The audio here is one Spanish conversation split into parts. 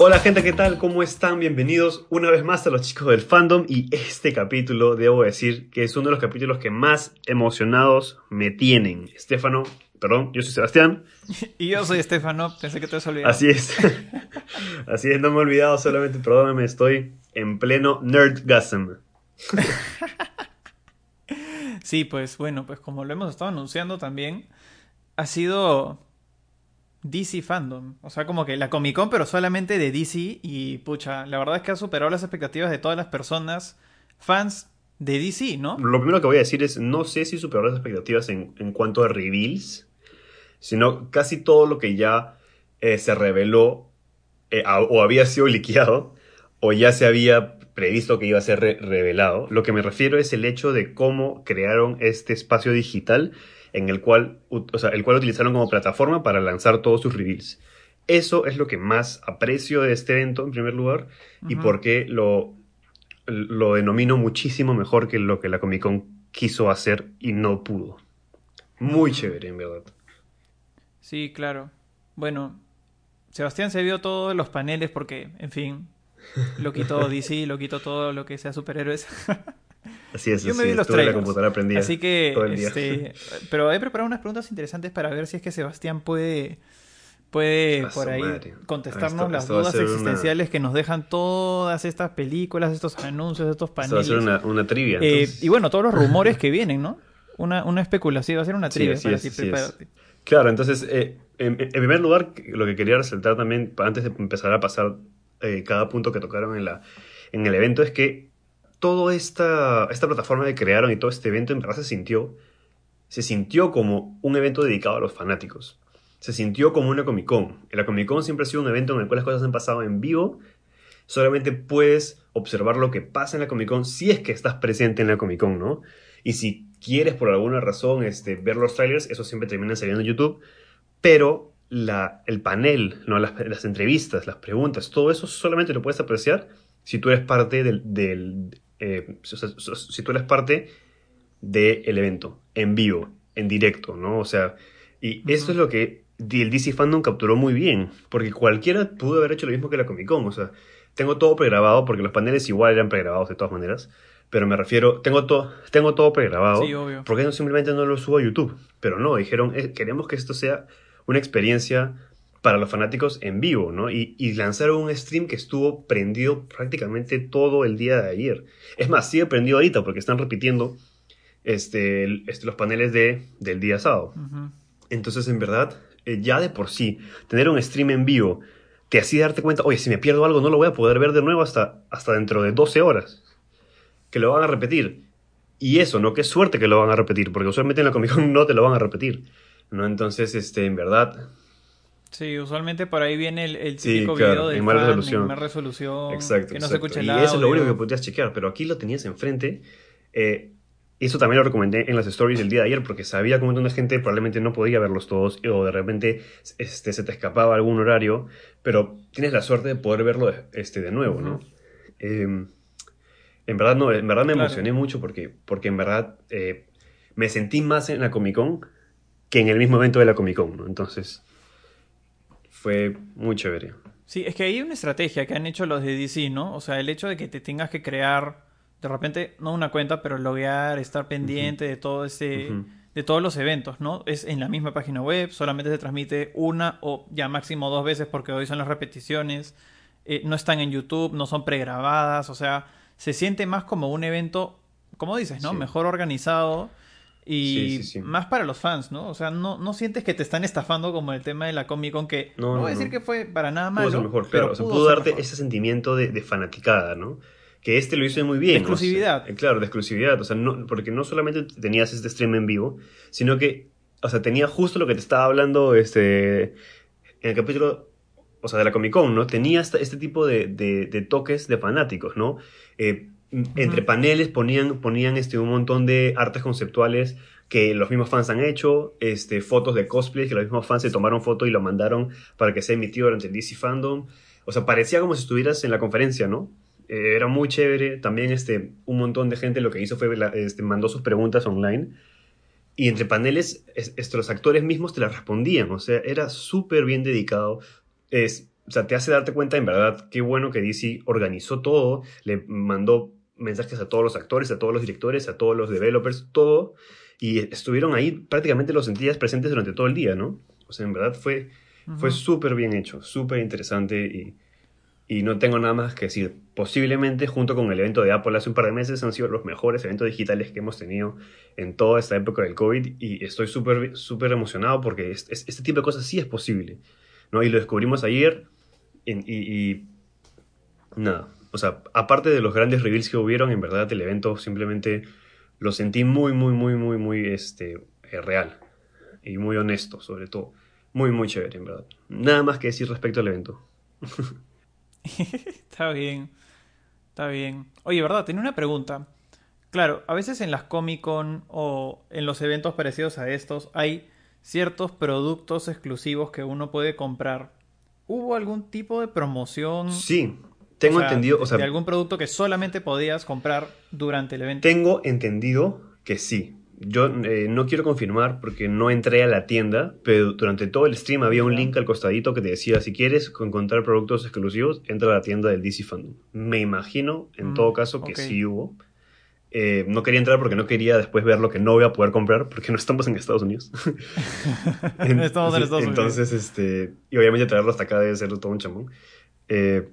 Hola gente, ¿qué tal? ¿Cómo están? Bienvenidos una vez más a los chicos del fandom y este capítulo, debo decir, que es uno de los capítulos que más emocionados me tienen. Estefano, perdón, yo soy Sebastián. Y yo soy Estefano, pensé que te has olvidado. Así es. Así es, no me he olvidado, solamente perdóname, estoy en pleno nerdgasm. sí, pues bueno, pues como lo hemos estado anunciando también, ha sido DC Fandom. O sea, como que la Comic Con, pero solamente de DC. Y pucha, la verdad es que ha superado las expectativas de todas las personas fans de DC, ¿no? Lo primero que voy a decir es, no sé si superó las expectativas en, cuanto a reveals, sino casi todo lo que ya eh, se reveló eh, o había sido liqueado o ya se había previsto que iba a ser revelado. Lo que me refiero es el hecho de cómo crearon este espacio digital en el cual, o sea, el cual utilizaron como plataforma para lanzar todos sus reveals. Eso es lo que más aprecio de este evento, en primer lugar, y porque lo, lo denomino muchísimo mejor que lo que la Comic Con quiso hacer y no pudo. Muy chévere, en verdad. Sí, claro. Bueno, Sebastián se vio todos los paneles porque, en fin, lo quitó DC, lo quitó todo lo que sea superhéroes. Así es, Yo me vi los trailers. La computadora prendida Así que, este, pero he preparado unas preguntas interesantes para ver si es que Sebastián puede, puede por ahí contestarnos las dudas existenciales que nos dejan todas estas películas, estos anuncios, estos paneles. Esto va a ser una, una trivia. Eh, y bueno, todos los rumores que vienen, ¿no? Una, una especulación, va a ser una trivia para ti, Claro, entonces, eh, en, primer lugar, lo que quería resaltar también, antes de empezar a pasar eh, cada punto que tocaron en, la, en el evento, es que toda esta, esta plataforma que crearon y todo este evento en verdad se sintió, se sintió como un evento dedicado a los fanáticos. Se sintió como una Comic Con. La Comic Con siempre ha sido un evento en el cual las cosas han pasado en vivo. Solamente puedes observar lo que pasa en la Comic Con si es que estás presente en la Comic Con, ¿no? Y si quieres por alguna razón este, ver los trailers, eso siempre termina saliendo en YouTube. Pero la, el panel, ¿no? las, las entrevistas, las preguntas, todo eso solamente lo puedes apreciar si tú eres parte del, eh, si tú eres parte del evento, en vivo, en directo, ¿no? O sea, y eso es lo que el DC Fandom capturó muy bien, porque cualquiera pudo haber hecho lo mismo que la Comic Con, o sea, tengo todo pregrabado, porque los paneles igual eran pregrabados de todas maneras, pero me refiero, tengo, todo tengo todo pregrabado, sí, obvio. porque no, simplemente no lo subo a YouTube? Pero no, dijeron, eh, queremos que esto sea una experiencia para los fanáticos en vivo, ¿no? Y, lanzaron un stream que estuvo prendido prácticamente todo el día de ayer. Es más, sigue prendido ahorita porque están repitiendo este, este los paneles de, del día sábado. Entonces, en verdad, eh, ya de por sí, tener un stream en vivo te hacía darte cuenta, oye, si me pierdo algo no lo voy a poder ver de nuevo hasta, hasta dentro de 12 horas. Que lo van a repetir. Y eso, ¿no? Qué suerte que lo van a repetir, porque usualmente en la Comic Con no te lo van a repetir. ¿no? Entonces, este, en verdad, Sí, usualmente por ahí viene el, típico video de en resolución. resolución exacto, que no se escucha el Y eso es lo único que podías chequear, pero aquí lo tenías enfrente. Eh, eso también lo recomendé en las stories del día de ayer porque sabía que un montón de gente probablemente no podía verlos todos o de repente este, se te escapaba algún horario, pero tienes la suerte de poder verlo este, de nuevo, ¿no? Em, en verdad no, en verdad me emocioné mucho porque, porque en verdad eh, me sentí más en la Comic Con que en el mismo evento de la Comic Con, ¿no? Entonces fue muy chévere. Sí, es que hay una estrategia que han hecho los de DC, ¿no? O sea, el hecho de que te tengas que crear, de repente, no una cuenta, pero loguear, estar pendiente de todo ese, de todos los eventos, ¿no? Es en la misma página web, solamente se transmite una o ya máximo dos veces porque hoy son las repeticiones, eh, no están en YouTube, no son pregrabadas, o sea, se siente más como un evento, como dices, ¿no? Mejor organizado y más para los fans, ¿no? O sea, no, no sientes que te están estafando como el tema de la Comic Con, que no, voy a decir que fue para nada malo. Pudo mejor, pero, pudo, darte ese sentimiento de, fanaticada, ¿no? Que este lo hizo muy bien. De exclusividad. Eh, claro, de exclusividad. O sea, no, porque no solamente tenías este stream en vivo, sino que, o sea, tenía justo lo que te estaba hablando este, en el capítulo, o sea, de la Comic Con, ¿no? Tenía este, este tipo de, de, toques de fanáticos, ¿no? Eh, entre paneles ponían, ponían este, un montón de artes conceptuales que los mismos fans han hecho, este, fotos de cosplay que los mismos fans se tomaron foto y lo mandaron para que sea emitido durante el DC Fandom. O sea, parecía como si estuvieras en la conferencia, ¿no? Eh, era muy chévere. También este, un montón de gente lo que hizo fue, este, mandó sus preguntas online. Y entre paneles, los actores mismos te las respondían. O sea, era súper bien dedicado. Es, o sea, te hace darte cuenta en verdad qué bueno que DC organizó todo, le mandó mensajes a todos los actores, a todos los directores, a todos los developers, todo, y estuvieron ahí, prácticamente los sentías presentes durante todo el día, ¿no? O sea, en verdad fue, fue súper bien hecho, súper interesante y, y no tengo nada más que decir. Posiblemente, junto con el evento de Apple hace un par de meses, han sido los mejores eventos digitales que hemos tenido en toda esta época del COVID y estoy súper súper emocionado porque este tipo de cosas sí es posible, ¿no? Y lo descubrimos ayer y, nada, o sea, aparte de los grandes reveals que hubieron, en verdad el evento simplemente lo sentí muy, muy, muy, muy, muy este, eh, real y muy honesto, sobre todo. Muy, muy chévere, en verdad. Nada más que decir respecto al evento. Está bien. Está bien. Oye, ¿verdad? Tenía una pregunta. Claro, a veces en las Comic Con o en los eventos parecidos a estos hay ciertos productos exclusivos que uno puede comprar ¿Hubo algún tipo de promoción? Sí, tengo entendido. O sea, de algún producto que solamente podías comprar durante el evento. Tengo entendido que sí. Yo eh, no quiero confirmar porque no entré a la tienda, pero durante todo el stream había un link al costadito que te decía, si quieres encontrar productos exclusivos, entra a la tienda del DC Fandom. Me imagino, en mm, todo caso, que sí hubo. Eh, no quería entrar porque no quería después ver lo que no voy a poder comprar porque no estamos en Estados Unidos. estamos en Estados Unidos. Entonces, este, y obviamente traerlo hasta acá debe ser todo un chamón. Eh,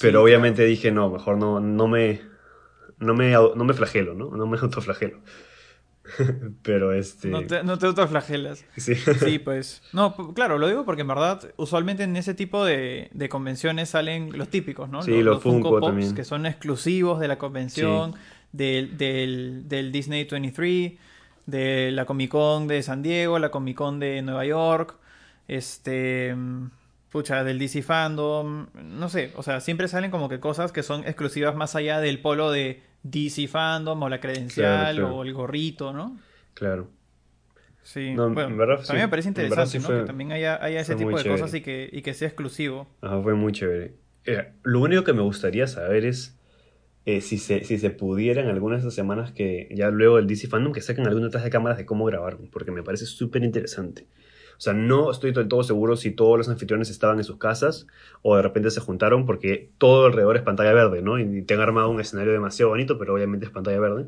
pero obviamente dije, no, mejor no, no me, no me, no me flagelo, ¿no? No me autoflagelo. pero este... No te, no te autoflagelas. Sí. sí, pues. No, claro, lo digo porque en verdad, usualmente en ese tipo de, de convenciones salen los típicos, ¿no? Sí, los, Funko, Pops, que son exclusivos de la convención del, del, Disney 23, de la Comic Con de San Diego, la Comic Con de Nueva York, este, pucha, del DC Fandom, no sé, o sea, siempre salen como que cosas que son exclusivas más allá del polo de DC Fandom o la credencial o el gorrito, ¿no? Claro. Sí, bueno, también me parece interesante, ¿no? que también haya, ese tipo de cosas y que, y que sea exclusivo. Ajá, fue muy chévere. Eh, lo único que me gustaría saber es eh, si, se, si se pudiera en algunas de esas semanas que ya luego el DC Fandom que saquen alguna detrás de cámaras de cómo grabaron, porque me parece súper interesante. O sea, no estoy del todo seguro si todos los anfitriones estaban en sus casas o de repente se juntaron porque todo alrededor es pantalla verde, ¿no? Y te han armado un escenario demasiado bonito, pero obviamente es pantalla verde.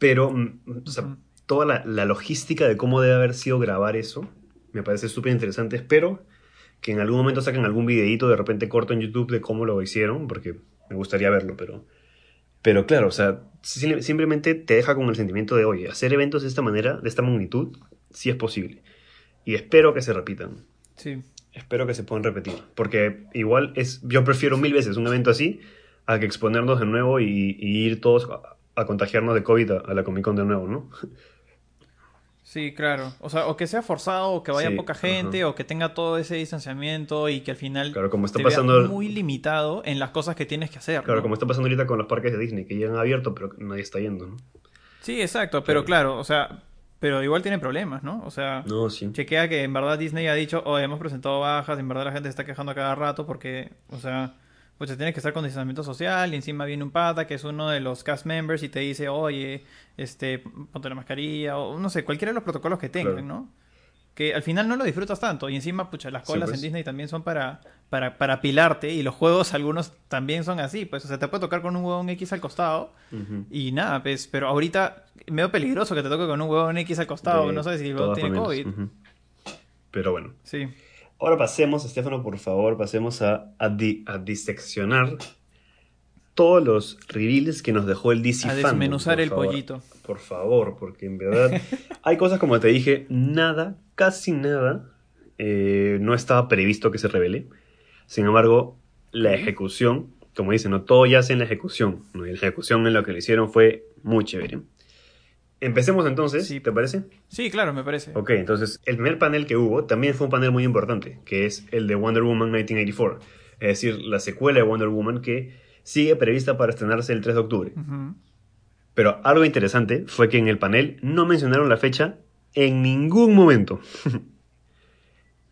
Pero, mm, o sea, toda la, la logística de cómo debe haber sido grabar eso me parece súper interesante. Espero que en algún momento saquen algún videito de repente corto en YouTube de cómo lo hicieron, porque me gustaría verlo, pero, pero claro, o sea, simplemente te deja con el sentimiento de, oye, hacer eventos de esta manera, de esta magnitud, sí es posible. Y espero que se repitan. Sí. Espero que se puedan repetir, porque igual es, yo prefiero mil veces un evento así a que exponernos de nuevo y, ir todos a, contagiarnos de COVID a, a la Comic Con de nuevo, ¿no? Sí, claro. O sea, o que sea forzado, o que vaya poca gente, o que tenga todo ese distanciamiento y que al final claro, como está pasando... muy limitado en las cosas que tienes que hacer. Claro, como está pasando ahorita con los parques de Disney, que ya han abierto, pero nadie está yendo, ¿no? Sí, exacto, pero claro, o sea, pero igual tiene problemas, ¿no? O sea, no, sí. chequea que en verdad Disney ha dicho, oh, hemos presentado bajas, en verdad la gente se está quejando a cada rato porque, o sea, pues tienes que estar con distanciamiento social y encima viene un pata que es uno de los cast members y te dice, oye, este, ponte la mascarilla o no sé, cualquiera de los protocolos que tengan, ¿no? Que al final no lo disfrutas tanto y encima, pucha, las colas en pues. Disney también son para, para, para pilarte y los juegos algunos también son así, pues, o sea, te puede tocar con un huevón X al costado y nada, pues, pero ahorita medio peligroso que te toque con un huevón X al costado, no sé si el tiene COVID. Pero bueno. Sí. Ahora pasemos, Estefano, por favor, pasemos a, a, diseccionar todos los reveals que nos dejó el DC A desmenuzar el pollito. Por favor, porque en verdad hay cosas como te dije, nada, casi nada, eh, no estaba previsto que se revele. Sin embargo, la ejecución, como dicen, no todo ya en la ejecución. ¿no? la ejecución en lo que le hicieron fue muy chévere. Empecemos entonces, sí. ¿te parece? Sí, claro, me parece. Ok, entonces el primer panel que hubo también fue un panel muy importante, que es el de Wonder Woman 1984, es decir, la secuela de Wonder Woman que sigue prevista para estrenarse el 3 de octubre. Pero algo interesante fue que en el panel no mencionaron la fecha en ningún momento.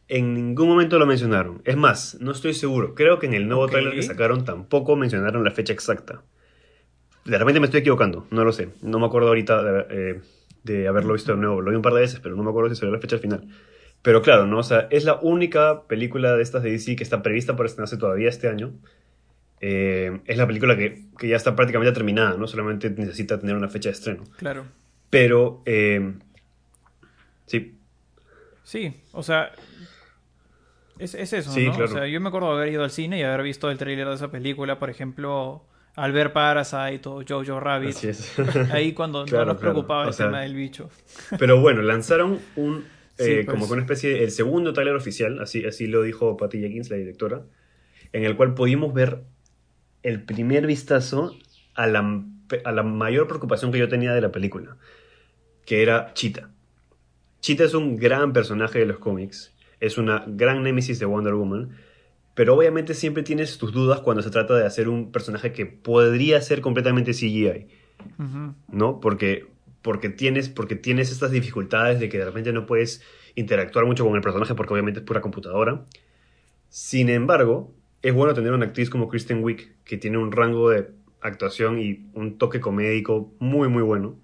en ningún momento lo mencionaron. Es más, no estoy seguro. Creo que en el nuevo trailer que sacaron tampoco mencionaron la fecha exacta. De repente me estoy equivocando, no lo sé. No me acuerdo ahorita de, eh, haberlo visto de nuevo. Lo vi un par de veces, pero no me acuerdo si salió la fecha al final. Pero claro, ¿no? O sea, es la única película de estas de DC que está prevista para estrenarse todavía este año. Eh, es la película que, que, ya está prácticamente terminada, ¿no? Solamente necesita tener una fecha de estreno. Claro. Pero, eh, sí. Sí, o sea, es, es eso, ¿no? Claro. O sea, yo me acuerdo de haber ido al cine y haber visto el tráiler de esa película, por ejemplo, al ver Parasite o Jojo Rabbit. Así es. Ahí cuando Claro, no nos preocupaba. O el sea, tema del bicho. Pero bueno, lanzaron un. Sí, eh, pues. como que una especie de. El segundo tráiler oficial, así, así lo dijo Patty Jenkins, la directora, en el cual pudimos ver el primer vistazo a la, a la mayor preocupación que yo tenía de la película, que era Cheetah. Cheetah es un gran personaje de los cómics, es una gran némesis de Wonder Woman, pero obviamente siempre tienes tus dudas cuando se trata de hacer un personaje que podría ser completamente CGI. ¿no? Porque, porque, tienes, porque tienes estas dificultades de que de repente no puedes interactuar mucho con el personaje porque obviamente es pura computadora. Sin embargo, es bueno tener una actriz como Kristen Wiig que tiene un rango de actuación y un toque comédico muy muy bueno.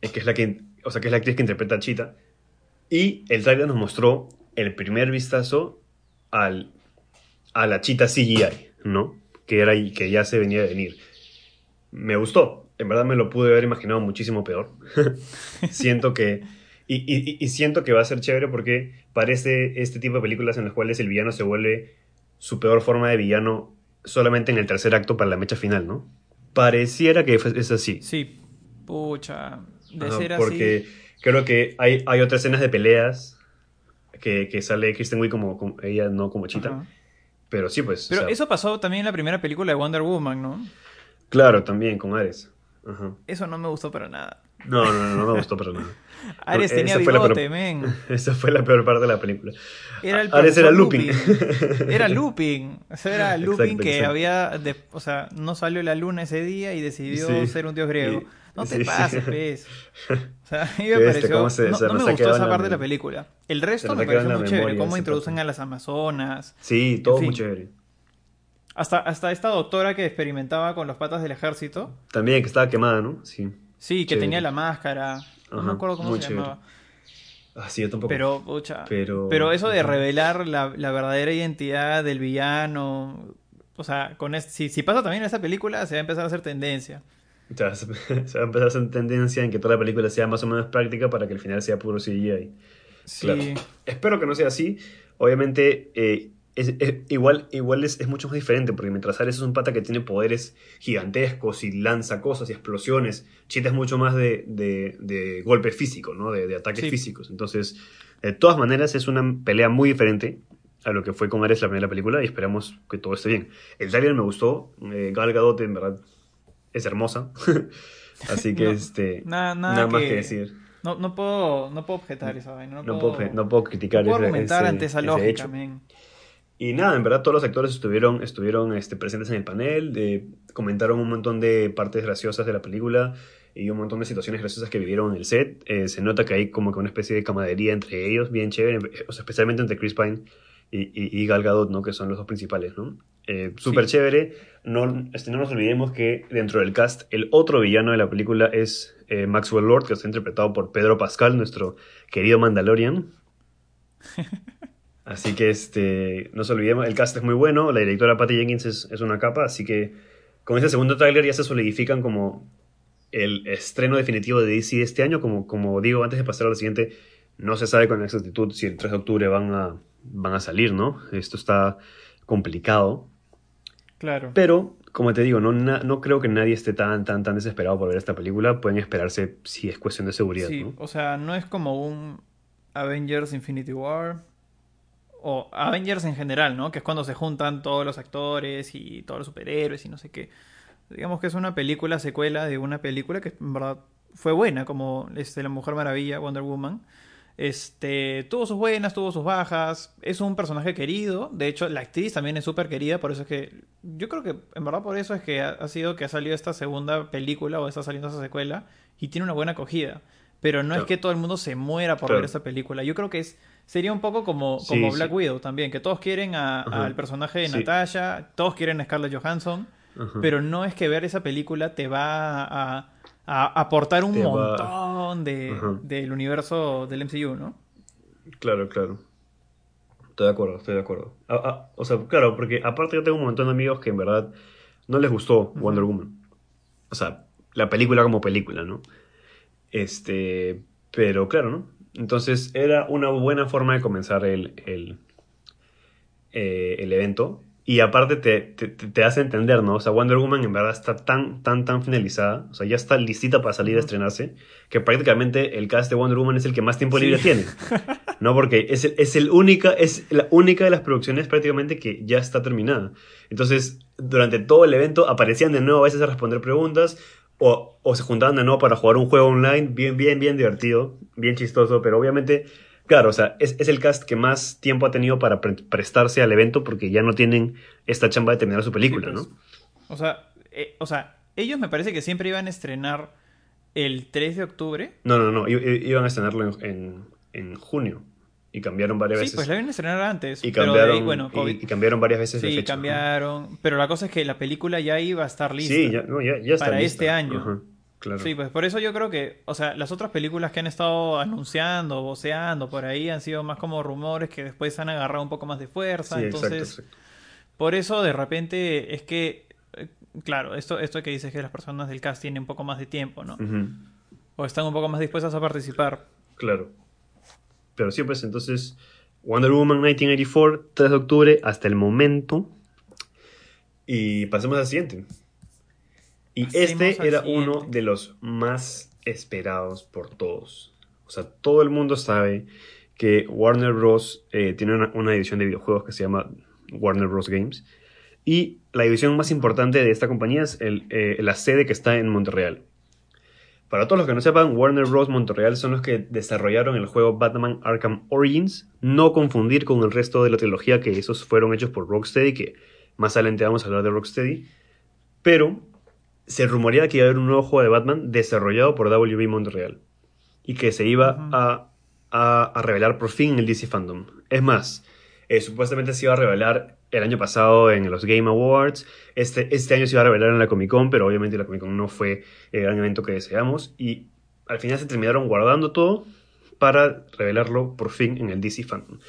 Es que es la que, o sea, que es la actriz que interpreta a Cheetah. Y el trailer nos mostró el primer vistazo al, a la Cheetah CGI, ¿no? Que era que ya se venía a venir me gustó. En verdad me lo pude haber imaginado muchísimo peor. siento que. Y, y- y siento que va a ser chévere porque parece este tipo de películas en las cuales el villano se vuelve su peor forma de villano solamente en el tercer acto para la mecha final, ¿no? Pareciera que es así. Sí, pucha. De Ajá, ser porque así. creo que hay, hay otras escenas de peleas que, que sale Kristen Wiig como, como- ella, no como Chita. Ajá. Pero sí, pues. o Pero sea, eso pasó también en la primera película de Wonder Woman, ¿no? Claro, también con Ares. Ajá. Eso no me gustó para nada. No, no, no, no me gustó para nada. Ares tenía bigote, peor- men. Esa fue la peor parte de la película. Era el Ares era profesor looping. Era looping. O sea, era looping Exacto, que exacto. había. de- o sea, no salió la luna ese día y decidió Sí. ser un dios griego. Y- no te sí, sí. pases, pez. O sea, a mí me Este, pareció. cómo se- no se no me gustó esa parte de la película. El resto me pareció muy chévere. Cómo introducen parte. a las amazonas. Sí, todo En fin. muy chévere. Hasta, hasta esta doctora que experimentaba con los patas del ejército. También que estaba quemada, ¿no? Sí. Sí, que Chévere. tenía la máscara. No me acuerdo cómo se chévere. llamaba. Ah, sí, yo tampoco. Pero, pucha, Pero- pero, eso de revelar la, la verdadera identidad del villano, o sea, con si, si pasa también en esta película, se va a empezar a hacer tendencia. O sea, se, va a empezar a hacer tendencia en que toda la película sea más o menos práctica para que el final sea puro CGI. Sí, Claro. Espero que no sea así. Obviamente, eh, es, es- igual, igual es, es mucho más diferente, porque mientras Ares es un pata que tiene poderes gigantescos y lanza cosas y explosiones, Cheetah es mucho más de, de, de golpe físico, ¿no? De, de ataques Sí. físicos. Entonces, de todas maneras, es una pelea muy diferente a lo que fue con Ares la primera película y esperamos que todo esté bien. El trailer me gustó. eh, Gal Gadot, en verdad, es hermosa. Así que, No, este, nada- nada nada más que- que decir. no, no puedo, no puedo objetar esa vaina, no, No puedo, puedo, no puedo criticar no puedo ese- ese- ante esa lógica. Y nada, en verdad todos los actores estuvieron, estuvieron este, presentes en el panel, de- comentaron un montón de partes graciosas de la película y un montón de situaciones graciosas que vivieron en el set. Eh, se nota que hay como que una especie de camaradería entre ellos, bien chévere, o sea, especialmente entre Chris Pine y, y, y Gal Gadot, ¿no? que son los dos principales. ¿no? Eh, Súper Sí. chévere. No, este, no nos olvidemos que dentro del cast el otro villano de la película es eh, Maxwell Lord, que está interpretado por Pedro Pascal, nuestro querido Mandalorian. Así que este, no se olvidemos, el cast es muy bueno, la directora Patty Jenkins es, es una capa, así que con este segundo tráiler ya se solidifican como el estreno definitivo de DC este año, como, como digo antes de pasar a lo siguiente, no se sabe con exactitud si el 3 de octubre van a, van a salir, ¿no? Esto está complicado, Claro. pero como te digo, no, na- no creo que nadie esté tan, tan, tan desesperado por ver esta película, pueden esperarse si es cuestión de seguridad, Sí, ¿no? o sea, no es como un Avengers Infinity War o Avengers en general, ¿no? Que es cuando se juntan todos los actores y todos los superhéroes y no sé qué. Digamos que es una película secuela de una película que en verdad fue buena, como este, La Mujer Maravilla, Wonder Woman. Este, tuvo sus buenas, tuvo sus bajas. Es un personaje querido. De hecho, la actriz también es súper querida. Por eso es que. Yo creo que, en verdad, por eso es que ha, ha sido que ha salido esta segunda película o está saliendo esta secuela. Y tiene una buena acogida. Pero no Claro. es que todo el mundo se muera por Claro. ver esta película. Yo creo que es. Sería un poco como, como Sí, Black sí. Widow también, que todos quieren al personaje de Sí. Natasha, todos quieren a Scarlett Johansson, pero no es que ver esa película te va a, a aportar un montón de, del universo del MCU, ¿no? Claro, claro. Estoy de acuerdo, estoy de acuerdo. Ah, ah, o sea, claro, porque aparte yo tengo un montón de amigos que en verdad no les gustó Wonder Woman. O sea, la película como película, ¿no? Este, pero claro, ¿no? Entonces era una buena forma de comenzar el, el, eh, el evento. Y aparte te, te, hace entender, ¿no? O sea, Wonder Woman en verdad está tan, tan, tan finalizada, o sea, ya está listita para salir a estrenarse, que prácticamente el cast de Wonder Woman es el que más tiempo libre tiene. ¿No? Porque es, el, es, el única, es la única de las producciones prácticamente que ya está terminada. Entonces, durante todo el evento aparecían de nuevo a veces a responder preguntas, o, o, se juntaban de nuevo para jugar un juego online bien, bien, bien divertido, bien chistoso, pero obviamente Claro, o sea, es, el cast que más tiempo ha tenido para prestarse al evento porque ya no tienen esta chamba de terminar su película, pues. ¿no? O sea, eh, o sea, ellos me parece que siempre iban a estrenar el 3 de octubre. No, no, no, iban a estrenarlo en, junio. Y cambiaron varias veces. Sí, pues la iban a estrenar antes. Y cambiaron, bueno, y, cambiaron varias veces de fecha. cambiaron. Pero la cosa es que la película ya iba a estar lista. Sí, ya, ya, está Para este año. Sí, pues por eso yo creo que, o sea, las otras películas que han estado anunciando, voceando por ahí han sido más como rumores que después han agarrado un poco más de fuerza. entonces, por eso de repente es que, eh, claro, esto, esto que dices que las personas del cast tienen un poco más de tiempo, ¿no? O están un poco más dispuestas a participar. Claro. Pero sí, pues entonces, Wonder Woman 1984, 3 de octubre, hasta el momento. Y pasemos al siguiente. Y este era uno de los más esperados por todos. O sea, todo el mundo sabe que Warner Bros. Eh, tiene una, una, división de videojuegos que se llama Warner Bros. Games. Y la división más importante de esta compañía es el, eh, la sede que está en Montreal. Para todos los que no sepan, Warner Bros. Montreal son los que desarrollaron el juego Batman Arkham Origins. No confundir con el resto de la trilogía, que esos fueron hechos por Rocksteady, que más adelante vamos a hablar de Rocksteady. Pero se rumoreaba que iba a haber un nuevo juego de Batman desarrollado por WB Montreal y que se iba a, a, revelar por fin en el DC Fandom. Es más, eh, supuestamente se iba a revelar el año pasado en los Game Awards, este, este año se iba a revelar en la Comic Con, pero obviamente la Comic Con no fue el gran evento que deseamos y al final se terminaron guardando todo para revelarlo por fin en el DC Fandom.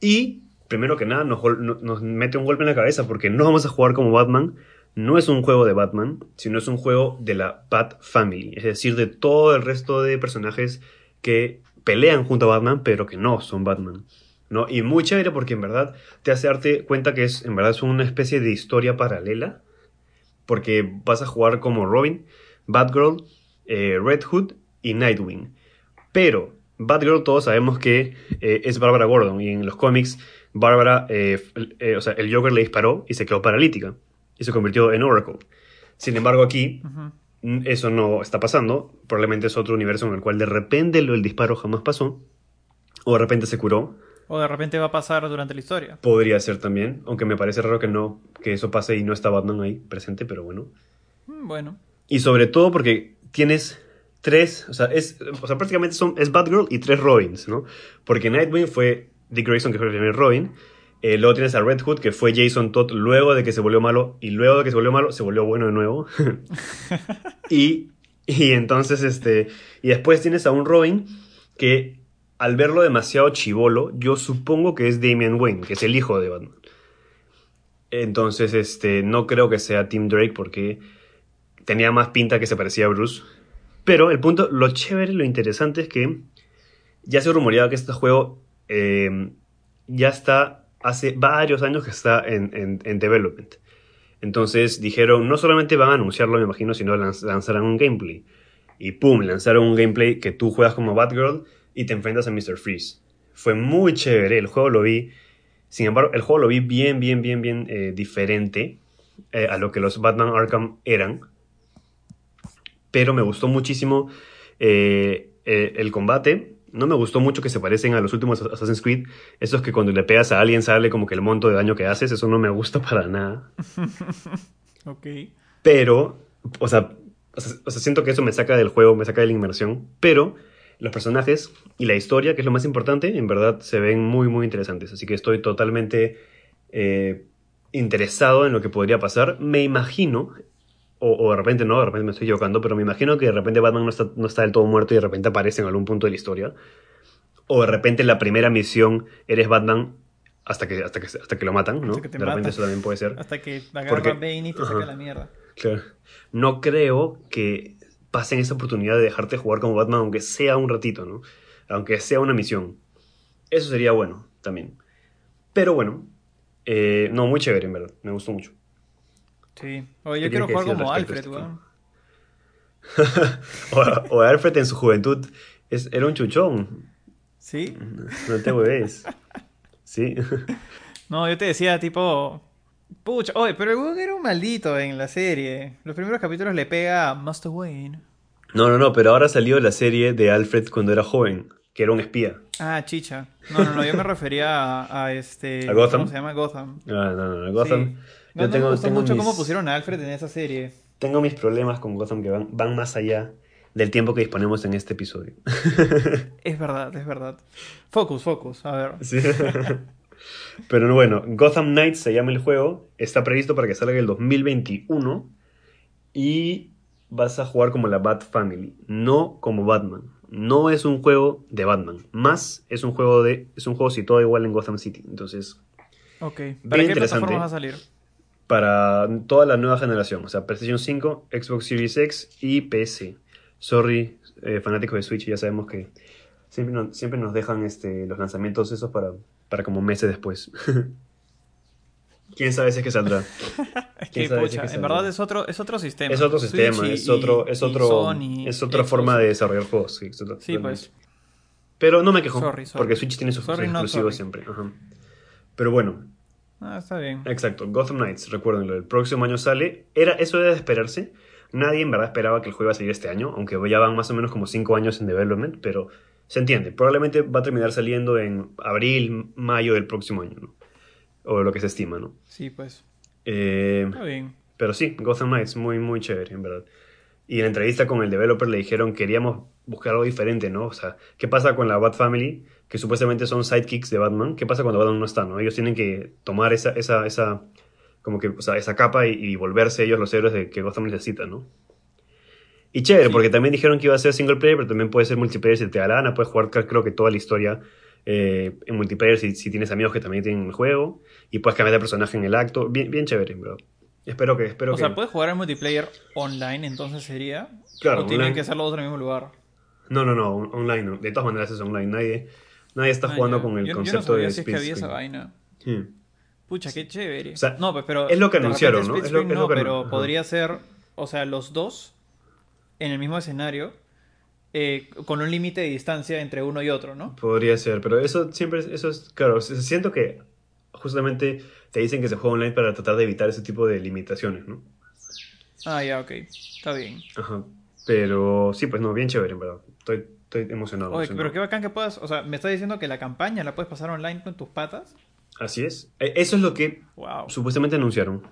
Y, primero que nada, nos, nos mete un golpe en la cabeza porque no vamos a jugar como Batman, no es un juego de Batman, sino es un juego de la Bat Family, es decir, de todo el resto de personajes que pelean junto a Batman, pero que no son Batman. ¿no? Y muy chévere porque en verdad te hace darte cuenta que es, en verdad es una especie de historia paralela, porque vas a jugar como Robin, Batgirl, eh, Red Hood y Nightwing. Pero Batgirl todos sabemos que eh, es Barbara Gordon y en los cómics Barbara, eh, o sea, el Joker le disparó y se quedó paralítica y se convirtió en Oracle. Sin embargo, aquí eso no está pasando. Probablemente es otro universo en el cual de repente lo, el disparo jamás pasó. O de repente se curó. O de repente va a pasar durante la historia. Podría ser también, aunque me parece raro que no, que eso pase y no está Batman ahí presente, pero bueno. Mm, bueno. Y sobre todo porque tienes tres, o sea, es, o sea prácticamente son, es Batgirl y tres Robins, ¿no? Porque Nightwing fue Dick Grayson, que fue el primer Robin. Luego tienes a Red Hood, que fue Jason Todd luego de que se volvió malo. Y luego de que se volvió malo, se volvió bueno de nuevo. y, y entonces, este. Y después tienes a un Robin que, al verlo demasiado chivolo, yo supongo que es Damian Wayne, que es el hijo de Batman. Entonces, este. No creo que sea Tim Drake porque tenía más pinta que se parecía a Bruce. Pero el punto, lo chévere, lo interesante es que ya se rumoreaba que este juego eh, ya está hace varios años que está en, en, development. Entonces dijeron, no solamente van a anunciarlo, me imagino, sino lanzarán un gameplay. Y pum, lanzaron un gameplay que tú juegas como Batgirl y te enfrentas a Mr. Freeze. Fue muy chévere, el juego lo vi. Sin embargo, el juego lo vi bien, bien, bien, bien eh, diferente eh, a lo que los Batman Arkham eran. Pero me gustó muchísimo eh, el combate. No me gustó mucho que se parecen a los últimos Assassin's Creed. Esos que cuando le pegas a alguien sale como que el monto de daño que haces. Eso no me gusta para nada. ok. Pero, o sea, o sea, siento que eso me saca del juego, me saca de la inmersión. Pero los personajes y la historia, que es lo más importante, en verdad se ven muy, muy interesantes. Así que estoy totalmente eh, interesado en lo que podría pasar. Me imagino, o, de repente no, de repente me estoy equivocando, pero me imagino que de repente Batman no está, no está del todo muerto y de repente aparece en algún punto de la historia. O de repente la primera misión eres Batman hasta que, hasta que, hasta que lo matan, ¿no? De repente eso también puede ser. Hasta que agarra Porque- Bane y te saca la mierda. Claro. No creo que pasen esa oportunidad de dejarte jugar como Batman, aunque sea un ratito, ¿no? Aunque sea una misión. Eso sería bueno también. Pero bueno, eh, no, muy chévere, en verdad. Me gustó mucho. Sí. Oye, ¿Qué yo quiero jugar como Alfred, weón. O, o Alfred en su juventud es- era un chuchón. ¿Sí? No te hueves. Sí. No, yo te decía, tipo. Pucha, oye, pero el weón era un maldito en la serie. Los primeros capítulos le pega a Master Wayne. No, no, no, pero ahora salió la serie de Alfred cuando era joven, que era un espía. Ah, chicha. No, no, no, yo me refería a, a este. ¿A Gotham? ¿Cómo se llama? Gotham. Ah, no, no, no, Gotham. Sí. No, Yo no tengo, me gustó tengo mucho mis, cómo pusieron a Alfred en esa serie. tengo mis problemas con Gotham que van, van más allá del tiempo que disponemos en este episodio. Es verdad, es verdad. Focus, focus. A ver. Sí. Pero bueno, Gotham Knights se llama el juego. Está previsto para que salga el 2021. Y vas a jugar como la Bat Family, no como Batman. No es un juego de Batman, más es un juego de es un juego situado igual en Gotham City. Entonces, Ok. ¿Para qué interesante. plataforma va a salir? Para toda la nueva generación, o sea, PlayStation 5, Xbox Series X y PC. Sorry, eh, fanáticos de Switch, ya sabemos que siempre, nos- siempre nos dejan este, los lanzamientos esos para, para como meses después. ¿Quién sabe si es que saldrá? Es ¿Quién que, sabe si pucha, es que en verdad es otro, es otro sistema. Es otro Switch sistema, y- es, otro, es, otro, Sony, es otra Xbox. forma de desarrollar juegos. Sí, pues. Pero no me quejo, Sorry, sorry. porque Switch tiene sus Sorry, exclusivos siempre. ajá. Pero bueno, Ah, está bien. Exacto, Gotham Knights, recuérdenlo, el próximo año sale. Era, eso era de esperarse. Nadie en verdad esperaba que el juego iba a salir este año, aunque ya van más o menos como 5 años en development, pero se entiende. Probablemente va a terminar saliendo en abril, mayo del próximo año, ¿no? O lo que se estima, ¿no? Sí, pues. Eh, Está bien. pero sí, Gotham Knights, muy, muy chévere, en verdad. Y en la entrevista con el developer le dijeron queríamos buscar algo diferente, ¿no? O sea, ¿qué pasa con la Bat Family? Que supuestamente son sidekicks de Batman. ¿Qué pasa cuando Batman no está, no? Ellos tienen que tomar esa, esa, esa, como que, o sea, esa capa y, y volverse ellos los héroes de que Gotham necesita, ¿no? Y chévere, Sí. porque también dijeron que iba a ser single player, pero también puede ser multiplayer si te da la gana. Puedes jugar, creo que toda la historia eh, en multiplayer si, si tienes amigos que también tienen el juego. Y puedes cambiar de personaje en el acto. Bien, bien chévere, bro. Espero que, espero O que... sea, puedes jugar en multiplayer online, entonces sería. Claro, o tienen que hacerlo otro en el mismo lugar. No, no, no, on- online. no. De todas maneras es online. Nadie, nadie está Ah, jugando ya. con el yo, yo concepto no sabía de si es que había esa vaina. Hmm. Pucha, qué chévere. O sea, no, pues, pero es lo que anunciaron, ¿no? Es lo- es lo no, que pero ajá. podría ser, o sea, los dos en el mismo escenario, eh, con un límite de distancia entre uno y otro, ¿no? Podría ser, pero eso siempre, es- eso es, claro, siento que justamente te dicen que se juega online para tratar de evitar ese tipo de limitaciones, ¿no? Ah, ya, ok. Está bien. Ajá. Pero sí, pues no, bien chévere, en verdad. Estoy, estoy emocionado. Oye, emocionado. pero qué bacán que puedas, o sea, me estás diciendo que la campaña la puedes pasar online con tus patas. Así es. E- Eso es lo que Wow. supuestamente anunciaron.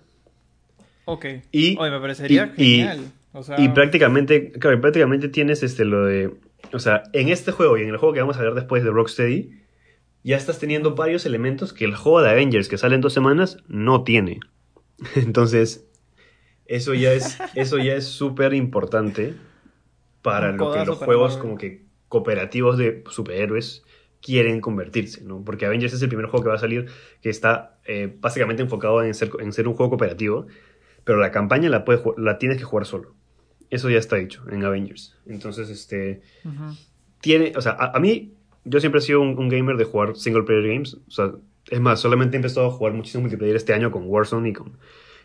Ok. Y- Oye, me parecería y- y- genial. o sea, Y prácticamente, claro, prácticamente tienes este lo de. O sea, en este juego y en el juego que vamos a ver después de Rocksteady, ya estás teniendo varios elementos que el juego de Avengers que sale en dos semanas no tiene. Entonces, eso ya es, eso ya es súper importante para lo que los juegos como que cooperativos de superhéroes quieren convertirse, ¿no? Porque Avengers es el primer juego que va a salir que está eh, básicamente enfocado en ser, en ser un juego cooperativo, pero la campaña la, puedes, la tienes que jugar solo. Eso ya está dicho en Avengers. Entonces, este, tiene, o sea, a, a mí, yo siempre he sido un, un gamer de jugar single player games. O sea, es más, solamente he empezado a jugar muchísimo multiplayer este año con Warzone y con,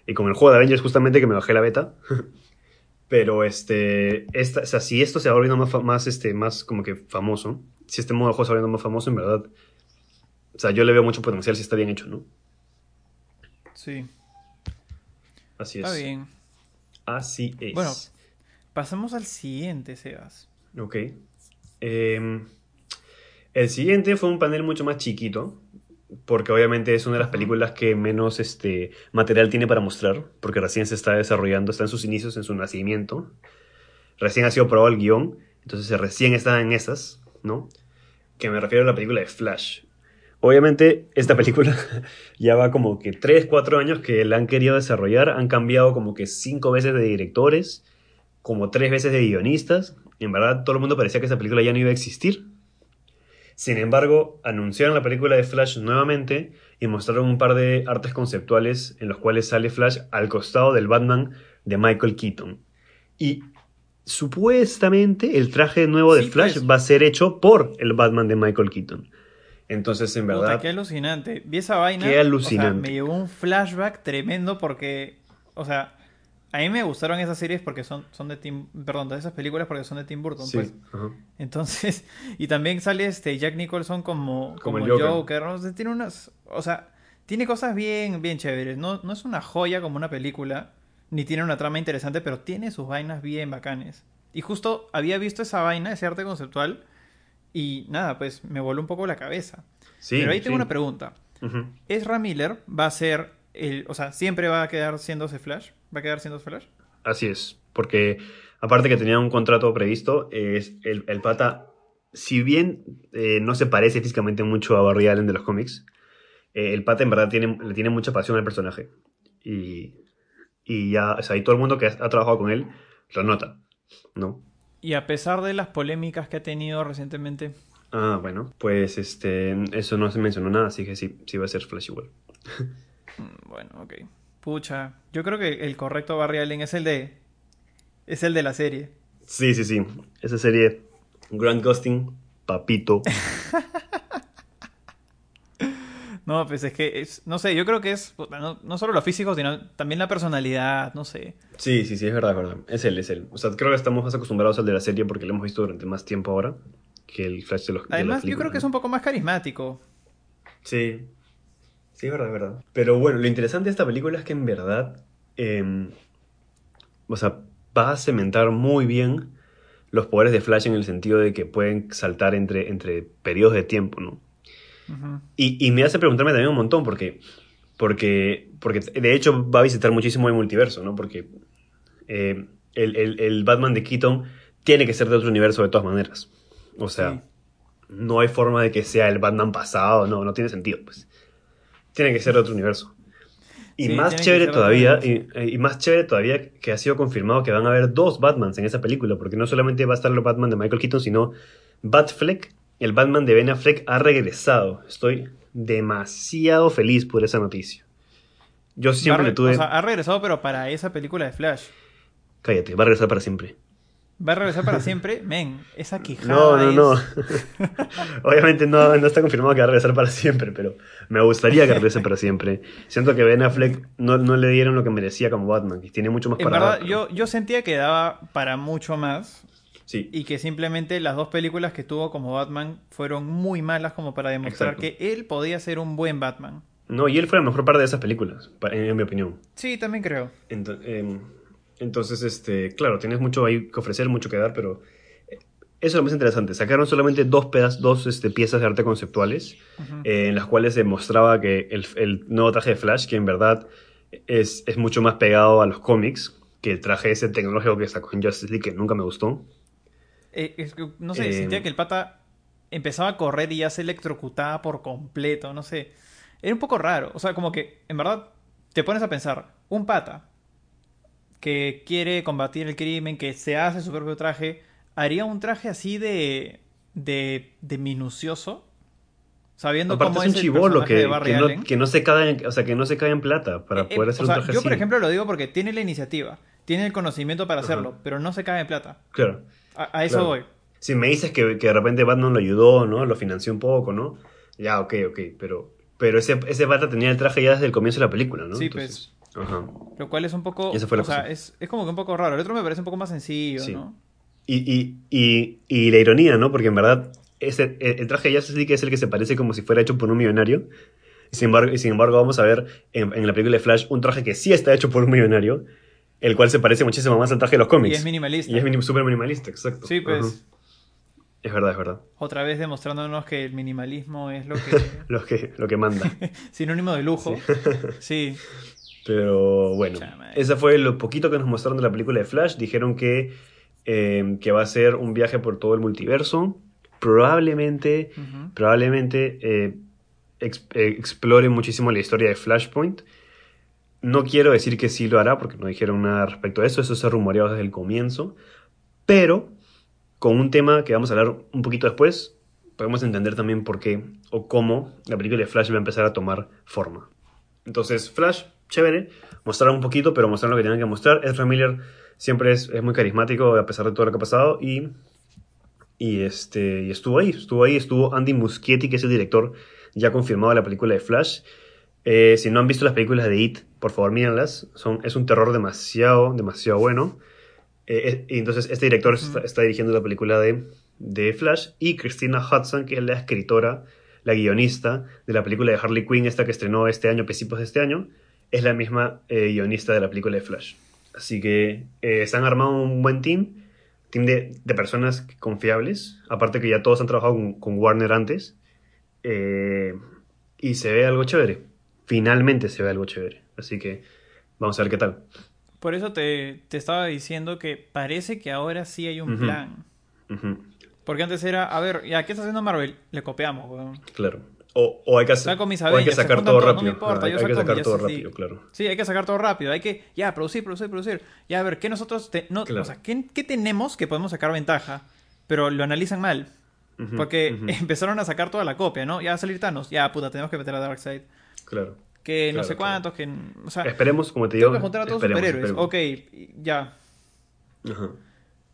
y con el juego de Avengers, justamente que me bajé la beta. Pero este, esta, o sea, si esto se va volviendo más, más, este, más como que famoso, si este modo de juego se va volviendo más famoso, en verdad, o sea, yo le veo mucho potencial si está bien hecho, ¿no? Sí, Así es. está bien. Así es. Bueno. Pasamos al siguiente, Sebas. Ok. Em, el siguiente fue un panel mucho más chiquito, porque obviamente es una de las películas que menos este, material tiene para mostrar, porque recién se está desarrollando, está en sus inicios, en su nacimiento. Recién ha sido probado el guion, entonces recién está en esas, ¿no? Que me refiero a la película de Flash. Obviamente, esta película ya va como que 3, 4 años que la han querido desarrollar, han cambiado como que 5 veces de directores, como 3 veces de guionistas. En verdad, todo el mundo parecía que esa película ya no iba a existir. Sin embargo, anunciaron la película de Flash nuevamente y mostraron un par de artes conceptuales en los cuales sale Flash al costado del Batman de Michael Keaton. Y supuestamente el traje nuevo de Sí, Flash pues. va a ser hecho por el Batman de Michael Keaton. Entonces, en Puta, verdad, qué alucinante. Vi esa vaina. Qué alucinante. o sea, me llevó un flashback tremendo porque, o sea, a mí me gustaron esas series porque son, son de Tim, perdón, de esas películas porque son de Tim Burton, sí, pues. ajá. Entonces, y también sale este Jack Nicholson como, Como como, el Joker. Joker. ¿no? O sea, tiene unas, o sea, tiene cosas bien, bien chéveres. No, no es una joya como una película, ni tiene una trama interesante, pero tiene sus vainas bien bacanes. Y justo había visto esa vaina, ese arte conceptual, y nada, pues me voló un poco la cabeza. Sí, pero ahí tengo una pregunta. Ujú. ¿Ezra Miller va a ser el, o sea, siempre va a quedar siéndose Flash? ¿Va a quedar siendo Flash? Así es, porque aparte que tenía un contrato previsto, es el, el pata, si bien eh, no se parece físicamente mucho a Barry Allen de los cómics, eh, el pata en verdad tiene, le tiene mucha pasión al personaje. Y, y ya, o sea, y todo el mundo que ha, ha trabajado con él lo nota, ¿no? Y a pesar de las polémicas que ha tenido recientemente, Ah, bueno, pues este, eso no se mencionó nada, así que sí, sí va a ser Flash igual. bueno, ok. Pucha, yo creo que el correcto Barry Allen es el de, es el de la serie. Sí, sí, sí, esa serie, Grant Gustin, Papito. No, pues es que es, no sé, yo creo que es puta, no, no solo lo físico, sino también la personalidad, no sé. Sí, sí, sí, es verdad, es verdad. Es él, es él. O sea, creo que estamos más acostumbrados al de la serie porque lo hemos visto durante más tiempo ahora que el Flash de los de Además, yo creo que es un poco más carismático. Sí. Sí, verdad, es verdad. Pero bueno, lo interesante de esta película es que en verdad, eh, o sea, va a cementar muy bien los poderes de Flash en el sentido de que pueden saltar entre, entre periodos de tiempo, ¿no? Y, y me hace preguntarme también un montón porque, porque, porque de hecho va a visitar muchísimo el multiverso, ¿no? Porque eh, el, el- el Batman de Keaton tiene que ser de otro universo de todas maneras. O sea, Sí. no hay forma de que sea el Batman pasado, no, no tiene sentido, pues. Tiene que ser de otro universo. Y Sí, más chévere todavía, y, y más chévere todavía que ha sido confirmado que van a haber dos Batmans en esa película, porque no solamente va a estar el Batman de Michael Keaton, sino Batfleck, el Batman de Ben Affleck, ha regresado. Estoy demasiado feliz por esa noticia. Yo siempre le tuve... O sea, ha regresado, pero para esa película de Flash. Cállate, va a regresar para siempre. Va a regresar para siempre. Men, esa quijada No, no, no. es- Obviamente no, no está confirmado que va a regresar para siempre, pero me gustaría que regrese para siempre. Siento que Ben Affleck no, no le dieron lo que merecía como Batman, y tiene mucho más En para verdad, dar, yo, yo sentía que daba para mucho más. Sí. Y que simplemente las dos películas que tuvo como Batman fueron muy malas como para demostrar Exacto. que él podía ser un buen Batman. No, y él fue la mejor parte de esas películas, en, en mi opinión. Sí, también creo. Ento- em, entonces, este, claro, tienes mucho ahí que ofrecer, mucho que dar, pero eh, eso es lo más interesante. Sacaron solamente dos, pedaz- dos este, piezas de arte conceptuales eh, en las cuales se mostraba que el, el nuevo traje de Flash, que en verdad es, es mucho más pegado a los cómics que el traje ese tecnológico que sacó en Justice League, que nunca me gustó. Eh, es que, no sé, Eh, sentía que el pata empezaba a correr y ya se electrocutaba por completo, no sé. Era un poco raro. O sea, como que, en verdad, te pones a pensar, un pata que quiere combatir el crimen, que se hace su propio traje, ¿haría un traje así de, de, de minucioso? Sabiendo Aparte cómo es un chivolo que, que, no, que no se cae en, o sea, que no se cae en plata para Eh, poder eh, hacer o sea, un traje yo, así. por ejemplo, lo digo porque tiene la iniciativa, tiene el conocimiento para Ajá. hacerlo, pero no se cae en plata. Claro. A, a eso Claro. voy. Si me dices que, que de repente Batman lo ayudó, ¿no? Lo financió un poco, ¿no? Ya, ok, ok, pero, pero ese, ese pata tenía el traje ya desde el comienzo de la película, ¿no? Sí, Entonces, Ajá. Lo cual es un poco. Esa fue la o sea, es, es como que un poco raro. El otro me parece un poco más sencillo, Sí. ¿no? Y, y, y, y la ironía, ¿no? Porque en verdad ese, el, el traje de Justice League es el que se parece como si fuera hecho por un millonario. Y sin embargo, y sin embargo vamos a ver en, en la película de Flash un traje que sí está hecho por un millonario, el cual se parece muchísimo más al traje de los cómics. Y es minimalista. Y es minim- súper minimalista, exacto. Sí, pues. Ajá. Es verdad, es verdad. Otra vez demostrándonos que el minimalismo es lo que. Lo que, lo que manda. sinónimo de lujo. Sí. Pero bueno, ese fue lo poquito que nos mostraron de la película de Flash. Dijeron que, eh, que va a ser un viaje por todo el multiverso. Probablemente, probablemente eh, eh, explore muchísimo la historia de Flashpoint. No quiero decir que sí lo hará porque no dijeron nada respecto a eso. Eso se ha rumoreado desde el comienzo. Pero con un tema que vamos a hablar un poquito después, podemos entender también por qué o cómo la película de Flash va a empezar a tomar forma. Entonces, Flash, chévere, mostrar un poquito, pero mostrar lo que tenían que mostrar. Ezra Miller siempre es, es, muy carismático a pesar de todo lo que ha pasado y, y, este, y estuvo ahí, estuvo ahí, estuvo Andy Muschietti, que es el director ya confirmado de la película de Flash. Eh, si no han visto las películas de It, por favor mírenlas, Son, es un terror demasiado, demasiado bueno. Eh, y entonces este director está, está, dirigiendo la película de, de Flash y Christina Hudson, que es la escritora, la guionista de la película de Harley Quinn, esta que estrenó este año, principios de este año, es la misma eh, guionista de la película de Flash. Así que eh, se han armado un buen team, team de, de, personas confiables, aparte que ya todos han trabajado con, con Warner antes, eh, y se ve algo chévere. Finalmente se ve algo chévere. Así que vamos a ver qué tal. Por eso te, te estaba diciendo que parece que ahora sí hay un uh -huh. plan. Uh -huh. Porque antes era, a ver, ya, ¿qué está haciendo Marvel? Le copiamos, weón. Claro. O, o, hay que, hacer, mis o hay que sacar todo, rápido. No me importa, hay, que sacar todo sí. rápido, claro. Sí, hay que sacar todo rápido. Hay que, ya, producir, producir, producir. Ya, a ver, ¿qué nosotros, te- no, Claro. o sea, ¿qué, qué tenemos que podemos sacar ventaja? Pero lo analizan mal. Porque empezaron a sacar toda la copia, ¿no? Ya va a salir Thanos. Ya, puta, tenemos que meter a Darkseid. Claro. Que no sé claro. cuántos, que... O sea, Esperemos, como te digo. tengo que juntar a todos los superhéroes. esperemos. Ok, ya. Ajá.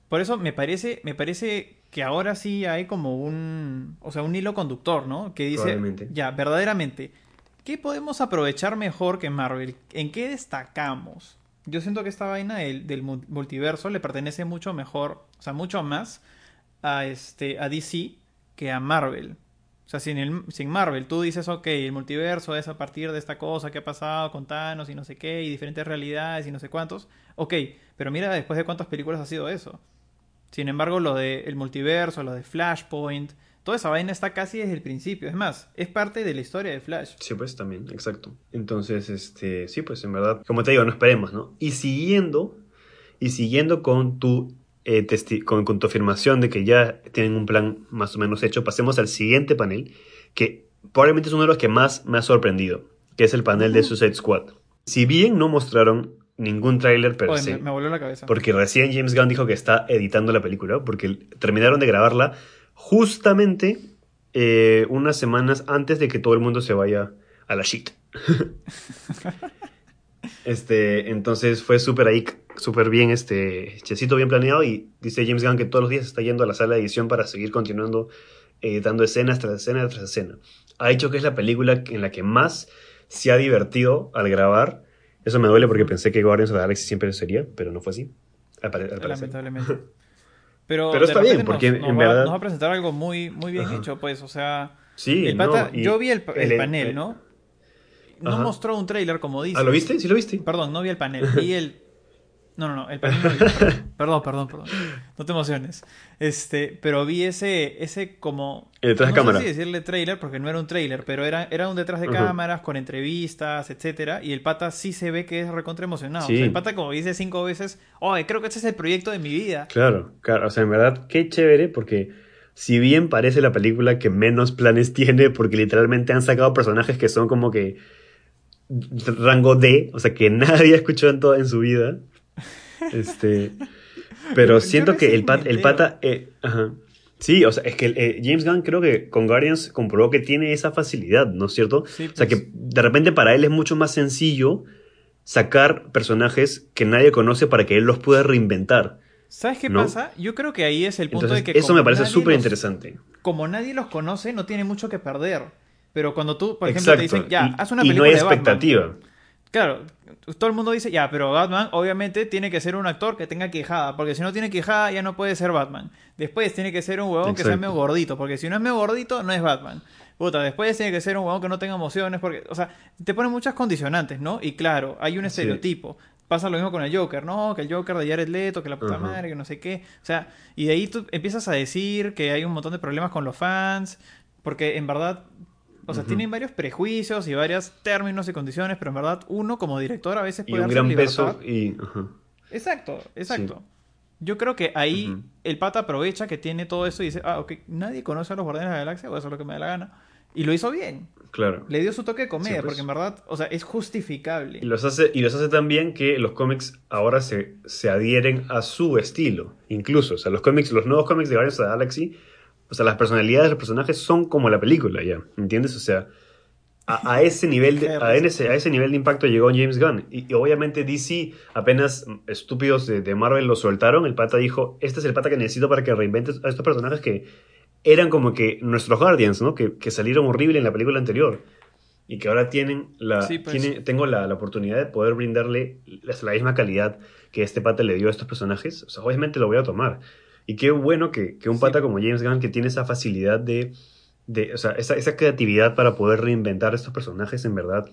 Por eso me parece, me parece que ahora sí hay como un, o sea, un hilo conductor, ¿no? Que dice, ya, verdaderamente, ¿qué podemos aprovechar mejor que Marvel? ¿En qué destacamos? Yo siento que esta vaina del, del mu- multiverso le pertenece mucho mejor, o sea, mucho más a este a DC que a Marvel. O sea, sin, el, sin Marvel tú dices, ok, el multiverso es a partir de esta cosa que ha pasado con Thanos y no sé qué, y diferentes realidades y no sé cuántos. Ok, pero mira después de cuántas películas ha sido eso. Sin embargo, lo de el multiverso, lo de Flashpoint, toda esa vaina está casi desde el principio. Es más, es parte de la historia de Flash. Sí, pues también, exacto. Entonces, este, sí, pues en verdad, como te digo, no esperemos, ¿no? Y siguiendo, y siguiendo con tu, eh, con tu afirmación de que ya tienen un plan más o menos hecho, pasemos al siguiente panel, que probablemente es uno de los que más me ha sorprendido, que es el panel de Suicide Squad. Si bien no mostraron ningún tráiler per Oye, se, me, me voló la cabeza. porque recién James Gunn dijo que está editando la película, porque terminaron de grabarla justamente eh, unas semanas antes de que todo el mundo se vaya a la shit. este, entonces fue súper ahí, súper bien, este, checito bien planeado y dice James Gunn que todos los días está yendo a la sala de edición para seguir continuando editando escenas tras escena tras escena. Ha dicho que es la película en la que más se ha divertido al grabar. Eso me duele porque pensé que Guardians of the Galaxy siempre sería, pero no fue así. Al al. Lamentablemente. Pero, está bien, porque nos, nos en va, verdad- nos va a presentar algo muy, muy bien Ajá. hecho, pues, o sea... Sí, el pata, no, yo vi el, el el- panel, el- ¿no? No Ajá. mostró un tráiler como dice. ¿Ah, lo viste? ¿Sí lo viste? Perdón, no vi el panel, vi el... No, no, no, el vi. Perdón, perdón, perdón. No te emociones. Este, pero vi ese, ese como... El detrás de cámara. sé si decirle trailer, porque no era un trailer, pero era, era un detrás de cámaras, con entrevistas, etcétera, y el pata sí se ve que es recontra emocionado. Sí. O sea, el pata como dice cinco veces, oye, creo que este es el proyecto de mi vida. Claro, claro. O sea, en verdad, qué chévere porque si bien parece la película que menos planes tiene, porque literalmente han sacado personajes que son como que rango D, o sea, que nadie ha escuchado en toda en su vida. Este, pero siento que el, pat- el pata... eh, ajá. Sí, o sea, es que eh, James Gunn creo que con Guardians comprobó que tiene esa facilidad, ¿no es cierto? Sí, O sea, pues. que de repente para él es mucho más sencillo sacar personajes que nadie conoce para que él los pueda reinventar. ¿Sabes qué ¿no? pasa? Yo creo que ahí es el punto Entonces, de que eso me parece súper interesante. Como nadie los conoce, no tiene mucho que perder. Pero cuando tú, por ejemplo, Exacto. te dicen, ya, y, haz una y película no hay de Batman. expectativa. Claro, todo el mundo dice, ya, pero Batman obviamente tiene que ser un actor que tenga quijada, porque si no tiene quijada ya no puede ser Batman. Después tiene que ser un huevón que sea medio gordito, porque si no es medio gordito no es Batman. Puta, después tiene que ser un huevón que no tenga emociones, porque, o sea, te ponen muchas condicionantes, ¿no? Y claro, hay un Sí. estereotipo. Pasa lo mismo con el Joker, ¿no? Que el Joker de Jared Leto, que la puta madre, que no sé qué. O sea, y de ahí tú empiezas a decir que hay un montón de problemas con los fans, porque en verdad, o sea, tienen varios prejuicios y varios términos y condiciones, pero en verdad uno como director a veces Y puede un darse gran libertad. peso. Y. Exacto, exacto. Yo creo que ahí el pata aprovecha que tiene todo eso y dice, ah, ok, nadie conoce a los Guardianes de la Galaxia, voy a hacer lo que me dé la gana. Y lo hizo bien. Claro. Le dio su toque de comedia, Sí, pues. porque en verdad, o sea, es justificable. Y los hace, y los hace tan bien que los cómics ahora se, se adhieren a su estilo. Incluso, o sea, los cómics, los nuevos cómics de Guardians of the Galaxy O sea, las personalidades de los personajes son como la película, ya. ¿Entiendes? O sea, a, ese nivel de, a, ese, a ese nivel de impacto llegó James Gunn. Y, obviamente DC, apenas estúpidos de, Marvel lo soltaron, el pata dijo, este es el pata que necesito para que reinventes a estos personajes que eran como que nuestros Guardians, ¿no? Que, que salieron horrible en la película anterior. Y que ahora tienen la, pues. tengo la, la, oportunidad de poder brindarle la, la, misma calidad que este pata le dio a estos personajes. O sea, obviamente lo voy a tomar. Y qué bueno que, que un pata como James Gunn, que tiene esa facilidad de de, o sea, esa, esa, creatividad para poder reinventar estos personajes en verdad.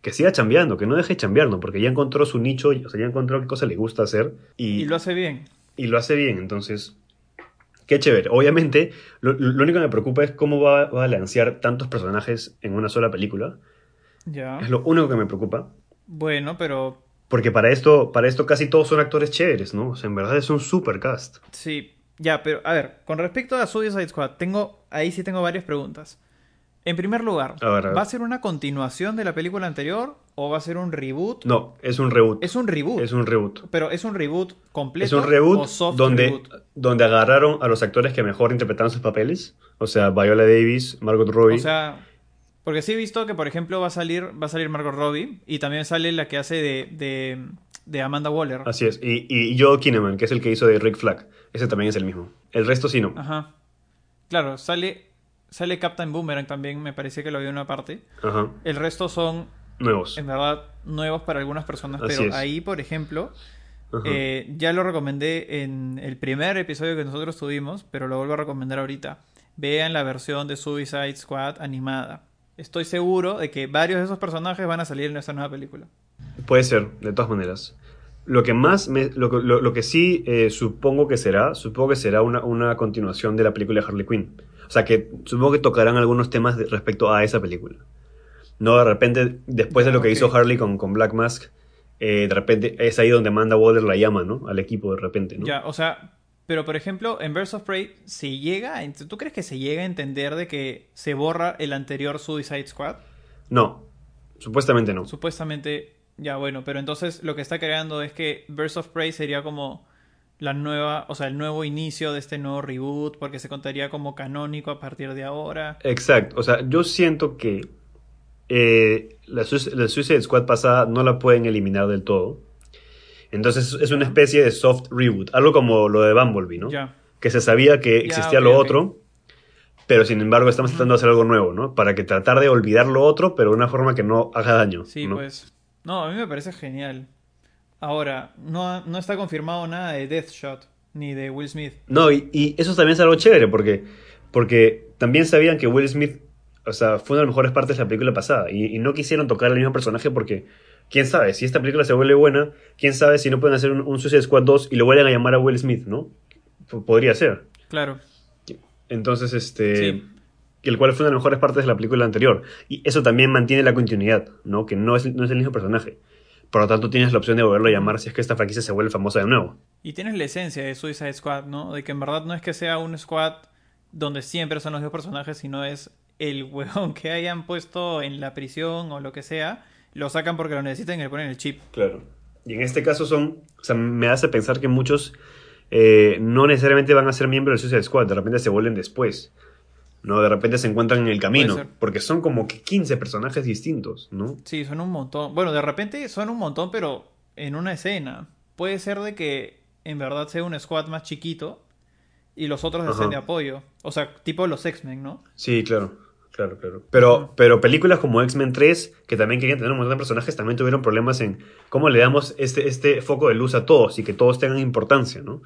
Que siga chambeando, que no deje chambearlo, porque ya encontró su nicho, o sea, ya encontró qué cosa le gusta hacer. Y, y lo hace bien. Y lo hace bien, entonces, qué chévere. Obviamente, lo, único que me preocupa es cómo va, a balancear tantos personajes en una sola película. Ya. Es lo único que me preocupa. Bueno, pero... Porque para esto, para esto casi todos son actores chéveres, ¿no? O sea, en verdad es un super cast. Sí, ya, pero a ver, con respecto a Suicide Squad, tengo, ahí sí tengo varias preguntas. En primer lugar, ¿va a ser una continuación de la película anterior o va a ser un reboot? No, es un reboot. Es un reboot. Es un reboot. Pero es un reboot completo. Es un reboot donde, donde agarraron a los actores que mejor interpretaron sus papeles. O sea, Viola Davis, Margot Robbie. O sea, porque sí he visto que, por ejemplo, va a salir, va a salir Margot Robbie y también sale la que hace de, de, Amanda Waller. Así es. Y, y Joe Kinnaman, que es el que hizo de Rick Flag. Ese también es el mismo. El resto sí no. Ajá. Claro, sale, sale Captain Boomerang también, me parece que lo vi en una parte. Ajá. El resto son... Nuevos. En verdad, nuevos para algunas personas. pero ahí, por ejemplo, eh, ya lo recomendé en el primer episodio que nosotros tuvimos, pero lo vuelvo a recomendar ahorita. Vean la versión de Suicide Squad animada. Estoy seguro de que varios de esos personajes van a salir en esta nueva película. Puede ser, de todas maneras. Lo que más, me, lo, lo, que sí eh, supongo que será, supongo que será una, una, continuación de la película de Harley Quinn. O sea que supongo que tocarán algunos temas respecto a esa película. No de repente, después de lo que hizo Harley con, con Black Mask, eh, de repente es ahí donde manda Waller la llama, ¿no? Al equipo de repente, ¿no? Ya, o sea, pero por ejemplo, en Birds of Prey, ¿se llega, ¿tú crees que se llega a entender de que se borra el anterior Suicide Squad? No, supuestamente no. Supuestamente ya, bueno, pero entonces lo que está creando es que Birds of Prey sería como la nueva, o sea, el nuevo inicio de este nuevo reboot, porque se contaría como canónico a partir de ahora. Exacto, o sea, yo siento que eh, la, Suicide Squad pasada no la pueden eliminar del todo. Entonces es una especie de soft reboot, algo como lo de Bumblebee, ¿no? Ya. Que se sabía que existía lo otro, pero sin embargo estamos tratando de hacer algo nuevo, ¿no? Para que tratar de olvidar lo otro, pero de una forma que no haga daño. Sí, pues. No, a mí me parece genial. Ahora, no, no está confirmado nada de Deathshot ni de Will Smith. No, y, eso también es algo chévere porque, porque también sabían que Will Smith, o sea, fue una de las mejores partes de la película pasada y, no quisieron tocar al mismo personaje porque, quién sabe, si esta película se vuelve buena, quién sabe si no pueden hacer un, Suicide Squad 2 y lo vuelven a llamar a Will Smith, ¿no? podría ser. Claro. Entonces, este el cual fue una de las mejores partes de la película anterior. Y eso también mantiene la continuidad, ¿no? Que no es, no es el mismo personaje. Por lo tanto, tienes la opción de volverlo a llamar si es que esta franquicia se vuelve famosa de nuevo. Y tienes la esencia de Suicide Squad, ¿no? De que en verdad no es que sea un squad donde siempre son los dos personajes, sino es el huevón que hayan puesto en la prisión o lo que sea, lo sacan porque lo necesitan y le ponen el chip. Claro. Y en este caso son, o sea, me hace pensar que muchos eh, no necesariamente van a ser miembros del Suicide Squad, de repente se vuelven después. ¿no? De repente se encuentran en el camino, porque son como que 15 personajes distintos, ¿no? Sí, son un montón. Bueno, de repente son un montón, pero en una escena. Puede ser de que en verdad sea un squad más chiquito y los otros estén de apoyo. O sea, tipo los X-Men, ¿no? Sí, claro. Claro, claro. Pero, pero películas como X-Men 3, que también querían tener un montón de personajes, también tuvieron problemas en cómo le damos este, este foco de luz a todos y que todos tengan importancia, ¿no?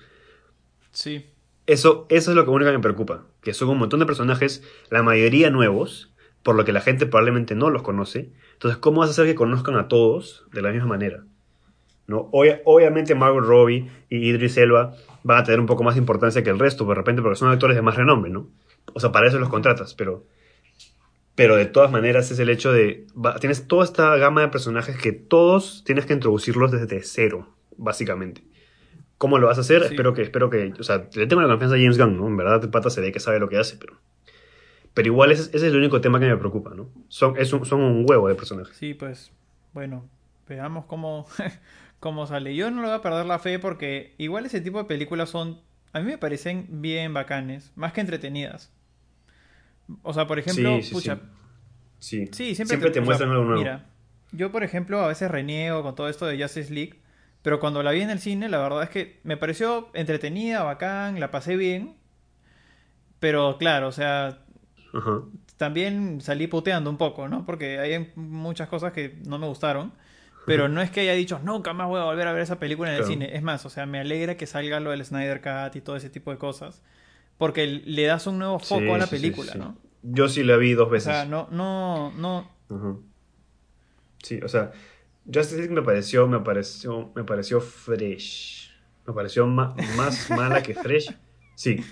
Sí. Eso, eso es lo que único que me preocupa, que son un montón de personajes, la mayoría nuevos, por lo que la gente probablemente no los conoce. Entonces, ¿cómo vas a hacer que conozcan a todos de la misma manera? ¿No? obviamente Margot Robbie y Idris Elba van a tener un poco más de importancia que el resto, de repente, porque son actores de más renombre, ¿no? O sea, para eso los contratas, pero... Pero de todas maneras es el hecho de... tienes toda esta gama de personajes que todos tienes que introducirlos desde cero, básicamente. ¿Cómo lo vas a hacer? Espero que, espero que, o sea, le tengo la confianza a James Gunn, ¿no? En verdad, el pata se ve que sabe lo que hace, pero... Pero igual ese, es el único tema que me preocupa, ¿no? Son, es un, son un huevo de personajes. Sí, pues, bueno, veamos cómo, cómo sale. Yo no le voy a perder la fe porque igual ese tipo de películas son a mí me parecen bien bacanes, más que entretenidas. O sea, por ejemplo, Sí, sí, pucha, sí. Siempre, siempre te o sea, muestran algo nuevo. Mira, yo por ejemplo a veces reniego con todo esto de Justice League, pero cuando la vi en el cine, la verdad es que me pareció entretenida, bacán, la pasé bien. Pero claro, o sea, Ajá. también salí puteando un poco, ¿no? Porque hay muchas cosas que no me gustaron. Pero no es que haya dicho, nunca más voy a volver a ver esa película en el cine. Es más, o sea, me alegra que salga lo del Snyder Cut y todo ese tipo de cosas. Porque le das un nuevo foco Sí, a la sí, sí, película, sí. ¿no? Yo sí la vi dos O veces. sea, no, no, no, Ajá. Sí, o sea, Justice League me pareció, me pareció, me pareció fresh. Me pareció ma- más mala que fresh. Sí.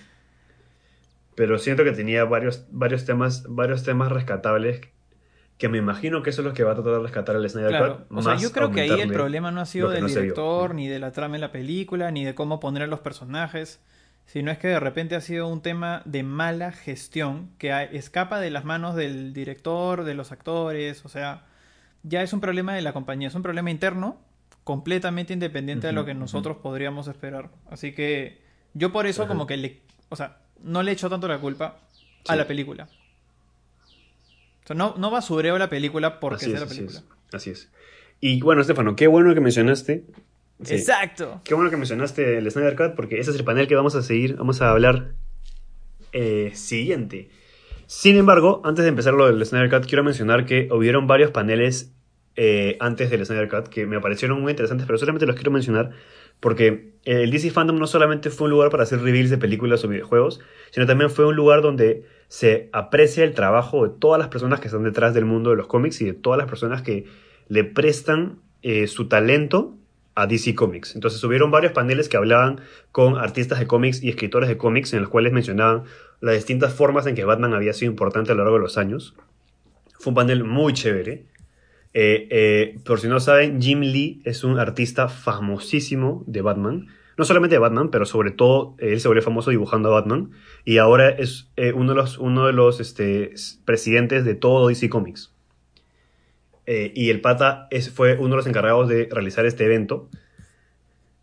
Pero siento que tenía varios, varios temas, varios temas rescatables que me imagino que eso es lo que va a tratar de rescatar el Snyder Claro, Cut. o sea, yo creo que ahí el problema no ha sido del no director, ni de la trama en la película, ni de cómo poner a los personajes, sino es que de repente ha sido un tema de mala gestión que escapa de las manos del director, de los actores, o sea, ya es un problema de la compañía, es un problema interno completamente independiente de lo que nosotros podríamos esperar. Así que yo por eso como que le, o sea, no le echo tanto la culpa a la película. O sea, no, no basureo la película porque Así sea es, la así película. es, así es. Y bueno, Estefano, qué bueno que mencionaste. Sí, Exacto. Qué bueno que mencionaste el Snyder Cut porque ese es el panel que vamos a seguir, vamos a hablar eh, siguiente. Sin embargo, antes de empezar lo del Snyder Cut, quiero mencionar que hubieron varios paneles eh, antes del Snyder Cut que me parecieron muy interesantes, pero solamente los quiero mencionar porque el DC Fandom no solamente fue un lugar para hacer reveals de películas o videojuegos, sino también fue un lugar donde se aprecia el trabajo de todas las personas que están detrás del mundo de los cómics y de todas las personas que le prestan eh, su talento a DC Comics. Entonces hubieron varios paneles que hablaban con artistas de cómics y escritores de cómics en los cuales mencionaban las distintas formas en que Batman había sido importante a lo largo de los años. Fue un panel muy chévere. Eh, eh, por si no saben, Jim Lee es un artista famosísimo de Batman. No solamente de Batman, pero sobre todo eh, él se volvió famoso dibujando a Batman. Y ahora es eh, uno de los, este, presidentes de todo DC Comics. Eh, y el pata es, fue uno de los encargados de realizar este evento.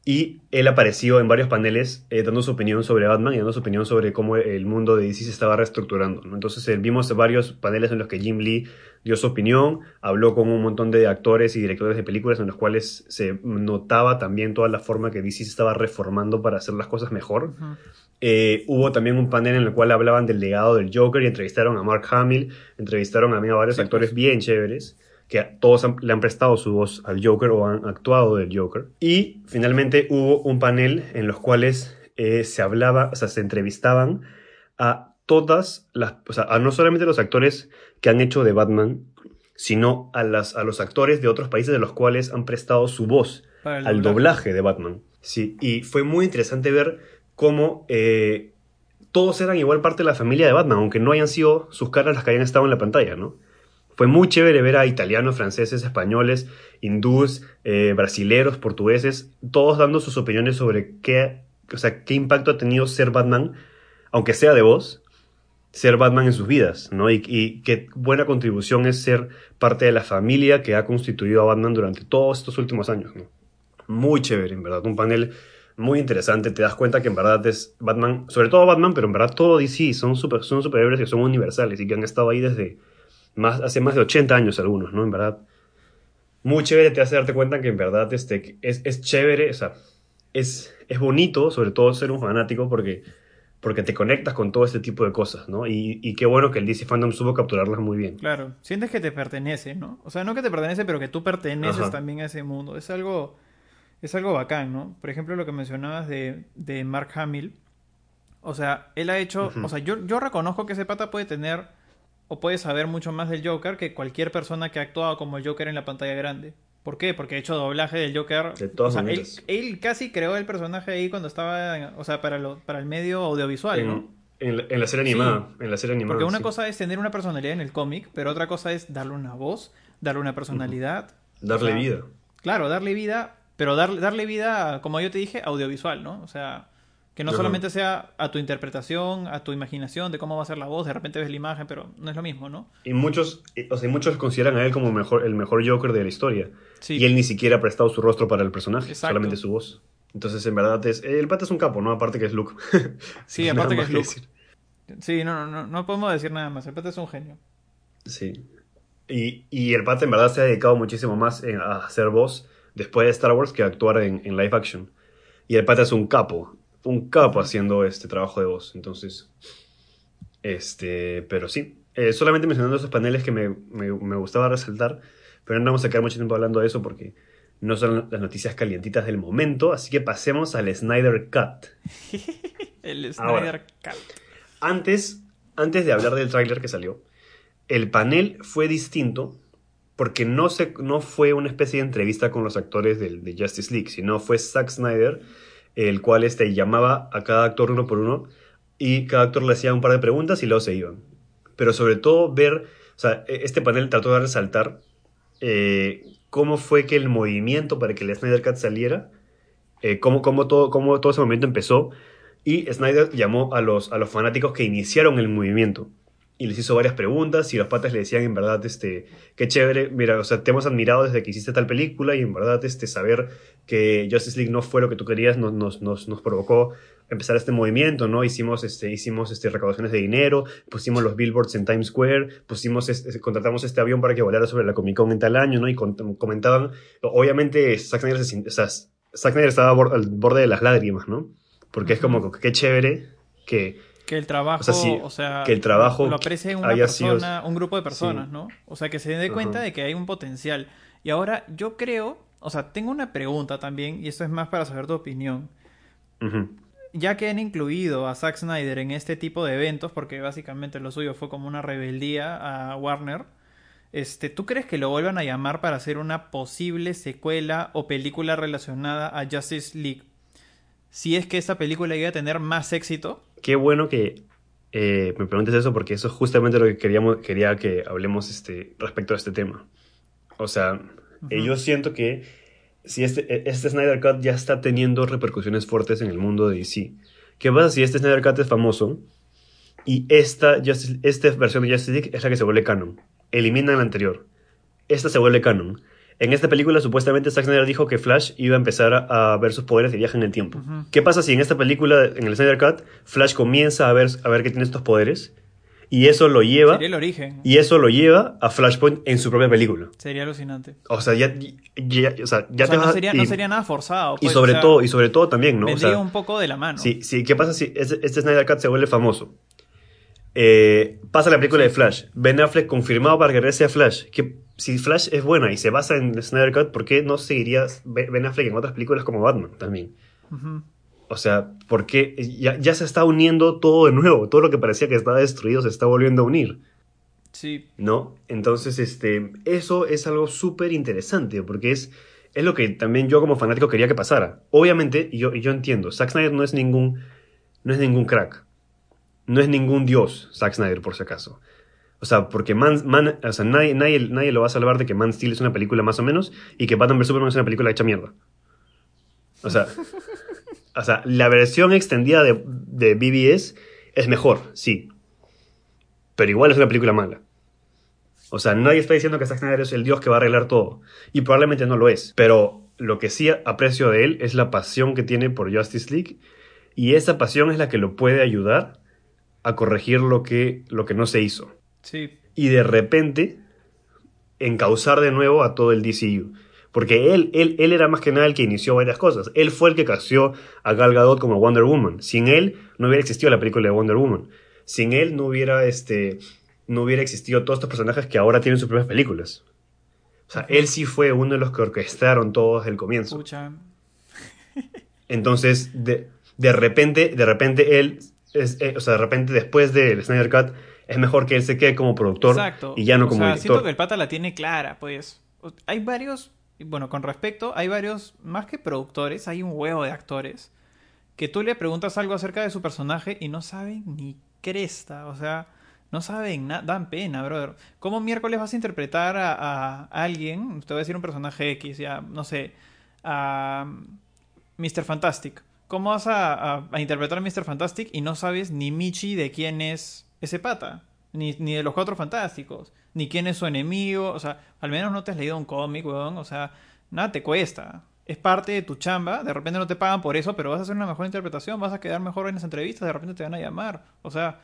Y él apareció en varios paneles eh, dando su opinión sobre Batman y dando su opinión sobre cómo el mundo de DC se estaba reestructurando. ¿no? Entonces eh, vimos varios paneles en los que Jim Lee dio su opinión, habló con un montón de actores y directores de películas en los cuales se notaba también toda la forma que DC se estaba reformando para hacer las cosas mejor. Eh, hubo también un panel en el cual hablaban del legado del Joker y entrevistaron a Mark Hamill, entrevistaron también a varios Sí, actores bien chéveres que todos han- le han prestado su voz al Joker o han actuado del Joker. Y finalmente hubo un panel en los cuales eh, se hablaba, o sea, se entrevistaban a todas las, o sea, a no solamente los actores que han hecho de Batman, sino a, las, a los actores de otros países de los cuales han prestado su voz al doblaje. doblaje de Batman. Sí, y fue muy interesante ver cómo eh, todos eran igual parte de la familia de Batman, aunque no hayan sido sus caras las que hayan estado en la pantalla, ¿no? Fue muy chévere ver a italianos, franceses, españoles, hindús, eh, brasileros, portugueses, todos dando sus opiniones sobre qué, o sea, qué impacto ha tenido ser Batman, aunque sea de voz, ser Batman en sus vidas, ¿no? Y, y qué buena contribución es ser parte de la familia que ha constituido a Batman durante todos estos últimos años, ¿no? Muy chévere, en verdad. Un panel muy interesante. Te das cuenta que en verdad es Batman, sobre todo Batman, pero en verdad todo DC son, super, son superhéroes que son universales y que han estado ahí desde más, hace más de 80 años algunos, ¿no? En verdad. Muy chévere te hace darte cuenta que en verdad este, es, es chévere, o sea, es, es bonito, sobre todo ser un fanático, porque, porque te conectas con todo este tipo de cosas, ¿no? Y, y qué bueno que el DC Fandom supo capturarlas muy bien. Claro, sientes que te pertenece, ¿no? O sea, no que te pertenece, pero que tú perteneces Ajá. también a ese mundo. Es algo, es algo bacán, ¿no? Por ejemplo, lo que mencionabas de, de Mark Hamill. O sea, él ha hecho, o sea, yo, yo reconozco que ese pata puede tener o puede saber mucho más del Joker que cualquier persona que ha actuado como el Joker en la pantalla grande. ¿Por qué? Porque ha hecho doblaje del Joker. De todas o sea, él, maneras. él casi creó el personaje ahí cuando estaba, en- o sea, para, lo, para el medio audiovisual, ¿no? En, la, en la serie animada. En la serie animada. Porque una sí. cosa es tener una personalidad en el cómic, pero otra cosa es darle una voz, darle una personalidad. Darle o sea, vida. Claro, darle vida, pero darle, darle vida, como yo te dije, audiovisual, ¿no? O sea, que no solamente sea a tu interpretación, a tu imaginación de cómo va a ser la voz, de repente ves la imagen, pero no es lo mismo, ¿no? Y muchos, o sea, muchos consideran a él como mejor, el mejor Joker de la historia. Sí. Y él ni siquiera ha prestado su rostro para el personaje, Exacto. solamente su voz. Entonces, en verdad, es, el pata es un capo, ¿no? Aparte que es Luke. sí, aparte que es Luke. Sí, no, no, no podemos decir nada más. El pata es un genio. Sí. Y, y el pata en verdad se ha dedicado muchísimo más a hacer voz después de Star Wars que a actuar en, en live action. Y el pata es un capo. Un capo haciendo este trabajo de voz. Entonces. Este. Pero sí. Eh, solamente mencionando esos paneles que me, me, me gustaba resaltar. Pero no vamos a quedar mucho tiempo hablando de eso porque no son las noticias calientitas del momento, así que pasemos al Snyder Cut. el Snyder Cut. Antes, antes de hablar del tráiler que salió, el panel fue distinto porque no, se, no fue una especie de entrevista con los actores de, de Justice League, sino fue Zack Snyder, el cual este, llamaba a cada actor uno por uno y cada actor le hacía un par de preguntas y luego se iban. Pero sobre todo ver, o sea, e, este panel trató de resaltar eh, cómo fue que el movimiento para que el Snyder Cut saliera, eh, cómo, cómo, todo, cómo todo ese movimiento empezó. Y Snyder llamó a los, a los fanáticos que iniciaron el movimiento y les hizo varias preguntas y los patas le decían en verdad, este, qué chévere, mira, o sea, te hemos admirado desde que hiciste tal película y en verdad, este, saber que Justice League no fue lo que tú querías nos, nos, nos, nos provocó empezar este movimiento, ¿no? Hicimos, este, hicimos este, recaudaciones de dinero, pusimos los billboards en Times Square, pusimos, este, contratamos este avión para que volara sobre la Comic Con en tal año, ¿no? Y comentaban, obviamente, Zack Snyder, o sea, Zack Snyder estaba al borde de las lágrimas, ¿no? Porque es como, qué chévere que... Que el trabajo, o sea, que el trabajo lo aprecie una persona, un grupo de personas, ¿no? O sea, que se dé cuenta de que hay un potencial. Y ahora yo creo, o sea, tengo una pregunta también, y esto es más para saber tu opinión ya que han incluido a Zack Snyder en este tipo de eventos, porque básicamente lo suyo fue como una rebeldía a Warner, este, ¿tú crees que lo vuelvan a llamar para hacer una posible secuela o película relacionada a Justice League? Si es que esta película iba a tener más éxito. Qué bueno que eh, me preguntes eso, porque eso es justamente lo que queríamos, quería que hablemos este, respecto a este tema. O sea, eh, yo siento que si este, e, este Snyder Cut ya está teniendo repercusiones fuertes en el mundo de DC. ¿Qué pasa si este Snyder Cut es famoso y esta, esta versión de Justice League es la que se vuelve canon? Eliminan la anterior. Esta se vuelve canon. En esta película supuestamente Zack Snyder dijo que Flash iba a empezar a, ver sus poderes de viaje en el tiempo. ¿Qué pasa si en esta película, en el Snyder Cut, Flash comienza a ver, a ver que tiene estos poderes y eso lo lleva. Sería el origen. Y eso lo lleva a Flashpoint en su propia película. Sería alucinante. O sea, ya, ya, o sea, ya te no, sería, no sería nada forzado. y pues, sobre todo, y sobre todo también, ¿no? Vendría un poco de la mano. Sí, sí. ¿Qué pasa si este, este Snyder Cut se vuelve famoso? Eh, pasa la película de Flash. Ben Affleck confirmado para que regrese a Flash. Que si Flash es buena y se basa en Snyder Cut, ¿por qué no seguiría Ben Affleck en otras películas como Batman también? O sea, porque ya, ya, se está uniendo todo de nuevo. Todo lo que parecía que estaba destruido se está volviendo a unir. Sí. ¿No? Entonces, este, eso es algo súper interesante porque es, es lo que también yo como fanático quería que pasara. Obviamente, y yo, yo entiendo, Zack Snyder no es ningún, no es ningún crack. No es ningún dios, Zack Snyder, por si acaso. O sea, porque Man, Man o sea, nadie, nadie, nadie, lo va a salvar de que Man Steel es una película más o menos y que Batman vs Superman es una película hecha mierda. O sea, O sea, la versión extendida de, de BBS es mejor, sí. Pero igual es una película mala. O sea, nadie está diciendo que Zack Snyder es el dios que va a arreglar todo. Y probablemente no lo es. Pero lo que sí aprecio de él es la pasión que tiene por Justice League. Y esa pasión es la que lo puede ayudar a corregir lo que, lo que no se hizo. Sí. Y de repente, encauzar de nuevo a todo el DCU. Porque él, él, él era más que nada el que inició varias cosas. Él fue el que casió a Gal Gadot como Wonder Woman. Sin él no hubiera existido la película de Wonder Woman. Sin él no hubiera, este, no hubiera existido todos estos personajes que ahora tienen sus propias películas. O sea, él sí fue uno de los que orquestaron todo desde el comienzo. Entonces, de, de, repente, de repente él, es, eh, o sea, de repente después del Snyder Cut, es mejor que él se quede como productor y ya no como sea, Siento que el pata la tiene clara, pues. Hay varios bueno, con respecto, hay varios, más que productores, hay un huevo de actores que tú le preguntas algo acerca de su personaje y no saben ni cresta, o sea, no saben nada, dan pena, brother. ¿Cómo miércoles vas a interpretar a, alguien, te voy a decir un personaje X, ya, no sé, a Mr. Fantastic? ¿Cómo vas a, a, interpretar a Mr. Fantastic y no sabes ni Michi de quién es ese pata? Ni, ni de los cuatro fantásticos ni quién es su enemigo. O sea, al menos no te has leído un cómic, weón. O sea, nada te cuesta. es parte de tu chamba, de repente no te pagan por eso, pero vas a hacer una mejor interpretación, vas a quedar mejor en las entrevistas, de repente te van a llamar. O sea,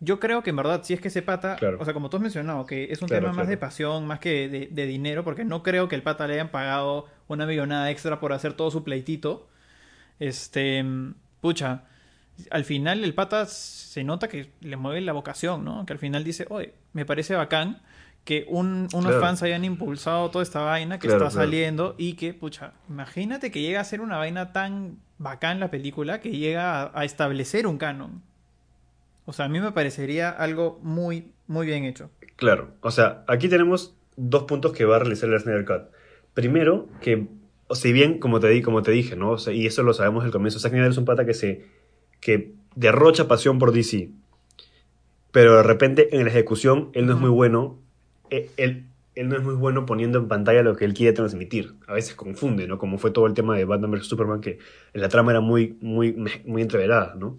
yo creo que en verdad, si es que ese pata, o sea, como tú has mencionado, que es un tema más de pasión, más que de, dinero, porque no creo que el pata le hayan pagado una millonada extra por hacer todo su pleitito. Este, pucha, al final el pata se nota que le mueve la vocación, ¿no? Que al final dice, oye, me parece bacán que unos fans hayan impulsado toda esta vaina que está saliendo y que, pucha, imagínate que llega a ser una vaina tan bacán la película que llega a, establecer un canon. O sea, a mí me parecería algo muy, muy bien hecho. Claro, o sea, aquí tenemos dos puntos que va a realizar el Snyder Cut. Primero, que, o si bien, como te, di, como te dije, ¿no? y eso lo sabemos al comienzo, Zack Snyder es un pata que se que derrocha pasión por DC, pero de repente en la ejecución él no es muy bueno eh, él, él no es muy bueno poniendo en pantalla lo que él quiere transmitir. A veces confunde, ¿no? Como fue todo el tema de Batman vs. Superman, que la trama era muy, muy, muy entreverada, ¿no?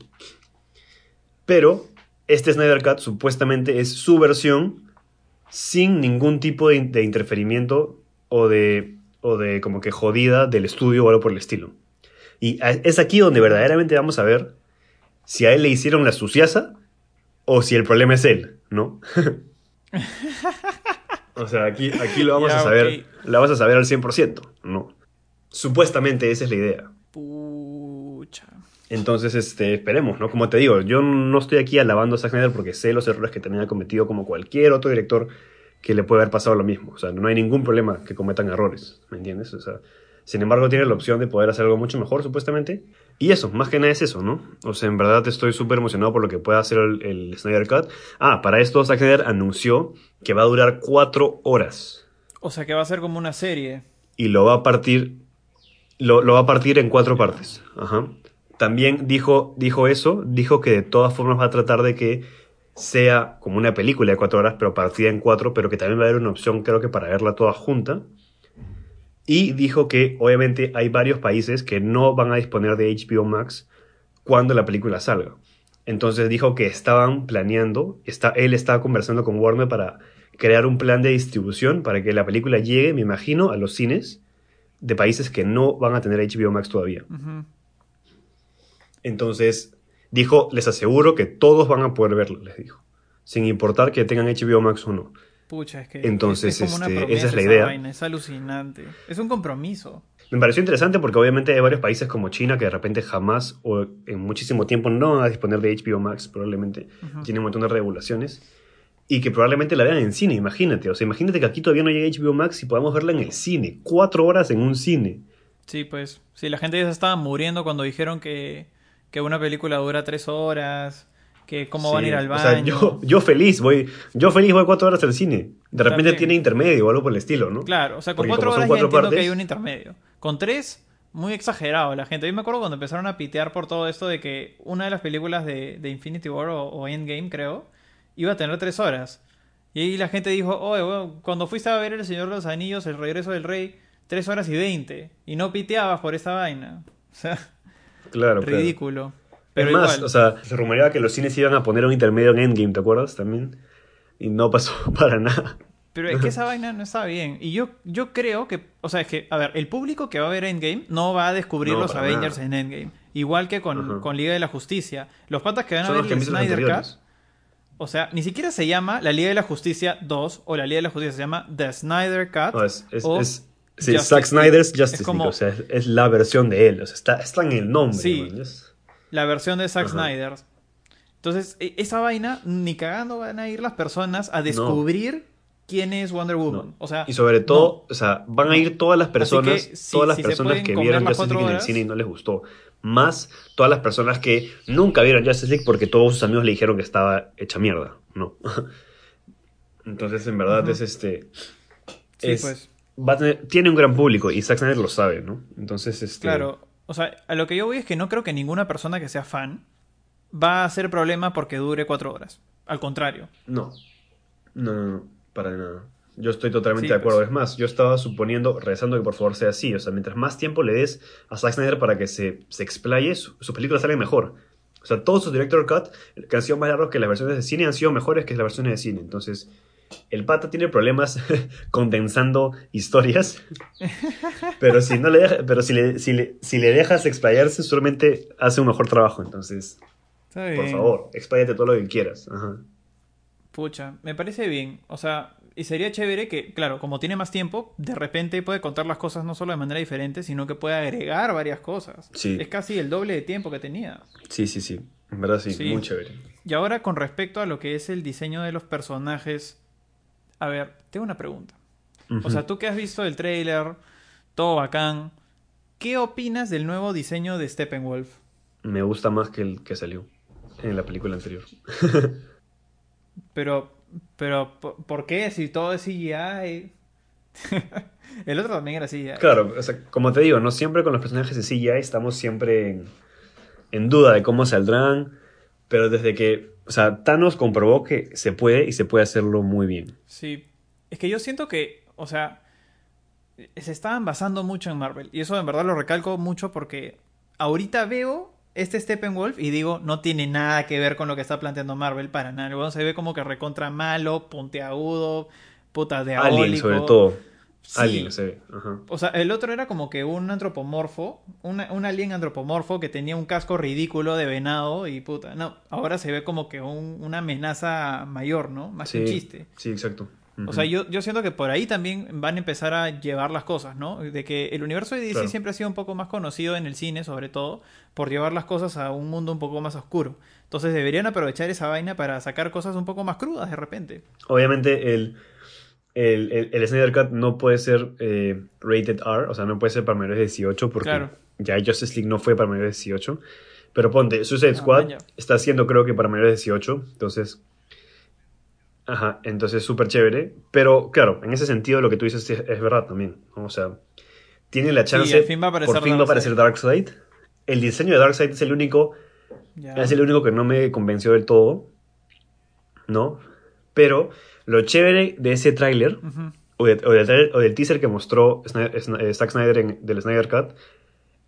Pero este Snyder Cut supuestamente es su versión sin ningún tipo de, interferimiento o de, o de como que jodida del estudio o algo por el estilo. Y es aquí donde verdaderamente vamos a ver si a él le hicieron la suciasa o si el problema es él, ¿no? O sea, aquí, aquí lo vamos a saber, lo vas a saber al 100%, ¿no? Supuestamente esa es la idea. Entonces, este, esperemos, ¿no? Como te digo, yo no estoy aquí alabando a Zack Snyder porque sé los errores que tenía cometido como cualquier otro director que le puede haber pasado lo mismo. O sea, no hay ningún problema que cometan errores, ¿me entiendes? O sea, sin embargo, tiene la opción de poder hacer algo mucho mejor, supuestamente. Y eso, más que nada es eso, ¿no? O sea, en verdad estoy súper emocionado por lo que pueda hacer el, Snyder Cut. Ah, para esto Zack Snyder anunció que va a durar cuatro horas. O sea, que va a ser como una serie. Y lo va a partir, lo, va a partir en cuatro partes. Ajá. También dijo, dijo eso, dijo que de todas formas va a tratar de que sea como una película de cuatro horas, pero partida en cuatro, pero que también va a haber una opción, creo que para verla toda junta. Y dijo que obviamente hay varios países que no van a disponer de HBO Max cuando la película salga. Entonces dijo que estaban planeando, está, él estaba conversando con Warner para crear un plan de distribución para que la película llegue, me imagino, a los cines de países que no van a tener HBO Max todavía. Entonces dijo, les aseguro que todos van a poder verlo, les dijo, sin importar que tengan HBO Max o no. Pucha, es que Entonces, este, esa es la idea. es alucinante. Es un compromiso. Me pareció interesante porque obviamente hay varios países como China que de repente jamás o en muchísimo tiempo no van a disponer de HBO Max, probablemente. Tiene un montón de regulaciones. Y que probablemente la vean en cine, imagínate. O sea, imagínate que aquí todavía no llega HBO Max y podamos verla en el cine. Cuatro horas en un cine. Sí, pues. Sí, la gente ya se estaba muriendo cuando dijeron que, que una película dura tres horas que cómo van a ir al baño. O sea, yo, yo feliz voy, yo feliz voy cuatro horas al cine. De repente tiene intermedio o algo por el estilo, ¿no? Claro, o sea, con cuatro horas ya entiendo que hay un intermedio. Con tres, muy exagerado la gente. Yo me acuerdo cuando empezaron a pitear por todo esto de que una de las películas de, Infinity War o, Endgame, creo, iba a tener tres horas. Y ahí la gente dijo, oye, cuando fuiste a ver El Señor de los Anillos, El Regreso del Rey, tres horas y veinte. Y no piteabas por esa vaina. O sea, claro, ridículo. Pero más, o sea, se rumoreaba que los cines iban a poner un intermedio en Endgame, ¿te acuerdas? También. Y no pasó para nada. Pero es que esa vaina no está bien. Y yo, yo creo que, o sea, es que, a ver, el público que va a ver Endgame no va a descubrir los Avengers en Endgame. Igual que con, con, Liga de la Justicia. Los patas que van a ver el Snyder Cut, o sea, ni siquiera se llama la Liga de la Justicia 2 o la Liga de la Justicia, se llama The Snyder Cut. No, es, es, sí, Zack Snyder's Justice League, o sea, es, la versión de él, o sea, está, está en el nombre. Sí, la versión de Zack Snyder. Entonces, e, esa vaina, ni cagando van a ir las personas a descubrir quién es Wonder Woman. O sea, y sobre todo, o sea, van a ir todas las personas, todas las personas que vieron Justice League en el cine y no les gustó. Más todas las personas que nunca vieron Justice League porque todos sus amigos le dijeron que estaba hecha mierda. No. Entonces, en verdad, es este. Sí, pues. Tiene un gran público y Zack Snyder lo sabe, ¿no? Entonces, este. Claro. O sea, a lo que yo voy es que no creo que ninguna persona que sea fan va a ser problema porque dure cuatro horas. Al contrario. No. No, no, no. Para nada. Yo estoy totalmente de acuerdo. Pues. Es más, yo estaba suponiendo, rezando que por favor sea así. O sea, mientras más tiempo le des a Zack Snyder para que se, se explaye, sus películas salen mejor. O sea, todos sus director cut que han sido más largos que las versiones de cine han sido mejores que las versiones de cine. Entonces, el pata tiene problemas condensando historias, pero si no le deja- pero si le, si le, si le dejas explayarse, solamente hace un mejor trabajo. Entonces, Está por favor, expláyate todo lo que quieras. Ajá. Pucha, me parece bien. O sea, y sería chévere que, claro, como tiene más tiempo, de repente puede contar las cosas no solo de manera diferente, sino que puede agregar varias cosas. Sí. Es casi el doble de tiempo que tenía. Sí, sí, sí. En verdad sí, Sí. muy chévere. Y ahora con respecto a lo que es el diseño de los personajes, a ver, tengo una pregunta. O sea, tú que has visto el trailer, todo bacán, ¿qué opinas del nuevo diseño de Steppenwolf? Me gusta más que el que salió en la película anterior. Pero, pero, ¿por por qué? Si todo es CGI. el otro también era CGI. Claro, o sea, como te digo, no siempre con los personajes de CGI estamos siempre en, en duda de cómo saldrán, pero desde que, o sea, Thanos comprobó que se puede y se puede hacerlo muy bien. Sí. Es que yo siento que, o sea, se estaban basando mucho en Marvel. Y eso en verdad lo recalco mucho porque ahorita veo este Steppenwolf y digo, no tiene nada que ver con lo que está planteando Marvel para nada. Se ve como que recontra malo, puntiagudo, puta de Alien, sobre todo. Alien se ve. Ajá. O sea, el otro era como que un antropomorfo, una- un alien antropomorfo que tenía un casco ridículo de venado y puta. No, ahora se ve como que un- una amenaza mayor, ¿no? Más que un Sí, chiste. sí, exacto. O sea, yo, yo siento que por ahí también van a empezar a llevar las cosas, ¿no? De que el universo de DC Claro. siempre ha sido un poco más conocido en el cine, sobre todo, por llevar las cosas a un mundo un poco más oscuro. Entonces deberían aprovechar esa vaina para sacar cosas un poco más crudas de repente. Obviamente el, el, el, el Snyder Cut no puede ser eh, rated R, o sea, no puede ser para mayores de 18 porque Claro. ya Justice League no fue para mayores de 18. Pero ponte, Suicide Ah, Squad está haciendo creo que para mayores de 18, entonces... Ajá, entonces súper chévere. Pero claro, en ese sentido lo que tú dices es, es verdad también. ¿no? O sea, tiene la chance... al fin va a aparecer por fin va a aparecer Darkseid. Darkseid. El diseño de Darkseid es el único Ya. es el único que no me convenció del todo, ¿no? Pero lo chévere de ese tráiler, o, de- o del tráiler- o del teaser que mostró Sny- Sny- eh, Zack Snyder en- del Snyder Cut,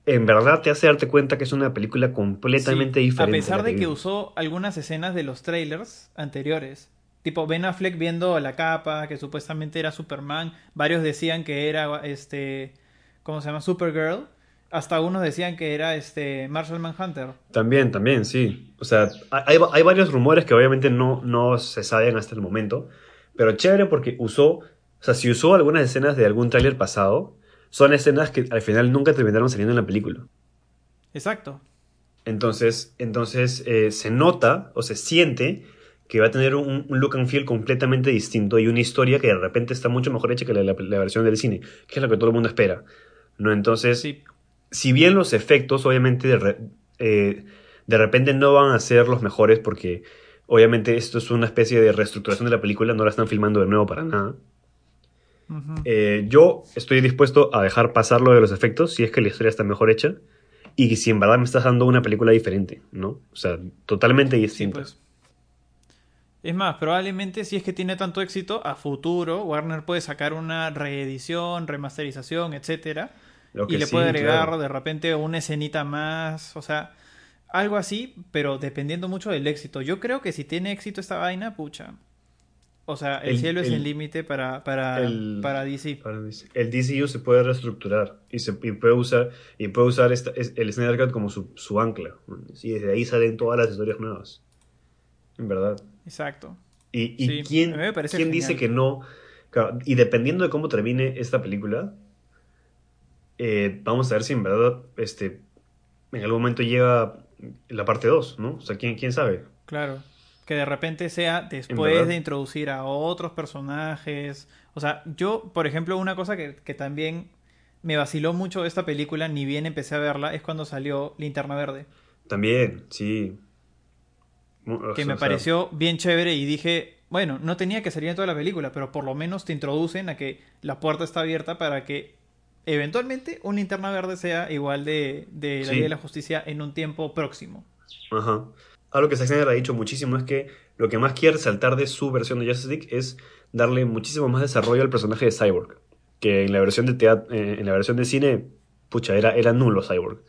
en verdad te hace darte cuenta que es una película completamente Sí, diferente. A pesar de que usó algunas escenas de los trailers anteriores. Tipo Ben Affleck viendo la capa, que supuestamente era Superman. Varios decían que era este. ¿Cómo se llama? Supergirl. Hasta unos decían que era este Marshall Manhunter. También, también, sí. O sea, hay, hay varios rumores que obviamente no, no se saben hasta el momento, pero chévere porque usó, o sea, si usó algunas escenas de algún tráiler pasado, son escenas que al final nunca terminaron saliendo en la película. Exacto. Entonces, entonces eh, se nota o se siente que va a tener un, un look and feel completamente distinto y una historia que de repente está mucho mejor hecha que la, la- la versión del cine, que es lo que todo el mundo espera. ¿no? Entonces, Sí. Si bien los efectos obviamente de, re- eh, de repente no van a ser los mejores porque obviamente esto es una especie de reestructuración de la película, no la están filmando de nuevo para nada. Eh, yo estoy dispuesto a dejar pasar lo de los efectos si es que la historia está mejor hecha y si en verdad me estás dando una película diferente, ¿no? O sea, totalmente Sí, distinta. pues. Es más, probablemente si es que tiene tanto éxito, a futuro Warner puede sacar una reedición, remasterización, etcétera, Lo y que le sí, puede agregar claro. de repente una escenita más, o sea, algo así, pero dependiendo mucho del éxito. Yo creo que si tiene éxito esta vaina, pucha. O sea, el, El- cielo es el- límite para, para, el- para DC. Dice, El DCU se puede reestructurar y, se, y puede usar, y puede usar esta- es- el Snyder Cut como su, su ancla. Y desde ahí salen todas las historias nuevas. En verdad. Exacto. Y, y Sí, quién, quién dice que no. Claro, y dependiendo de cómo termine esta película, eh, vamos a ver si en verdad este, en algún momento llega la parte 2, ¿no? O sea, ¿quién, quién sabe? Claro. Que de repente sea después de introducir a otros personajes. O sea, yo, por ejemplo, una cosa que, que también me vaciló mucho esta película, ni bien empecé a verla, es cuando salió Linterna Verde. También, sí. O Que sea, me sea, pareció bien chévere y dije, bueno, no tenía que salir en toda la película, pero por lo menos te introducen a que la puerta está abierta para que eventualmente un Linterna Verde sea igual de, de la Sí. Liga de la Justicia en un tiempo próximo. Ajá. Algo que Zack ha dicho muchísimo es que lo que más quiere resaltar de su versión de Justice League es darle muchísimo más desarrollo al personaje de Cyborg. Que en la versión de teatro, en la versión de cine, pucha, era, era nulo Cyborg.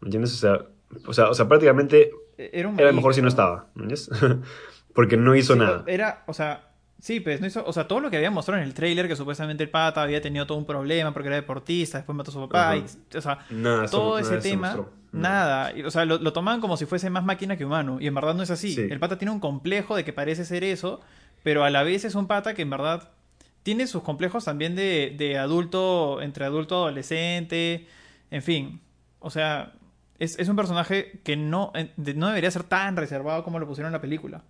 ¿Me entiendes? O sea, o sea, o sea prácticamente E- Era, un era mejor si no estaba. ¿Me entiendes? Porque no hizo Sí, nada. Era, o sea, Sí, pues, no hizo, o sea, todo lo que había mostrado en el tráiler, que supuestamente el pata había tenido todo un problema porque era deportista, después mató a su papá, y, o sea, todo ese tema, nada, o sea, lo, tomaban como si fuese más máquina que humano, y en verdad no es así. El pata tiene un complejo de que parece ser eso, pero a la vez es un pata que en verdad tiene sus complejos también de, de adulto, entre adulto adolescente, en fin, o sea, es, es un personaje que no, eh, no debería ser tan reservado como lo pusieron en la película.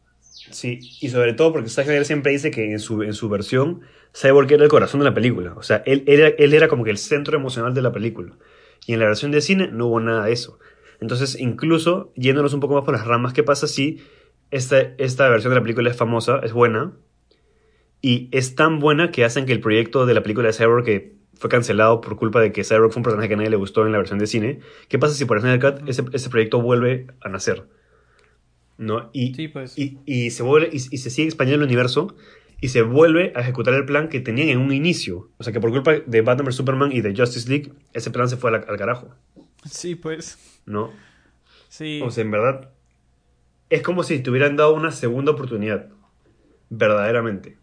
Sí, y sobre todo porque Zack Snyder siempre dice que en su, en su versión Cyborg era el corazón de la película. O sea, él, era, él era como que el centro emocional de la película. Y en la versión de cine no hubo nada de eso. Entonces, incluso yéndonos un poco más por las ramas, ¿qué pasa si esta, esta versión de la película es famosa, es buena? Y es tan buena que hacen que el proyecto de la película de Cyborg, que fue cancelado por culpa de que Cyborg fue un personaje que a nadie le gustó en la versión de cine, ¿qué pasa si por Snyder Cut ese, ese proyecto vuelve a nacer? ¿No? Y, pues. y, se vuelve, y, se sigue expandiendo el universo y se vuelve a ejecutar el plan que tenían en un inicio. O sea que por culpa de Batman vs Superman y de Justice League, ese plan se fue al, carajo. Sí, pues. ¿No? Sí. O sea, en verdad, es como si te hubieran dado una segunda oportunidad. Verdaderamente.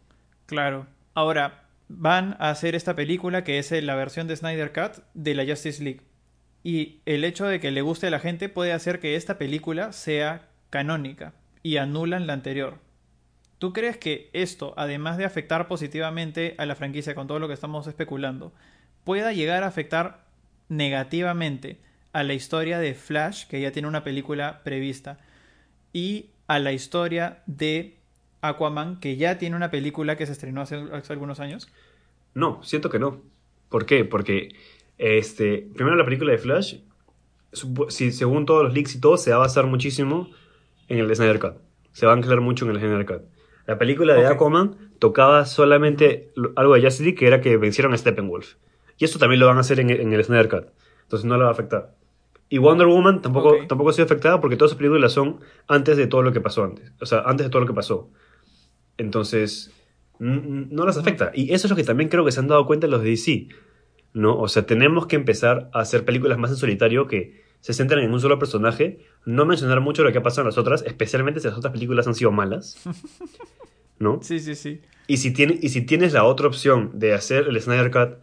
Claro. Ahora, van a hacer esta película que es la versión de Snyder Cut de la Justice League. Y el hecho de que le guste a la gente puede hacer que esta película sea canónica y anulan la anterior. ¿Tú crees que esto, además de afectar positivamente a la franquicia con todo lo que estamos especulando, pueda llegar a afectar negativamente a la historia de Flash, que ya tiene una película prevista, y a la historia de Aquaman, que ya tiene una película que se estrenó hace, algunos años? No, siento que no. ¿Por qué? Porque este, primero la película de Flash, si, según todos los leaks y todo, se va a basar muchísimo en el Snyder Cut. Se va a anclar mucho en el Snyder Cut. La película de Aquaman tocaba solamente algo de Justice League, que era que vencieron a Steppenwolf. Y esto también lo van a hacer en, el Snyder Cut. Entonces no le va a afectar. Y Wonder Woman tampoco, tampoco ha sido afectada porque todas sus películas son antes de todo lo que pasó antes. O sea, antes de todo lo que pasó. Entonces, no las afecta. Y eso es lo que también creo que se han dado cuenta los de DC. ¿no? O sea, tenemos que empezar a hacer películas más en solitario que se centran en un solo personaje, no mencionar mucho lo que ha pasado en las otras, especialmente si las otras películas han sido malas. ¿No? Sí, sí, sí. Y si, tiene, y si tienes la otra opción de hacer el Snyder Cut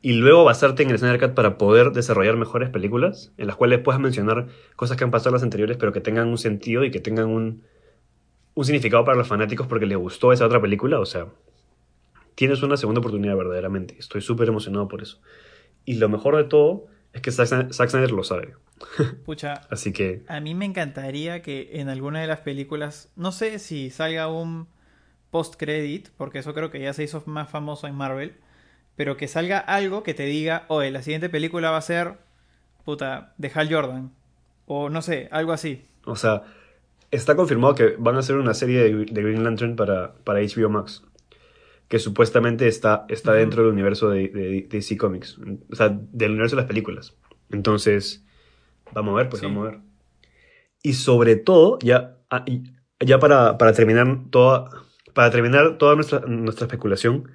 y luego basarte en el Snyder Cut para poder desarrollar mejores películas, en las cuales puedas mencionar cosas que han pasado en las anteriores, pero que tengan un sentido y que tengan un, un significado para los fanáticos porque les gustó esa otra película, o sea, tienes una segunda oportunidad verdaderamente. Estoy súper emocionado por eso. Y lo mejor de todo es que Zack Snyder lo sabe. Pucha. Así que. A mí me encantaría que en alguna de las películas. No sé si salga un post-credit, porque eso creo que ya se hizo más famoso en Marvel. Pero que salga algo que te diga, oye, la siguiente película va a ser. Puta, de Hal Jordan. O no sé, algo así. O sea, está confirmado que van a hacer una serie de, Green Lantern para, para HBO Max que supuestamente está, está dentro del universo de, de, DC Comics, o sea, del universo de las películas. Entonces, vamos a ver, pues vamos a ver. Y sobre todo, ya, ah, ya para, para terminar toda, para terminar toda nuestra, nuestra especulación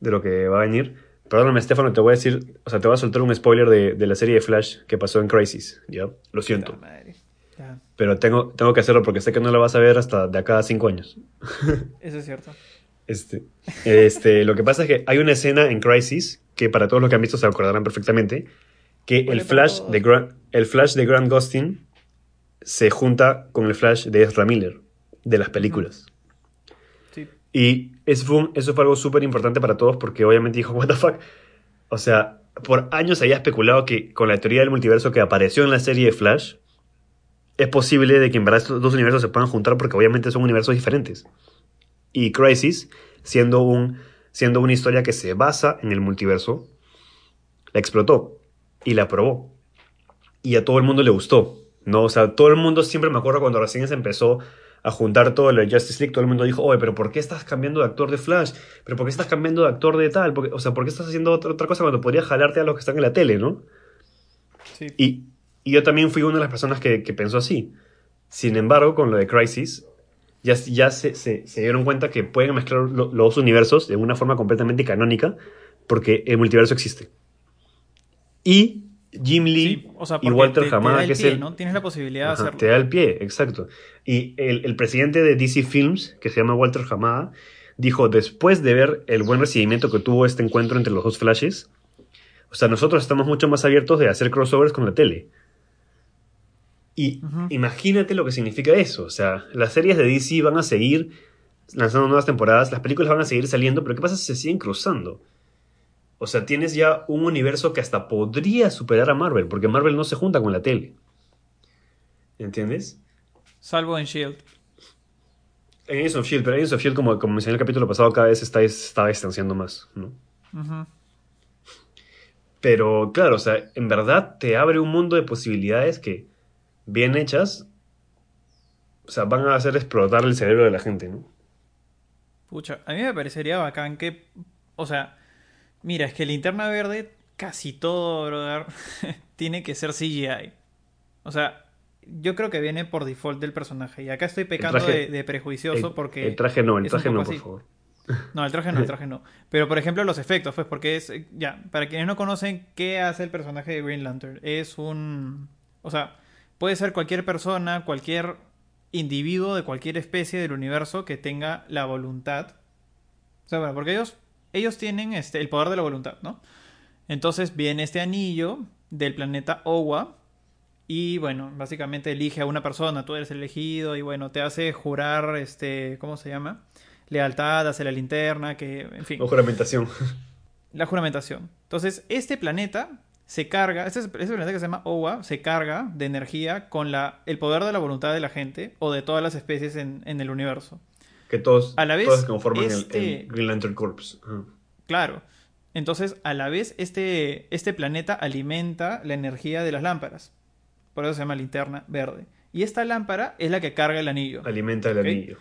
de lo que va a venir, perdóname, Stefano, te voy a decir, o sea, te voy a soltar un spoiler de, de la serie de Flash que pasó en Crisis, ¿ya? Lo siento. Pero tengo, tengo que hacerlo porque sé que no lo vas a ver hasta de acá a cinco años. Eso es cierto. Este, este, lo que pasa es que hay una escena en Crisis que para todos los que han visto se acordarán perfectamente que el flash, de Grant, el flash de Grant Gustin se junta con el flash de Ezra Miller de las películas. Y eso fue, eso fue algo súper importante para todos porque obviamente dijo, what the fuck. O sea, por años había especulado que con la teoría del multiverso que apareció en la serie de Flash, es posible de que en verdad estos dos universos se puedan juntar porque obviamente son universos diferentes y Crisis, siendo, un, siendo una historia que se basa en el multiverso, la explotó y la probó. Y a todo el mundo le gustó. ¿no? O sea, todo el mundo siempre me acuerdo cuando recién se empezó a juntar todo lo de Justice League, todo el mundo dijo, oye, pero ¿por qué estás cambiando de actor de Flash? ¿Pero por qué estás cambiando de actor de tal? o sea, ¿por qué estás haciendo otra, otra cosa cuando podrías jalarte a los que están en la tele, no? Sí. Y, y, yo también fui una de las personas que, que pensó así. Sin embargo, con lo de Crisis, ya, ya se, se, dieron cuenta que pueden mezclar los universos de una forma completamente canónica porque el multiverso existe. Y Jim Lee y Walter Hamada, que es el... ¿no? Tienes la posibilidad de hacerlo. Te da el pie, exacto. Y el, el, presidente de DC Films, que se llama Walter Hamada, dijo después de ver el buen recibimiento que tuvo este encuentro entre los dos flashes, o sea, nosotros estamos mucho más abiertos de hacer crossovers con la tele. Y imagínate lo que significa eso. O sea, las series de DC van a seguir lanzando nuevas temporadas, las películas van a seguir saliendo, pero ¿qué pasa si se siguen cruzando? O sea, tienes ya un universo que hasta podría superar a Marvel, porque Marvel no se junta con la tele. ¿Entiendes? Salvo en Shield. En Agents of Shield, pero Agents of Shield, como, como mencioné en el capítulo pasado, cada vez está, está distanciando más, ¿no? Pero claro, o sea, en verdad te abre un mundo de posibilidades que, bien hechas, o sea, van a hacer explotar el cerebro de la gente, ¿no? Pucha, a mí me parecería bacán que, o sea, mira, es que Linterna Verde, casi todo, brother, tiene que ser CGI. O sea, yo creo que viene por default del personaje. Y acá estoy pecando de, prejuicioso porque... El traje no, el traje no, por favor. No, el traje no, el traje no. Pero por ejemplo los efectos, pues porque es... Ya, para quienes no conocen, ¿qué hace el personaje de Green Lantern? Es un... O sea, puede ser cualquier persona, cualquier individuo de cualquier especie del universo que tenga la voluntad. O sea, bueno, porque ellos, ellos tienen este, el poder de la voluntad, ¿no? Entonces viene este anillo del planeta Owa. Y bueno, básicamente elige a una persona, tú eres elegido, y bueno, te hace jurar, este, ¿cómo se llama? Lealtad hacia la linterna, que, en fin. O juramentación. La juramentación. Entonces, este planeta se carga, este, este, planeta que se llama Owa, se carga de energía con la, el poder de la voluntad de la gente o de todas las especies en, el universo. Que todos, a la vez, todos conforman el, este Green Lantern Corps. Claro. Entonces, a la vez, este, este planeta alimenta la energía de las lámparas. Por eso se llama linterna verde. Y esta lámpara es la que carga el anillo. Alimenta el anillo.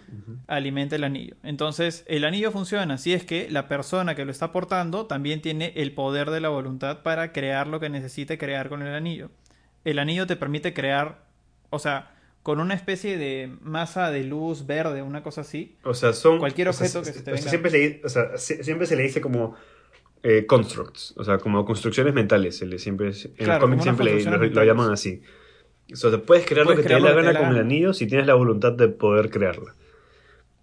Alimenta el anillo. Entonces, el anillo funciona si es que la persona que lo está portando también tiene el poder de la voluntad para crear lo que necesite crear con el anillo. El anillo te permite crear, o sea, con una especie de masa de luz verde, una cosa así. O sea, son. Cualquier objeto que se te venga. Siempre, se, o sea, siempre se le dice como. Eh, constructs, o sea, como construcciones mentales. Siempre, en el cómic siempre lo llaman así. O sea, puedes crear lo que te dé la gana con el anillo si tienes la voluntad de poder crearla.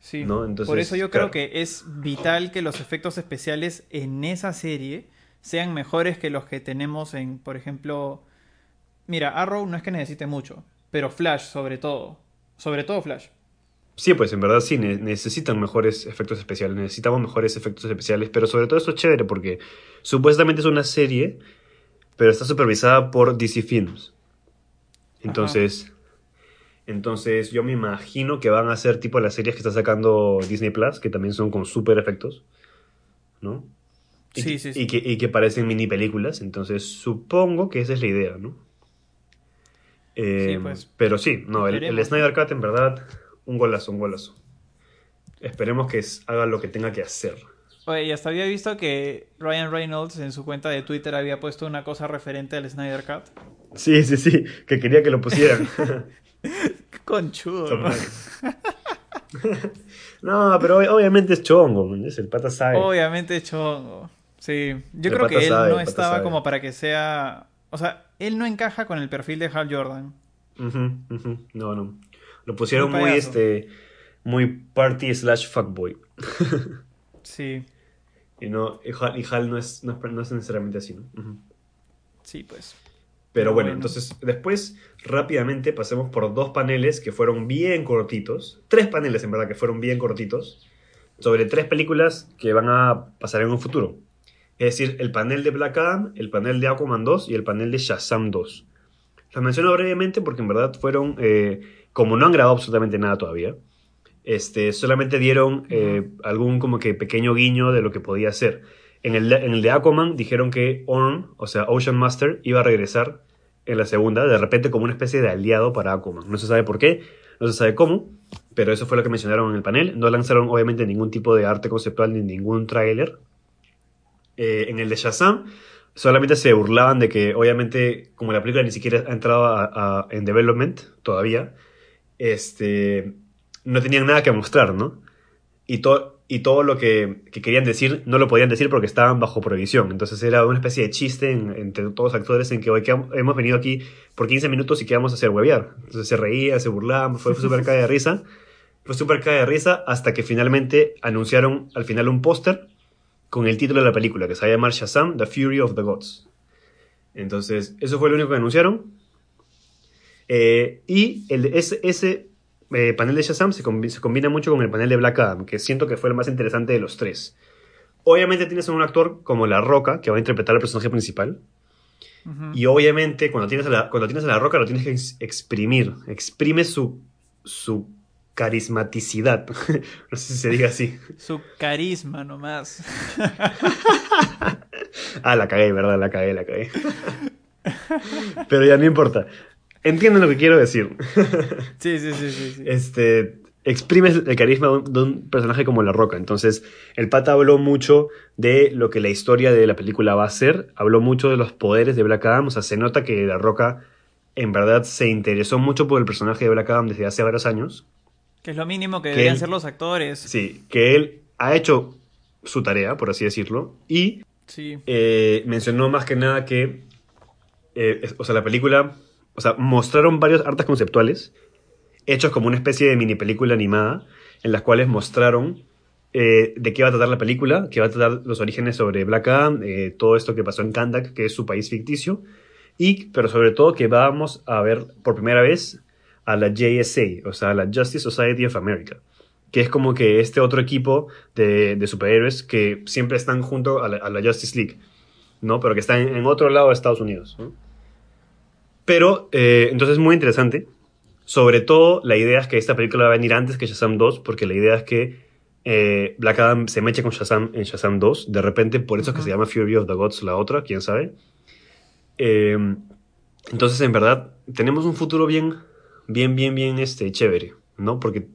Sí. por eso yo creo que es vital que los efectos especiales en esa serie sean mejores que los que tenemos en, por ejemplo, mira, Arrow no es que necesite mucho, pero Flash sobre todo, sobre todo Flash. Sí, pues en verdad sí, necesitan mejores efectos especiales, necesitamos mejores efectos especiales, pero sobre todo esto es chévere porque supuestamente es una serie, pero está supervisada por DC Films. Entonces, entonces yo me imagino que van a ser tipo las series que está sacando Disney Plus, que también son con super efectos, ¿no? Y, sí, sí, sí. Y, que, y que parecen mini películas, entonces supongo que esa es la idea, ¿no? Eh, pues. Pero sí, no, el, Snyder Cut en verdad, un golazo, un golazo. Esperemos que haga lo que tenga que hacer. Oye, y hasta había visto que Ryan Reynolds en su cuenta de Twitter había puesto una cosa referente al Snyder Cut. Sí, sí, sí, que quería que lo pusieran. Conchudo. no, pero obviamente es chongo, es el pata sabe. Obviamente es chongo. Sí, yo creo que él no estaba como para que sea, o sea, él no encaja con el perfil de Hal Jordan. No, no. Lo pusieron muy este muy party slash fuckboy. sí. Y no, y Hal, no, es, no, es, necesariamente así, ¿no? Sí, pues. Pero bueno, entonces después rápidamente pasemos por dos paneles que fueron bien cortitos. Tres paneles en verdad que fueron bien cortitos. Sobre tres películas que van a pasar en un futuro. Es decir, el panel de Black Adam, el panel de Aquaman 2 y el panel de Shazam 2. Los menciono brevemente porque en verdad fueron, eh, como no han grabado absolutamente nada todavía, este, solamente dieron eh, algún como que pequeño guiño de lo que podía ser. En el, en el de Aquaman dijeron que Orm, o sea, Ocean Master, iba a regresar en la segunda, de repente como una especie de aliado para Aquaman. No se sabe por qué, no se sabe cómo, pero eso fue lo que mencionaron en el panel. No lanzaron obviamente ningún tipo de arte conceptual ni ningún tráiler. Eh, en el de Shazam solamente se burlaban de que obviamente como la película ni siquiera ha entrado en development todavía, este, no tenían nada que mostrar, ¿no? Y, y todo lo que, querían decir no lo podían decir porque estaban bajo prohibición. Entonces era una especie de chiste entre todos los actores en que hoy hemos venido aquí por 15 minutos y qué vamos a hacer huevear. Entonces se reía, se burlaban, fue súper cae de risa. Fue súper cae de risa hasta que finalmente anunciaron al final un póster con el título de la película, que se va a llamar Shazam, The Fury of the Gods. Entonces, eso fue lo único que anunciaron. Eh, y el, ese eh, panel de Shazam se, se, combina mucho con el panel de Black Adam, que siento que fue el más interesante de los tres. Obviamente tienes a un actor como La Roca, que va a interpretar al personaje principal. Uh -huh. Y obviamente cuando tienes, a la, cuando tienes a La Roca lo tienes que exprimir. Exprime su, su carismaticidad. no sé si se diga así. Su carisma nomás. ah, la cagué, ¿verdad? La cagué, la cagué. Pero ya no importa. Entienden lo que quiero decir. sí, sí, sí, sí, sí. Este, exprime el carisma de un, de un, personaje como La Roca. Entonces, el pata habló mucho de lo que la historia de la película va a ser. Habló mucho de los poderes de Black Adam. O sea, se nota que La Roca en verdad se interesó mucho por el personaje de Black Adam desde hace varios años. Que es lo mínimo que, que deberían él, ser los actores. Sí, que él ha hecho su tarea, por así decirlo. Y sí. eh, mencionó más que nada que, eh, o sea, la película, o sea, mostraron varios artes conceptuales hechos como una especie de mini película animada en las cuales mostraron eh, de qué va a tratar la película, que va a tratar los orígenes sobre Black Adam, eh, todo esto que pasó en Kandak, que es su país ficticio, y, pero sobre todo que vamos a ver por primera vez a la JSA, o sea, la Justice Society of America, que es como que este otro equipo de, de superhéroes que siempre están junto a la, a la, Justice League, ¿no? Pero que están en otro lado de Estados Unidos, ¿no? Pero, eh, entonces es muy interesante. Sobre todo, la idea es que esta película va a venir antes que Shazam 2, porque la idea es que eh, Black Adam se meche con Shazam en Shazam 2. De repente, por eso uh -huh. es que se llama Fury of the Gods la otra, quién sabe. Eh, entonces, en verdad, tenemos un futuro bien, bien, bien, bien este, chévere, ¿no? Porque,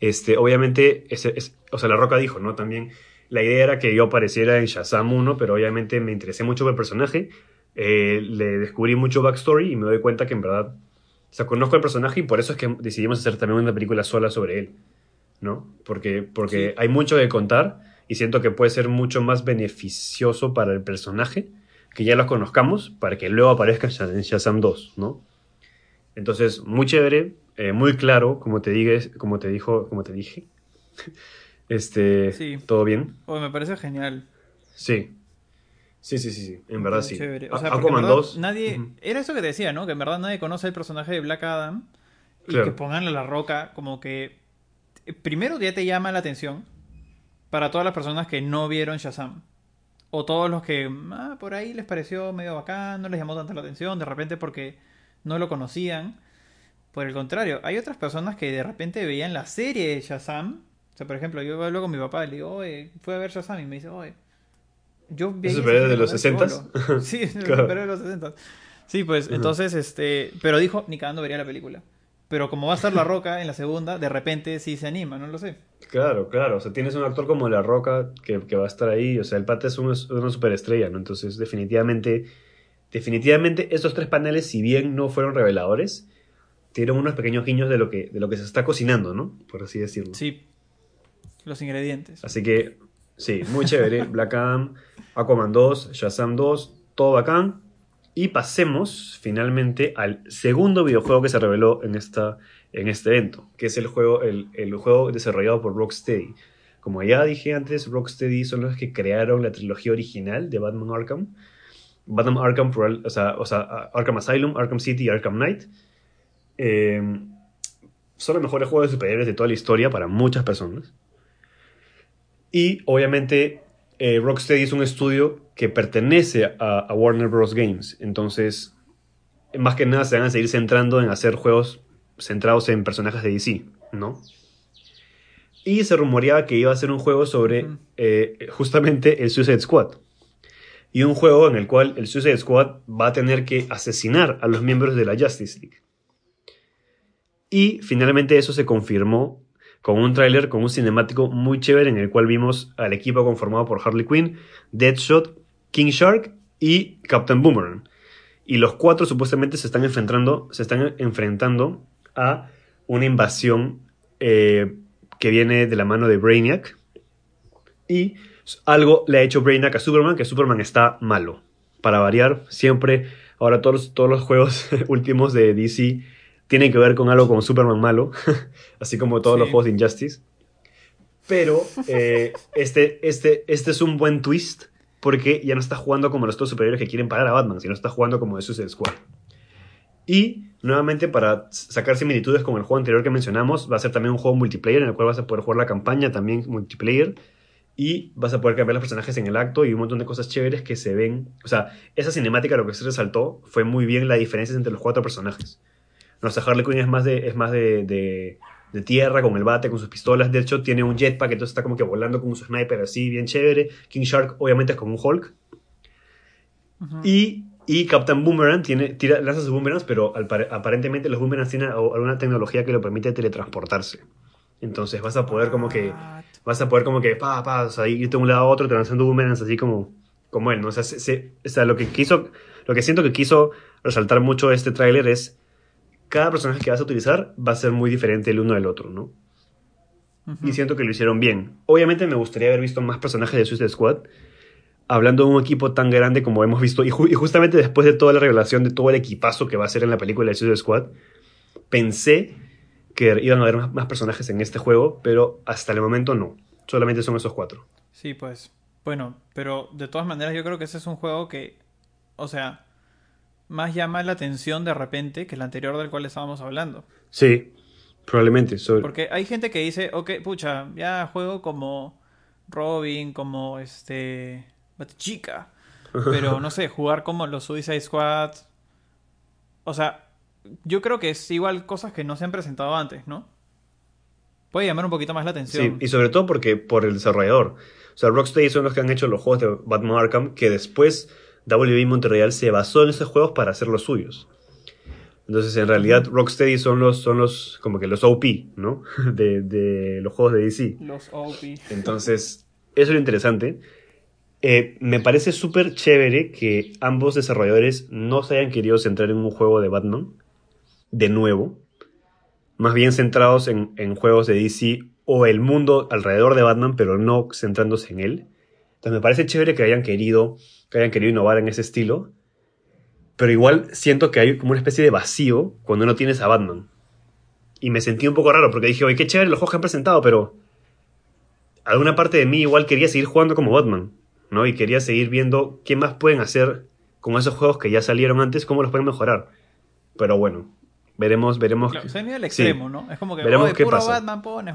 este, obviamente, es, es, o sea, La Roca dijo, ¿no? También, la idea era que yo apareciera en Shazam 1, pero obviamente me interesé mucho por el personaje. Eh, le descubrí mucho backstory y me doy cuenta que en verdad o sea, conozco el personaje y por eso es que decidimos hacer también una película sola sobre él, ¿no? Porque, porque sí. hay mucho que contar y siento que puede ser mucho más beneficioso para el personaje que ya lo conozcamos para que luego aparezca en Shazam 2, ¿no? Entonces, muy chévere, eh, muy claro, como te, dije, como te dijo, como te dije. Este, sí. ¿todo bien? Oh, me parece genial. Sí, Sí, sí, sí, sí, en verdad sí. Chévere. O sea, Aquaman 2. Nadie, uh -huh. Era eso que decía, ¿no? Que en verdad nadie conoce el personaje de Black Adam y claro. que ponganle la roca como que primero ya te llama la atención para todas las personas que no vieron Shazam. O todos los que ah, por ahí les pareció medio bacán, no les llamó tanto la atención, de repente porque no lo conocían. Por el contrario, hay otras personas que de repente veían la serie de Shazam. O sea, por ejemplo, yo hablo con mi papá y le digo, oye, fue a ver Shazam y me dice, oye, yo vi superhéroe de los 60 Sí, claro. superhéroe de los 60 Sí, pues entonces, este. Pero dijo, ni cagando vería la película. Pero como va a estar La Roca en la segunda, de repente sí se anima, no lo sé. Claro, claro. O sea, tienes un actor como La Roca que, que va a estar ahí. O sea, el pata es una, una superestrella, ¿no? Entonces, definitivamente. Definitivamente, estos tres paneles, si bien no fueron reveladores, tienen unos pequeños guiños de lo que, de lo que se está cocinando, ¿no? Por así decirlo. Sí. Los ingredientes. Así que, sí, muy chévere. Black Adam. Aquaman 2, Shazam 2, todo bacán. Y pasemos finalmente al segundo videojuego que se reveló en, esta, en este evento, que es el juego, el, el juego desarrollado por Rocksteady. Como ya dije antes, Rocksteady son los que crearon la trilogía original de Batman Arkham. Batman Arkham, o sea, o sea Arkham Asylum, Arkham City y Arkham Knight. Eh, son los mejores juegos de superhéroes de toda la historia para muchas personas. Y obviamente eh, Rocksteady es un estudio que pertenece a, a, Warner Bros. Games. Entonces, más que nada se van a seguir centrando en hacer juegos centrados en personajes de DC, ¿no? Y se rumoreaba que iba a ser un juego sobre uh -huh. eh, justamente el Suicide Squad. Y un juego en el cual el Suicide Squad va a tener que asesinar a los miembros de la Justice League. Y finalmente eso se confirmó con un tráiler, con un cinemático muy chévere en el cual vimos al equipo conformado por Harley Quinn, Deadshot, King Shark y Captain Boomerang. Y los cuatro supuestamente se están enfrentando, se están enfrentando a una invasión eh, que viene de la mano de Brainiac. Y algo le ha hecho Brainiac a Superman, que Superman está malo. Para variar, siempre, ahora todos, todos los juegos últimos de DC tiene que ver con algo con Superman malo, así como todos los juegos de Injustice. Pero eh, este, este, este es un buen twist porque ya no está jugando como los dos superiores que quieren parar a Batman, sino está jugando como de Suicide Squad. Y nuevamente para sacar similitudes con el juego anterior que mencionamos, va a ser también un juego multiplayer en el cual vas a poder jugar la campaña también multiplayer y vas a poder cambiar los personajes en el acto y un montón de cosas chéveres que se ven. O sea, esa cinemática lo que se resaltó fue muy bien la diferencia entre los cuatro personajes. Nuestra Harley Quinn es más de, es más de, de, tierra, con el bate, con sus pistolas. De hecho, tiene un jetpack, entonces está como que volando con su sniper así, bien chévere. King Shark, obviamente, es como un Hulk. Y y Captain Boomerang tiene, tira, lanza sus boomerangs, pero aparentemente los boomerangs tienen alguna tecnología que le permite teletransportarse. Entonces vas a poder como que. Vas a poder como que. Pa, pa, o sea, irte de un lado a otro, lanzando boomerangs así como. Como él, ¿no? O sea, o sea, lo que quiso. Lo que siento que quiso resaltar mucho este tráiler es. Cada personaje que vas a utilizar va a ser muy diferente el uno del otro, ¿no? Y siento que lo hicieron bien. Obviamente me gustaría haber visto más personajes de Suicide Squad hablando de un equipo tan grande como hemos visto, y, justamente después de toda la revelación de todo el equipazo que va a ser en la película de Suicide Squad, pensé que iban a haber más, personajes en este juego, pero hasta el momento no. Solamente son esos cuatro. Sí, pues. Bueno, pero de todas maneras yo creo que ese es un juego que, o sea, más llama la atención de repente que el anterior del cual estábamos hablando. Sí, probablemente. Porque hay gente que dice, ok, pucha, ya juego como Robin, como este chica. Pero no sé, jugar como los Suicide Squad. O sea, yo creo que es igual cosas que no se han presentado antes, ¿no? Puede llamar un poquito más la atención. Sí, y sobre todo porque por el desarrollador. O sea, Rocksteady son los que han hecho los juegos de Batman Arkham, que después WB Montreal se basó en esos juegos para hacer los suyos. Entonces, en realidad, Rocksteady son los, son los, como que los OP, ¿no? De, de los juegos de DC. Los OP. Entonces, eso es lo interesante. Eh, me parece súper chévere que ambos desarrolladores no se hayan querido centrar en un juego de Batman, de nuevo, más bien centrados en, juegos de DC o el mundo alrededor de Batman, pero no centrándose en él. Entonces me parece chévere que hayan querido, que hayan querido innovar en ese estilo, pero igual siento que hay como una especie de vacío cuando no tienes a Batman. Y me sentí un poco raro porque dije, oye, qué chévere los juegos que han presentado, pero alguna parte de mí igual quería seguir jugando como Batman. ¿no? Y quería seguir viendo qué más pueden hacer con esos juegos que ya salieron antes, cómo los pueden mejorar. Pero bueno, veremos, veremos. Claro, se el extremo, ¿no? Es como que veremos qué puro Batman pones,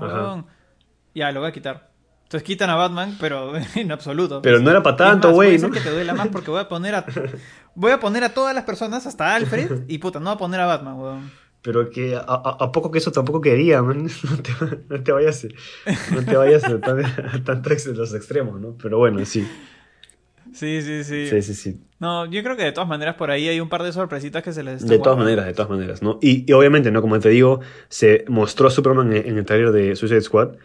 Ya, lo voy a quitar. Entonces quitan a Batman, pero en absoluto. Pero no era para tanto, güey. ¿no? que te duela más porque voy a poner a voy a poner a todas las personas hasta Alfred y puta, no voy a poner a Batman, weón. Pero que a, poco que eso tampoco quería, man. No te, vayas, no te vayas a, tanto los extremos, ¿no? Pero bueno, sí. Sí, sí, sí. Sí, sí, sí. No, yo creo que de todas maneras por ahí hay un par de sorpresitas que se les... De todas maneras, de todas maneras, ¿no? Y, obviamente, ¿no? Como te digo, se mostró Superman en, el trailer de Suicide Squad,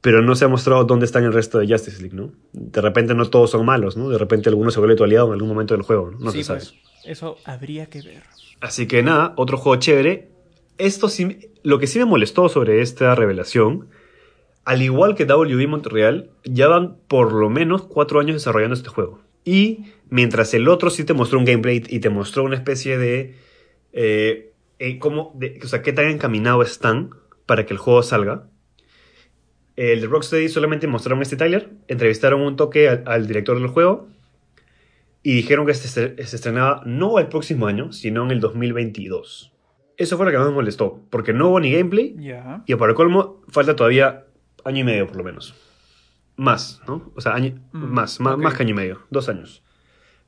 pero no se ha mostrado dónde están el resto de Justice League, ¿no? De repente no todos son malos, ¿no? De repente alguno se vuelve tu aliado en algún momento del juego, ¿no? No se sabe. Pues, eso habría que ver. Así que nada, otro juego chévere esto sí, lo que sí me molestó sobre esta revelación, al igual que WB Montreal, ya van por lo menos cuatro años desarrollando este juego. Y mientras el otro sí te mostró un gameplay y te mostró una especie de... Eh, eh, cómo, o sea, qué tan encaminado están para que el juego salga. El de Rocksteady solamente mostraron este trailer, entrevistaron un toque al, director del juego y dijeron que se, se estrenaba no el próximo año, sino en el 2022. Eso fue lo que más me molestó, porque no hubo ni gameplay. Y para el colmo, falta todavía año y medio por lo menos. Más, ¿no? O sea, año, mm, más, más, que año y medio, dos años.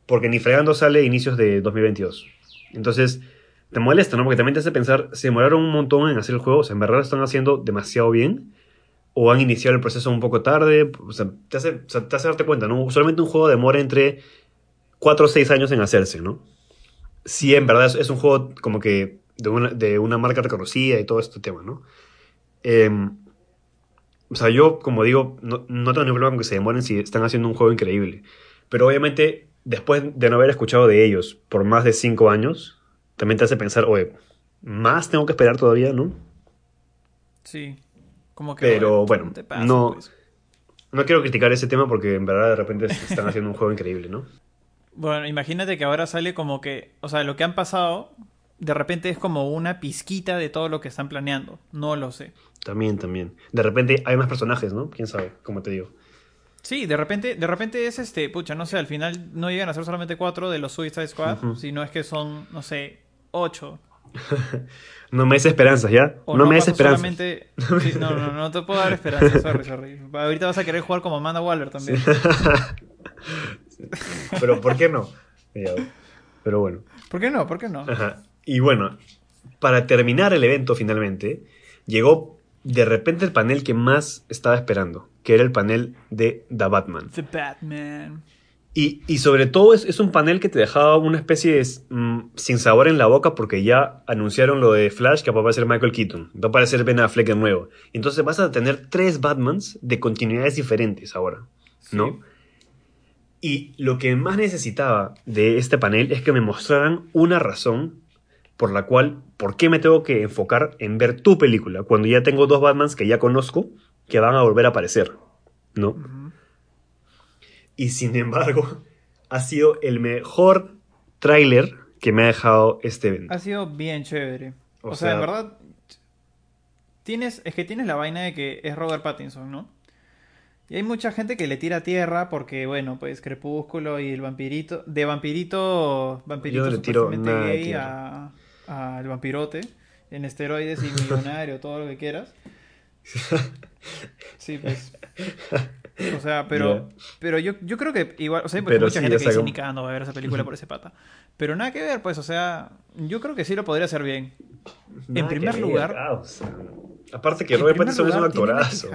Porque ni fregando sale inicios de 2022. Entonces, te molesta, ¿no? Porque también te hace pensar, se demoraron un montón en hacer el juego, o sea, en verdad lo están haciendo demasiado bien, o han iniciado el proceso un poco tarde, o sea, te hace, te hace darte cuenta, ¿no? Solamente un juego demora entre 4 o 6 años en hacerse, ¿no? Sí, en verdad es un juego como que de una, de una marca reconocida y todo este tema, ¿no? Em, o sea, yo, como digo, no, no, tengo ningún problema con que se demoren si están haciendo un juego increíble. Pero obviamente, después de no haber escuchado de ellos por más de cinco años, también te hace pensar, oye, más tengo que esperar todavía, ¿no? Sí. Como que. Pero bueno, no, pues. no quiero criticar ese tema porque en verdad de repente están haciendo un juego increíble, ¿no? Bueno, imagínate que ahora sale como que. O sea, lo que han pasado de repente es como una pizquita de todo lo que están planeando. No lo sé. También, también. De repente hay más personajes, ¿no? Quién sabe, como te digo. Sí, de repente, de repente es este, pucha, no sé, al final no llegan a ser solamente cuatro de los Suicide Squad, sino es que son, no sé, ocho. No me des esperanzas, ¿ya? no, me des esperanzas. Solamente... no, no, no te puedo dar esperanzas, sorry, sorry. Ahorita vas a querer jugar como Amanda Waller también. Pero ¿por qué no? Pero bueno. ¿Por qué no? ¿Por qué no? Ajá. Y bueno, para terminar el evento finalmente, llegó de repente el panel que más estaba esperando, que era el panel de The Batman. The Batman. Y, y sobre todo es, es, un panel que te dejaba una especie de mm, sin sabor en la boca porque ya anunciaron lo de Flash que va a aparecer Michael Keaton, va a aparecer Ben Affleck de nuevo. Entonces vas a tener tres Batmans de continuidades diferentes ahora, ¿no? Y lo que más necesitaba de este panel es que me mostraran una razón por la cual, ¿por qué me tengo que enfocar en ver tu película cuando ya tengo dos Batmans que ya conozco que van a volver a aparecer? ¿No? Y sin embargo, ha sido el mejor tráiler que me ha dejado este evento. Ha sido bien chévere. O, sea, en verdad, tienes, es que tienes la vaina de que es Robert Pattinson, ¿no? Y hay mucha gente que le tira tierra porque, bueno, pues Crepúsculo y el vampirito, de vampirito, vampirito Yo le tiro gay a, al vampirote en esteroides y millonario, todo lo que quieras. Sí, pues. O sea, pero, pero yo, yo creo que igual, o sea, hay mucha gente que dice ni no va a ver esa película por ese pata. Pero nada que ver, pues, o sea, yo creo que sí lo podría hacer bien. en primer lugar. Aparte que Robert Pattinson es un actorazo,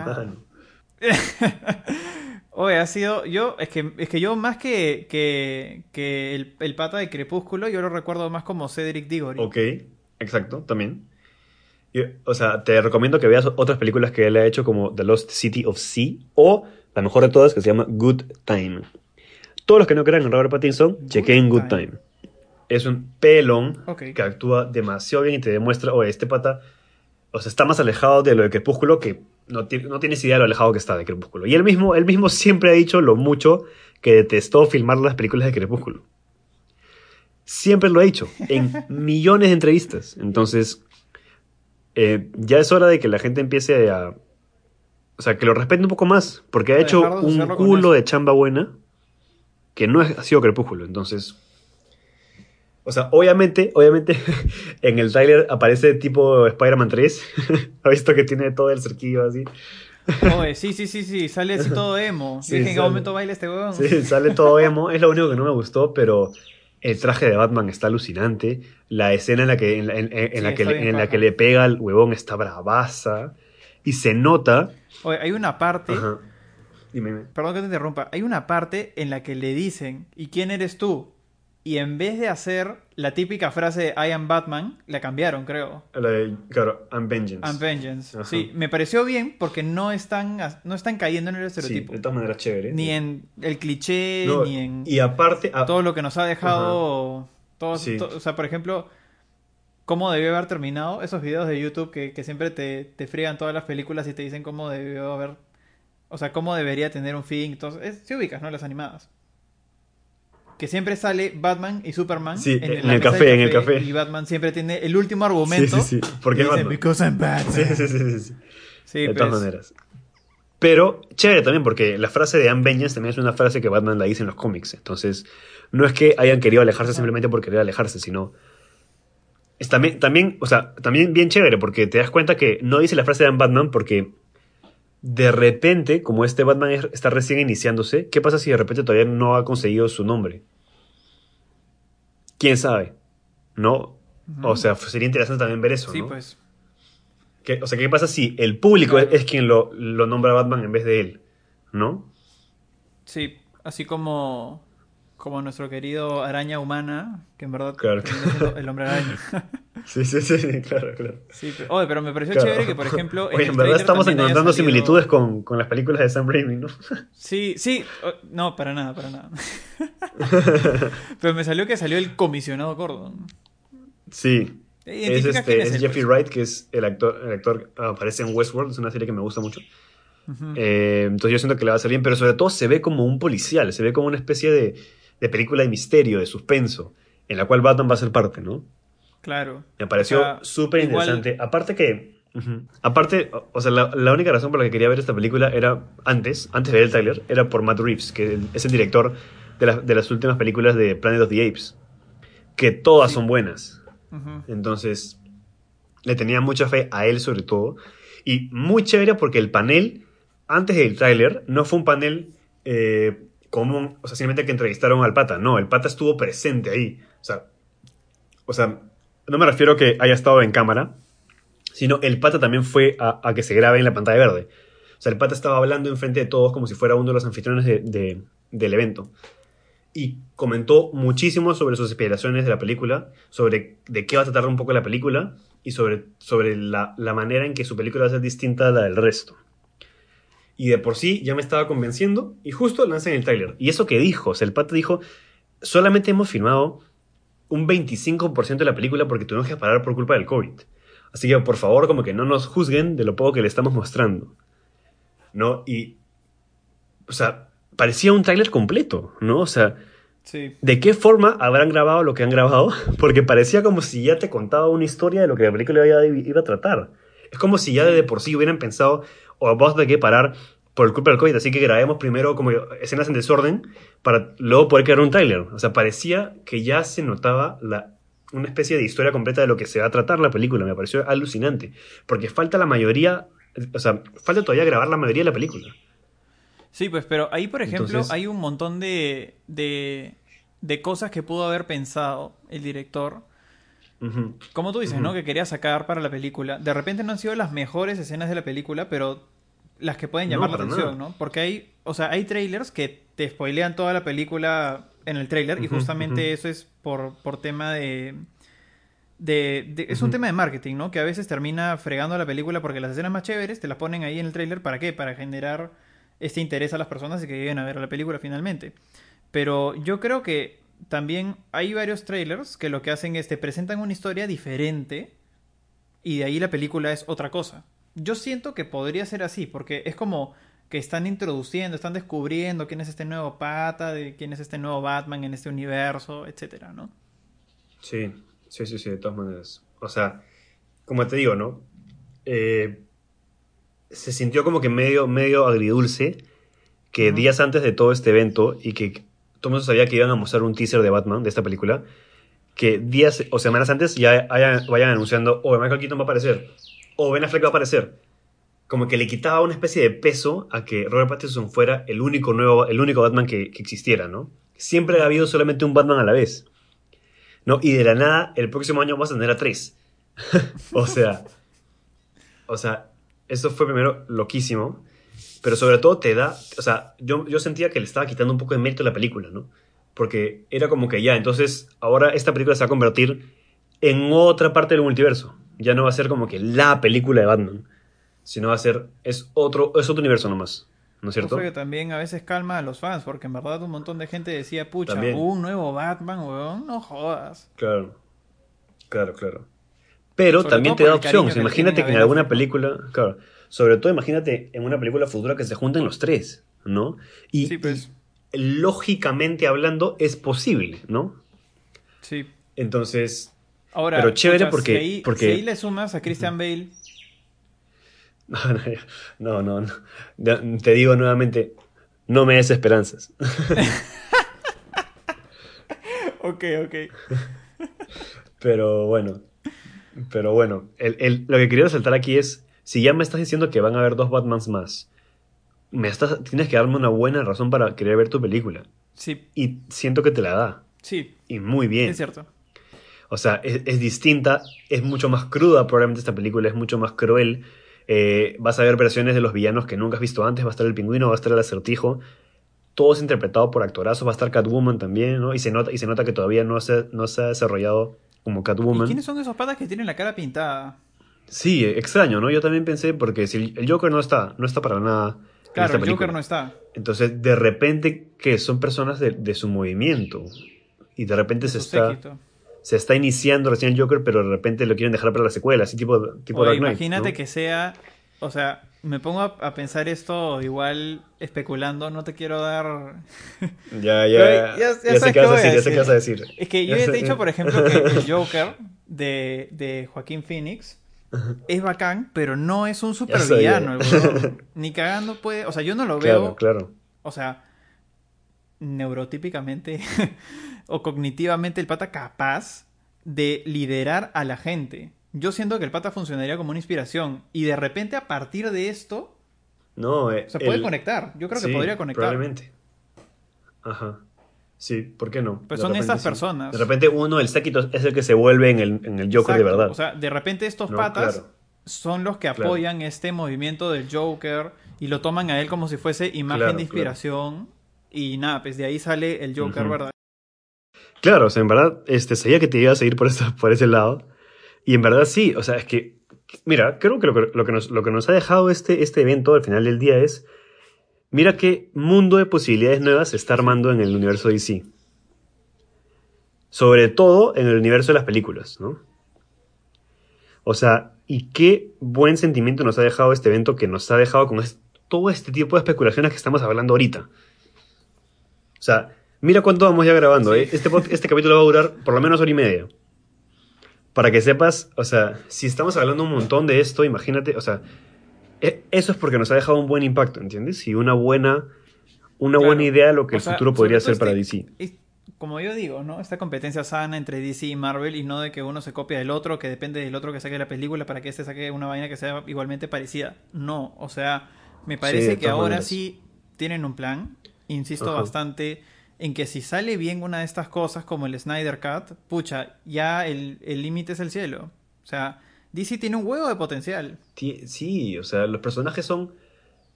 Oye, ha sido. Yo, es que, es que yo más que, que, el, pata de Crepúsculo, yo lo recuerdo más como Cedric Diggory. Ok, exacto, también. o sea, te recomiendo que veas otras películas que él ha hecho, como The Lost City of Sea, o la mejor de todas, que se llama Good Time. Todos los que no crean en Robert Pattinson, chequen Good Time. Es un pelón que actúa demasiado bien y te demuestra, oye, este pata, o sea, está más alejado de lo de Crepúsculo que no, tienes idea de lo alejado que está de Crepúsculo. Y él mismo, él mismo siempre ha dicho lo mucho que detestó filmar las películas de Crepúsculo. Siempre lo ha dicho, en millones de entrevistas. Entonces, eh, ya es hora de que la gente empiece a... O sea, que lo respete un poco más, porque ha hecho un culo de chamba buena que no ha sido Crepúsculo. Entonces, o sea, obviamente, obviamente, en el trailer aparece tipo Spider-Man 3. ¿Ha visto que tiene todo el cerquillo así? Oye, sí, sí, sí, sí, sale así todo emo. Sí, ¿En qué momento baila este huevón? Sí, sale todo emo. Es lo único que no me gustó, pero el traje de Batman está alucinante. La escena en la que, en, la, que, en la que le pega al huevón está bravaza. Y se nota. Oye, hay una parte. Ajá. Dime, dime. Perdón que te interrumpa. Hay una parte en la que le dicen, ¿y quién eres tú? Y en vez de hacer la típica frase de I am Batman, la cambiaron, creo. La de, claro, I'm Vengeance. I'm Vengeance. Sí, me pareció bien porque no están, no están cayendo en el estereotipo. Sí, de todas maneras chévere. Ni en el cliché, ni en. Y aparte. Todo lo que nos ha dejado. Todo, o sea, por ejemplo, cómo debió haber terminado esos videos de YouTube que, que siempre te, te frían todas las películas y te dicen cómo debió haber. O sea, cómo debería tener un fin. Entonces, si ubicas, ¿no? Las animadas que siempre sale Batman y Superman en, el café, en el café. Y Batman siempre tiene el último argumento. Sí, sí, sí. Porque dice, Because I'm Batman. Sí, sí, sí. sí, sí. de todas pues. maneras. Pero chévere también, porque la frase de Anne Vengeance también es una frase que Batman la dice en los cómics. Entonces, no es que hayan querido alejarse simplemente por querer alejarse, sino. Es también, también, o sea, también bien chévere, porque te das cuenta que no dice la frase de Batman porque de repente, como este Batman está recién iniciándose, ¿qué pasa si de repente todavía no ha conseguido su nombre? ¿Quién sabe? ¿No? O sea, sería interesante también ver eso, sí, pues. o sea, ¿qué pasa si el público es, quien lo, lo nombra Batman en vez de él? ¿No? Sí, así como como nuestro querido araña humana, que en verdad claro. el hombre araña. sí, sí, sí, claro, claro. Sí, pero, oye, pero me pareció chévere que, por ejemplo. Oye, en, verdad estamos encontrando similitudes con, con, las películas de Sam Raimi, ¿no? sí, sí. No, para nada, para nada. pero me salió que salió el comisionado Gordon. Sí. Es, este, es, Jeffrey pues? Wright, que es el actor, el actor aparece en Westworld, es una serie que me gusta mucho. Eh, entonces yo siento que le va a hacer bien, pero sobre todo se ve como un policial, se ve como una especie de de película de misterio, de suspenso, en la cual Batman va a ser parte, ¿no? Claro. Me pareció súper interesante. Aparte que. Aparte, o sea, la, única razón por la que quería ver esta película era antes, antes de ver el trailer, era por Matt Reeves, que es el director de, de las últimas películas de Planet of the Apes. Que todas son buenas. Entonces, le tenía mucha fe a él sobre todo. Y muy chévere porque el panel, antes del tráiler, no fue un panel eh, común, o sea, simplemente que entrevistaron al pata. No, el pata estuvo presente ahí. O sea, o sea, no me refiero a que haya estado en cámara, sino el pata también fue a, que se grabe en la pantalla verde. O sea, el pata estaba hablando enfrente de todos como si fuera uno de los anfitriones del evento. Y comentó muchísimo sobre sus inspiraciones de la película, sobre de qué va a tratar un poco la película y sobre, sobre la, la manera en que su película va a ser distinta a la del resto. Y de por sí ya me estaba convenciendo y justo lanzan el tráiler. Y eso que dijo, o sea, el pata dijo, solamente hemos filmado un 25% de la película porque tuvimos que parar por culpa del COVID. Así que por favor, como que no nos juzguen de lo poco que le estamos mostrando. ¿No? Y. O sea, parecía un tráiler completo, ¿no? O sea. ¿De qué forma habrán grabado lo que han grabado? Porque parecía como si ya te contaba una historia de lo que la película iba, iba a tratar. Es como si ya de por sí hubieran pensado, o vamos a tener que parar por culpa del COVID, así que grabemos primero como escenas en desorden para luego poder crear un tráiler. O sea, parecía que ya se notaba la, una especie de historia completa de lo que se va a tratar la película. Me pareció alucinante, porque falta la mayoría, o sea, falta todavía grabar la mayoría de la película. Sí, pues, pero ahí, por ejemplo, hay un montón de, de, de, cosas que pudo haber pensado el director. Como tú dices, ¿no? Que quería sacar para la película. De repente no han sido las mejores escenas de la película, pero las que pueden llamar la atención, ¿no? Porque hay, o sea, hay trailers que te spoilean toda la película en el trailer y justamente eso es por, por tema de... de, es un tema de marketing, ¿no? Que a veces termina fregando la película porque las escenas más chéveres te las ponen ahí en el trailer. ¿Para qué? Para generar este interés a las personas y que lleguen a ver la película finalmente. Pero yo creo que también hay varios trailers que lo que hacen es te presentan una historia diferente y de ahí la película es otra cosa yo siento que podría ser así, porque es como que están introduciendo, están descubriendo quién es este nuevo pata, de quién es este nuevo Batman en este universo, etcétera, ¿no? Sí, sí, sí, sí, de todas maneras. O sea, como te digo, ¿no? Eh, se sintió como que medio, medio agridulce que días antes de todo este evento y que todo el mundo sabía que iban a mostrar un teaser de Batman, de esta película, que días o semanas antes ya vayan anunciando, oh, Michael Keaton va a aparecer, o Ben Affleck va a aparecer. Como que le quitaba una especie de peso a que Robert Pattinson fuera el único nuevo, el único Batman que, existiera, ¿no? Siempre ha habido solamente un Batman a la vez. ¿No? Y de la nada, el próximo año vamos a tener a tres. o sea. O sea, eso fue primero loquísimo. Pero sobre todo te da. O sea, yo, yo sentía que le estaba quitando un poco de mérito a la película, ¿no? Porque era como que ya, entonces ahora esta película se va a convertir en otra parte del multiverso ya no va a ser como que la película de Batman, sino va a ser, es otro, es otro universo nomás. ¿No es cierto? que también a veces calma a los fans, porque en verdad un montón de gente decía, pucha, un nuevo Batman, weón, no jodas. Claro, claro, claro. Pero también te da opciones. Imagínate que en alguna película, claro, sobre todo imagínate en una película futura que se junten los tres, ¿no? Y, sí, pues. lógicamente hablando es posible, ¿no? Sí. Entonces, Ahora, pero chévere porque, si porque... ahí le sumas a Christian Bale. No, no, no, Te digo nuevamente, no me des esperanzas. ok, ok. Pero bueno, pero bueno, lo que quería resaltar aquí es, si ya me estás diciendo que van a haber dos Batmans más, me estás, tienes que darme una buena razón para querer ver tu película. Sí. Y siento que te la da. Sí. Y muy bien. Es cierto. O sea, es, distinta, es mucho más cruda probablemente esta película, es mucho más cruel. Eh, vas a ver versiones de los villanos que nunca has visto antes, va a estar el pingüino, va a estar el acertijo. Todo es interpretado por actorazos, va a estar Catwoman también, ¿no? Y se nota, y se nota que todavía no se, no se ha desarrollado como Catwoman. ¿Y quiénes son esos patas que tienen la cara pintada? Sí, extraño, ¿no? Yo también pensé, porque si el Joker no está, no está para nada. Claro, el Joker no está. Entonces, de repente, que son personas de, su movimiento. Y de repente se está se está iniciando recién el Joker, pero de repente lo quieren dejar para la secuela, así tipo, tipo Imagínate que sea, o sea, me pongo a, pensar esto igual especulando, no te quiero dar... Ya, ya, ya, sé qué vas a decir, ya sé qué vas a decir. Es que yo ya te he dicho, por ejemplo, que el Joker de, de Joaquín Phoenix es bacán, pero no es un supervillano. Ni cagando puede... O sea, yo no lo veo... Claro, claro. O sea, neurotípicamente o cognitivamente el pata capaz de liderar a la gente. Yo siento que el pata funcionaría como una inspiración. Y de repente, a partir de esto. No, eh, se puede conectar. Yo creo que podría conectar. Probablemente. Ajá. Sí, ¿por qué no? Pues son estas personas. De repente uno, el séquito, es el que se vuelve en el, en el Joker de verdad. O sea, de repente estos patas son los que apoyan este movimiento del Joker y lo toman a él como si fuese imagen de inspiración. Y nada, pues de ahí sale el Joker, ¿verdad? Claro, o sea, en verdad, este, sabía que te ibas a ir por, por ese lado. Y en verdad sí, o sea, es que, mira, creo que lo, que, nos, lo que nos ha dejado este, este evento al final del día es, mira qué mundo de posibilidades nuevas se está armando en el universo DC. Sobre todo en el universo de las películas, ¿no? O sea, y qué buen sentimiento nos ha dejado este evento que nos ha dejado con todo este tipo de especulaciones que estamos hablando ahorita. O sea, mira cuánto vamos ya grabando. ¿eh? Este, este capítulo va a durar por lo menos hora y media. Para que sepas, o sea, si estamos hablando un montón de esto, imagínate, o sea, eso es porque nos ha dejado un buen impacto, ¿entiendes? Y una buena, una buena idea de lo que el futuro podría ser para DC. como yo digo, ¿no? Esta competencia sana entre DC y Marvel y no de que uno se copia del otro, que depende del otro que saque la película para que este saque una vaina que sea igualmente parecida. No, o sea, me parece que ahora sí tienen un plan insisto bastante en que si sale bien una de estas cosas como el Snyder Cut, pucha, ya el límite es el cielo. O sea, DC tiene un huevo de potencial. Sí, o sea, los personajes son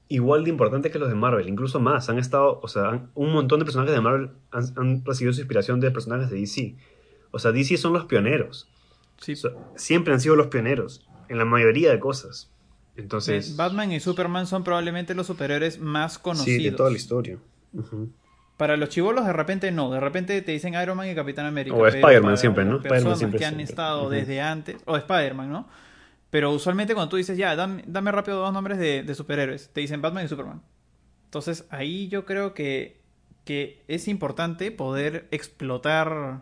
igual de importantes que los de Marvel, incluso más. Han estado, o sea, un montón de personajes de Marvel han, recibido su inspiración de personajes de DC. O sea, DC son los pioneros. Sí. siempre han sido los pioneros en la mayoría de cosas. Entonces, Batman y Superman son probablemente los superhéroes más conocidos. Sí, de toda la historia. Para los chivolos de repente no, de repente te dicen Iron Man y Capitán América. O Spider-Man siempre, ¿no? Personas que han estado desde antes, o Spider-Man, ¿no? Pero usualmente cuando tú dices, ya, dame, rápido dos nombres de, superhéroes, te dicen Batman y Superman. Entonces ahí yo creo que, que es importante poder explotar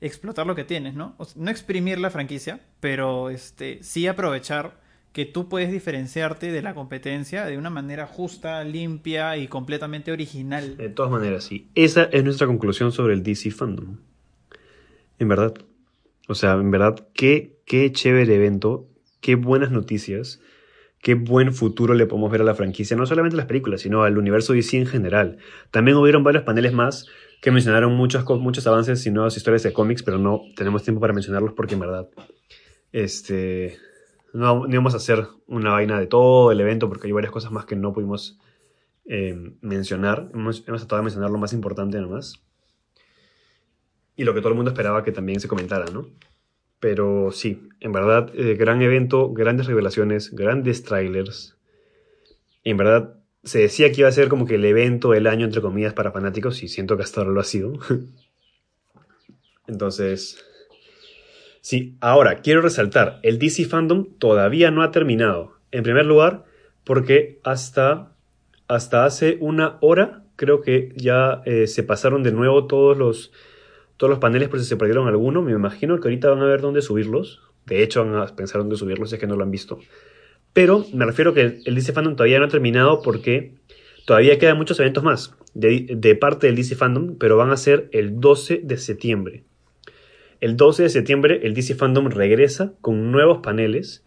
explotar lo que tienes, ¿no? no exprimir la franquicia, pero este sí aprovechar que tú puedes diferenciarte de la competencia de una manera justa, limpia y completamente original. De todas maneras, sí. Esa es nuestra conclusión sobre el DC Fandom. En verdad. O sea, en verdad, qué, qué chévere evento, qué buenas noticias, qué buen futuro le podemos ver a la franquicia, no solamente a las películas, sino al universo DC en general. También hubieron varios paneles más que mencionaron muchos, muchos avances y nuevas historias de cómics, pero no tenemos tiempo para mencionarlos porque en verdad, este, no, íbamos a hacer una vaina de todo el evento porque hay varias cosas más que no pudimos eh, mencionar. Hemos, tratado de mencionar lo más importante nomás. Y lo que todo el mundo esperaba que también se comentara, ¿no? Pero sí, en verdad, eh, gran evento, grandes revelaciones, grandes trailers. en verdad, se decía que iba a ser como que el evento del año, entre comillas, para fanáticos, y siento que hasta ahora lo ha sido. Entonces, Sí, ahora quiero resaltar, el DC Fandom todavía no ha terminado. En primer lugar, porque hasta, hasta hace una hora creo que ya eh, se pasaron de nuevo todos los, todos los paneles por si se perdieron alguno. Me imagino que ahorita van a ver dónde subirlos. De hecho, van a pensar dónde subirlos si es que no lo han visto. Pero me refiero que el DC Fandom todavía no ha terminado porque todavía quedan muchos eventos más de, de parte del DC Fandom, pero van a ser el 12 de septiembre. El 12 de septiembre el DC Fandom regresa con nuevos paneles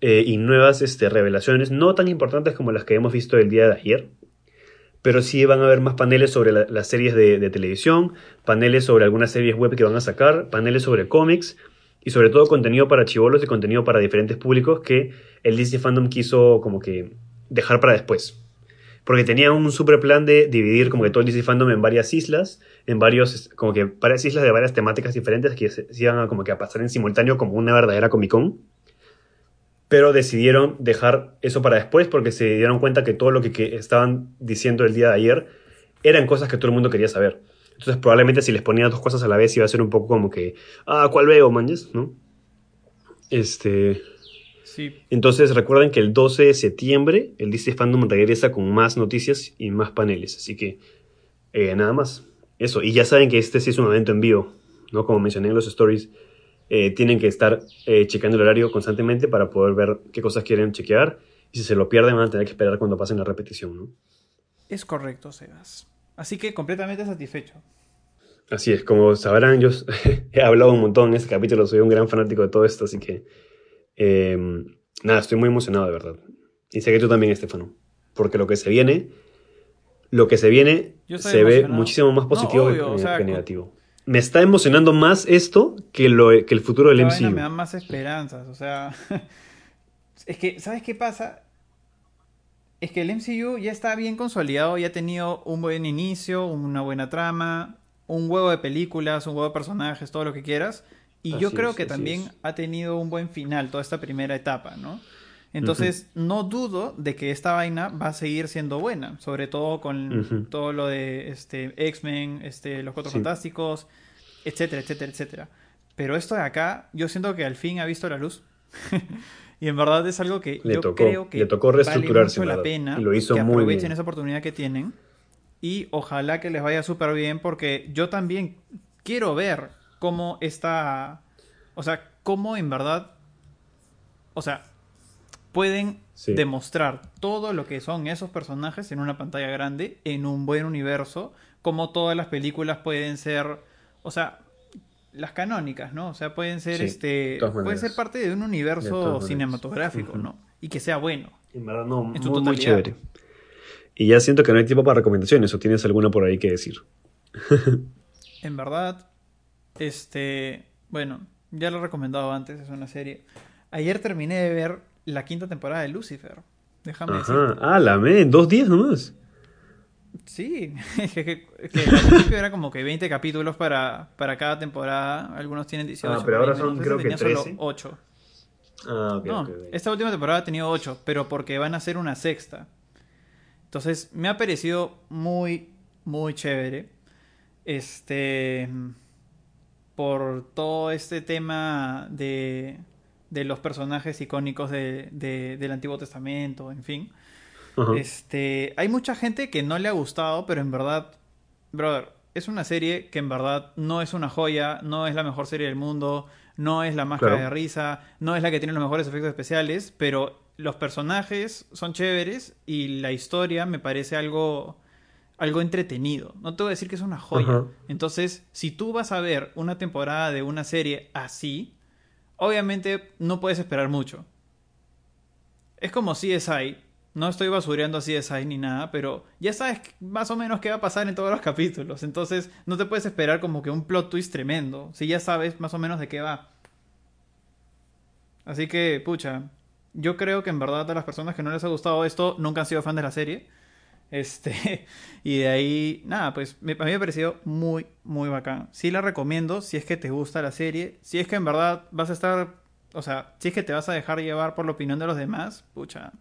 eh, y nuevas este, revelaciones, no tan importantes como las que hemos visto el día de ayer, pero sí van a haber más paneles sobre las series de, televisión, paneles sobre algunas series web que van a sacar, paneles sobre cómics y sobre todo contenido para chivolos y contenido para diferentes públicos que el DC Fandom quiso como que dejar para después porque tenía un super plan de dividir como que todo el DC Fandom en varias islas, en varios, como que varias islas de varias temáticas diferentes que se, iban a, como que a pasar en simultáneo como una verdadera Comic Con. Pero decidieron dejar eso para después porque se dieron cuenta que todo lo que, estaban diciendo el día de ayer eran cosas que todo el mundo quería saber. Entonces probablemente si les ponía dos cosas a la vez iba a ser un poco como que, ah, ¿cuál veo, manches? ¿No? Este... Sí. Entonces recuerden que el 12 de septiembre el DC Fandom regresa con más noticias y más paneles. Así que eh, nada más. Eso. Y ya saben que este sí es un evento en vivo. ¿no? Como mencioné en los stories, eh, tienen que estar eh, chequeando el horario constantemente para poder ver qué cosas quieren chequear. Y si se lo pierden van a tener que esperar cuando pasen la repetición. ¿no? Es correcto, Sebas. Así que completamente satisfecho. Así es, como sabrán, yo he hablado un montón en este capítulo, soy un gran fanático de todo esto, así que em, nada, estoy muy emocionado de verdad. Y sé que tú también, Estefano, porque lo que se viene, lo que se viene se ve muchísimo más positivo que, negativo. Me está emocionando más esto que, lo, que el futuro del MCU. Me da más esperanzas, o sea, es que, ¿sabes qué pasa? Es que el MCU ya está bien consolidado, ya ha tenido un buen inicio, una buena trama, un huevo de películas, un huevo de personajes, todo lo que quieras. Y yo creo que también ha tenido un buen final toda esta primera etapa, ¿no? Entonces, no dudo de que esta vaina va a seguir siendo buena, sobre todo con todo lo de este, X-Men, este, los Cuatro Fantásticos, etcétera, etcétera, etcétera. Pero esto de acá, yo siento que al fin ha visto la luz. y en verdad es algo que yo creo que le tocó reestructurarse vale mucho la pena lo hizo que muy aprovechen esa oportunidad que tienen y ojalá que les vaya súper bien porque yo también quiero ver cómo está, o sea, cómo en verdad, o sea, pueden demostrar todo lo que son esos personajes en una pantalla grande, en un buen universo, como todas las películas pueden ser, o sea, las canónicas, ¿no? O sea, pueden ser, este, pueden ser parte de un universo cinematográfico, ¿no? Y que sea bueno. En verdad, no, muy chévere. Y ya siento que no hay tiempo para recomendaciones, o tienes alguna por ahí que decir. en verdad, este, bueno, ya lo he recomendado antes, es una serie. Ayer terminé de ver la quinta temporada de Lucifer. Déjame decir. Ah, la me, dos días nomás. Sí, que, al principio era como que 20 capítulos para, para cada temporada. Algunos tienen 18. Ah, pero ahora son creo que 13. Solo 8. Ah, ok. no, esta última temporada ha tenido 8, pero porque van a ser una sexta. Entonces, me ha parecido muy, muy chévere. Este. Por todo este tema de, de los personajes icónicos de, del Antiguo Testamento, en fin. Este. Hay mucha gente que no le ha gustado, pero en verdad. Brother, es una serie que en verdad no es una joya, no es la mejor serie del mundo, no es la más de risa, no es la que tiene los mejores efectos especiales, pero los personajes son chéveres y la historia me parece algo, algo entretenido. No te voy a decir que es una joya. Entonces, si tú vas a ver una temporada de una serie así, obviamente no puedes esperar mucho. Es como CSI. No estoy basureando a CSI ni nada, pero ya sabes más o menos qué va a pasar en todos los capítulos. Entonces, no te puedes esperar como que un plot twist tremendo. Si ya sabes más o menos de qué va. Así que, pucha, yo creo que en verdad a las personas que no les ha gustado esto nunca han sido fan de la serie. Este, y de ahí, nada, pues a mí me ha parecido muy, muy bacán. Sí la recomiendo si es que te gusta la serie. Si es que en verdad vas a estar, o sea, si es que te vas a dejar llevar por la opinión de los demás, pucha.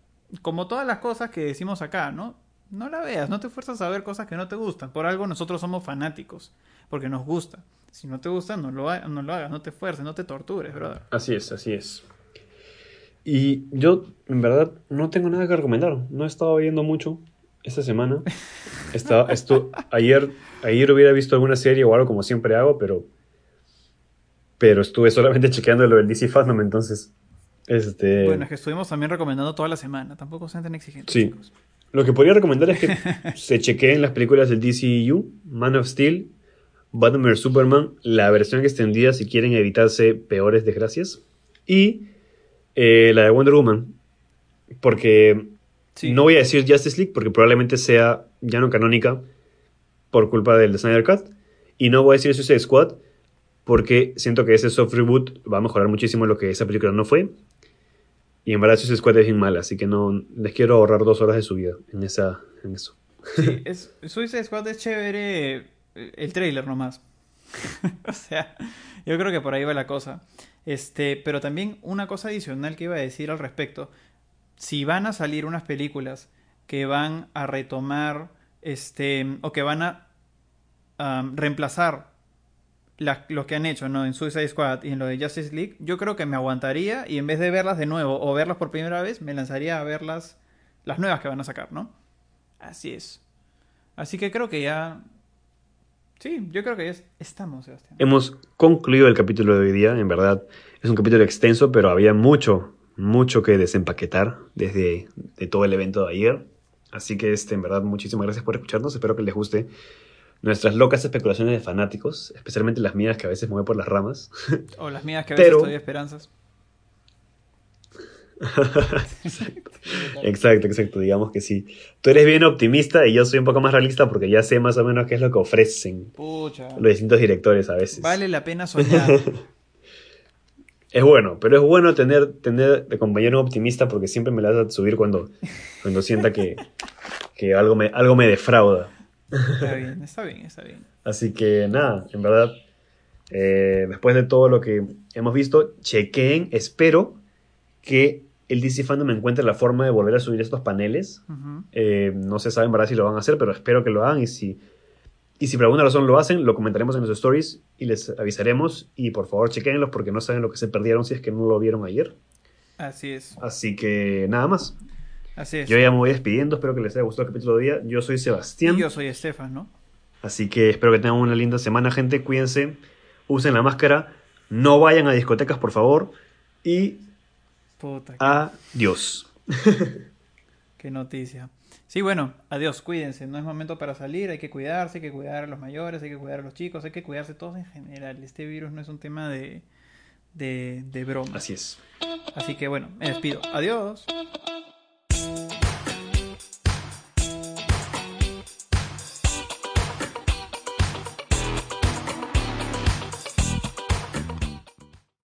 Como todas las cosas que decimos acá, ¿no? No la veas, no te fuerzas a ver cosas que no te gustan. Por algo nosotros somos fanáticos, porque nos gusta. Si no te gusta, no lo, no lo hagas, no te fuerces, no te tortures, brother. Así es, así es. Y yo, en verdad, no tengo nada que recomendar. No he estado viendo mucho esta semana. Estaba, esto, ayer, ayer hubiera visto alguna serie o algo como siempre hago, pero, pero estuve solamente chequeando lo del DC Fandom, entonces... Este... Bueno, es que estuvimos también recomendando toda la semana. Tampoco sean tan exigentes. Sí. Lo que podría recomendar es que se chequeen las películas del DCU, Man of Steel, Batman vs. Superman, la versión extendida si quieren evitarse peores desgracias. Y eh, la de Wonder Woman. Porque no voy a decir Justice League porque probablemente sea ya no canónica por culpa del Snyder Cut. Y no voy a decir Suicide Squad porque siento que ese soft reboot va a mejorar muchísimo lo que esa película no fue. Y en verdad Suicide Squad es bien mala, así que no les quiero ahorrar dos horas de su vida en, esa, en eso. Sí, es, Suicide Squad es chévere eh, el trailer nomás. o sea, yo creo que por ahí va la cosa. Este, pero también una cosa adicional que iba a decir al respecto. Si van a salir unas películas que van a retomar este o que van a reemplazar los que han hecho, ¿no? En Suicide Squad y en lo de Justice League, yo creo que me aguantaría y en vez de verlas de nuevo o verlas por primera vez, me lanzaría a verlas, las nuevas que van a sacar, ¿no? Así es. Así que creo que ya... Sí, yo creo que ya estamos, Sebastián. Hemos concluido el capítulo de hoy día, en verdad. Es un capítulo extenso, pero había mucho, mucho que desempaquetar desde de todo el evento de ayer. Así que, este, en verdad, muchísimas gracias por escucharnos. Espero que les guste nuestras locas especulaciones de fanáticos, especialmente las mías que a veces mueven por las ramas. O las mías que a veces Pero... estoy esperanzas. exacto. exacto, digamos que sí. Tú eres bien optimista y yo soy un poco más realista porque ya sé más o menos qué es lo que ofrecen los distintos directores a veces. Vale la pena soñar. es bueno, pero es bueno tener, tener de compañero optimista porque siempre me la vas a subir cuando, cuando sienta que, que algo, me, algo me defrauda. Está bien, está bien, está bien. Así que nada, en verdad, eh, después de todo lo que hemos visto, chequeen, espero que el DC Fandom encuentre la forma de volver a subir estos paneles. Eh, no se sabe en verdad si lo van a hacer, pero espero que lo hagan y si, y si por alguna razón lo hacen, lo comentaremos en los stories y les avisaremos. Y por favor, chequenlos porque no saben lo que se perdieron si es que no lo vieron ayer. Así es. Así que nada más. Así es. Yo ya me voy despidiendo, espero que les haya gustado el capítulo de día. Yo soy Sebastián. Y yo soy Estefan, ¿no? Así que espero que tengan una linda semana, gente. Cuídense, usen la máscara, no vayan a discotecas, por favor. Y. Puta, adiós. qué noticia. Sí, bueno, adiós, cuídense. No es momento para salir, hay que cuidarse, hay que cuidar a los mayores, hay que cuidar a los chicos, hay que cuidarse todos en general. Este virus no es un tema de, de, de broma. Así es. Así que bueno, me despido. Adiós.